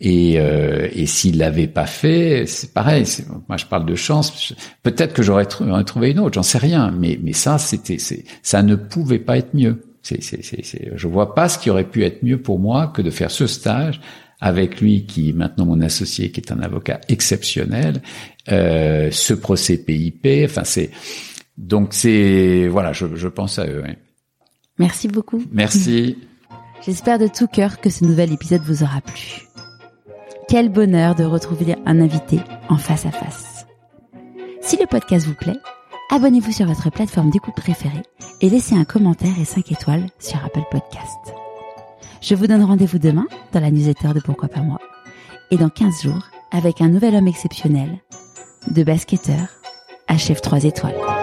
A: Et, euh, et s'il l'avait pas fait, c'est pareil. Moi, je parle de chance. Peut-être que j'aurais trouvé une autre, j'en sais rien. Mais, mais ça, c'était, ça ne pouvait pas être mieux. C'est, c'est, c'est, je vois pas ce qui aurait pu être mieux pour moi que de faire ce stage avec lui, qui est maintenant mon associé, qui est un avocat exceptionnel, euh, ce procès PIP. Enfin, c'est donc c'est voilà, je, je pense à eux.
B: Merci beaucoup.
A: Merci.
B: J'espère de tout cœur que ce nouvel épisode vous aura plu. Quel bonheur de retrouver un invité en face à face. Si le podcast vous plaît, abonnez-vous sur votre plateforme d'écoute préférée et laissez un commentaire et 5 étoiles sur Apple Podcast. Je vous donne rendez-vous demain dans la newsletter de Pourquoi pas moi et dans 15 jours avec un nouvel homme exceptionnel, de basketteur à chef 3 étoiles.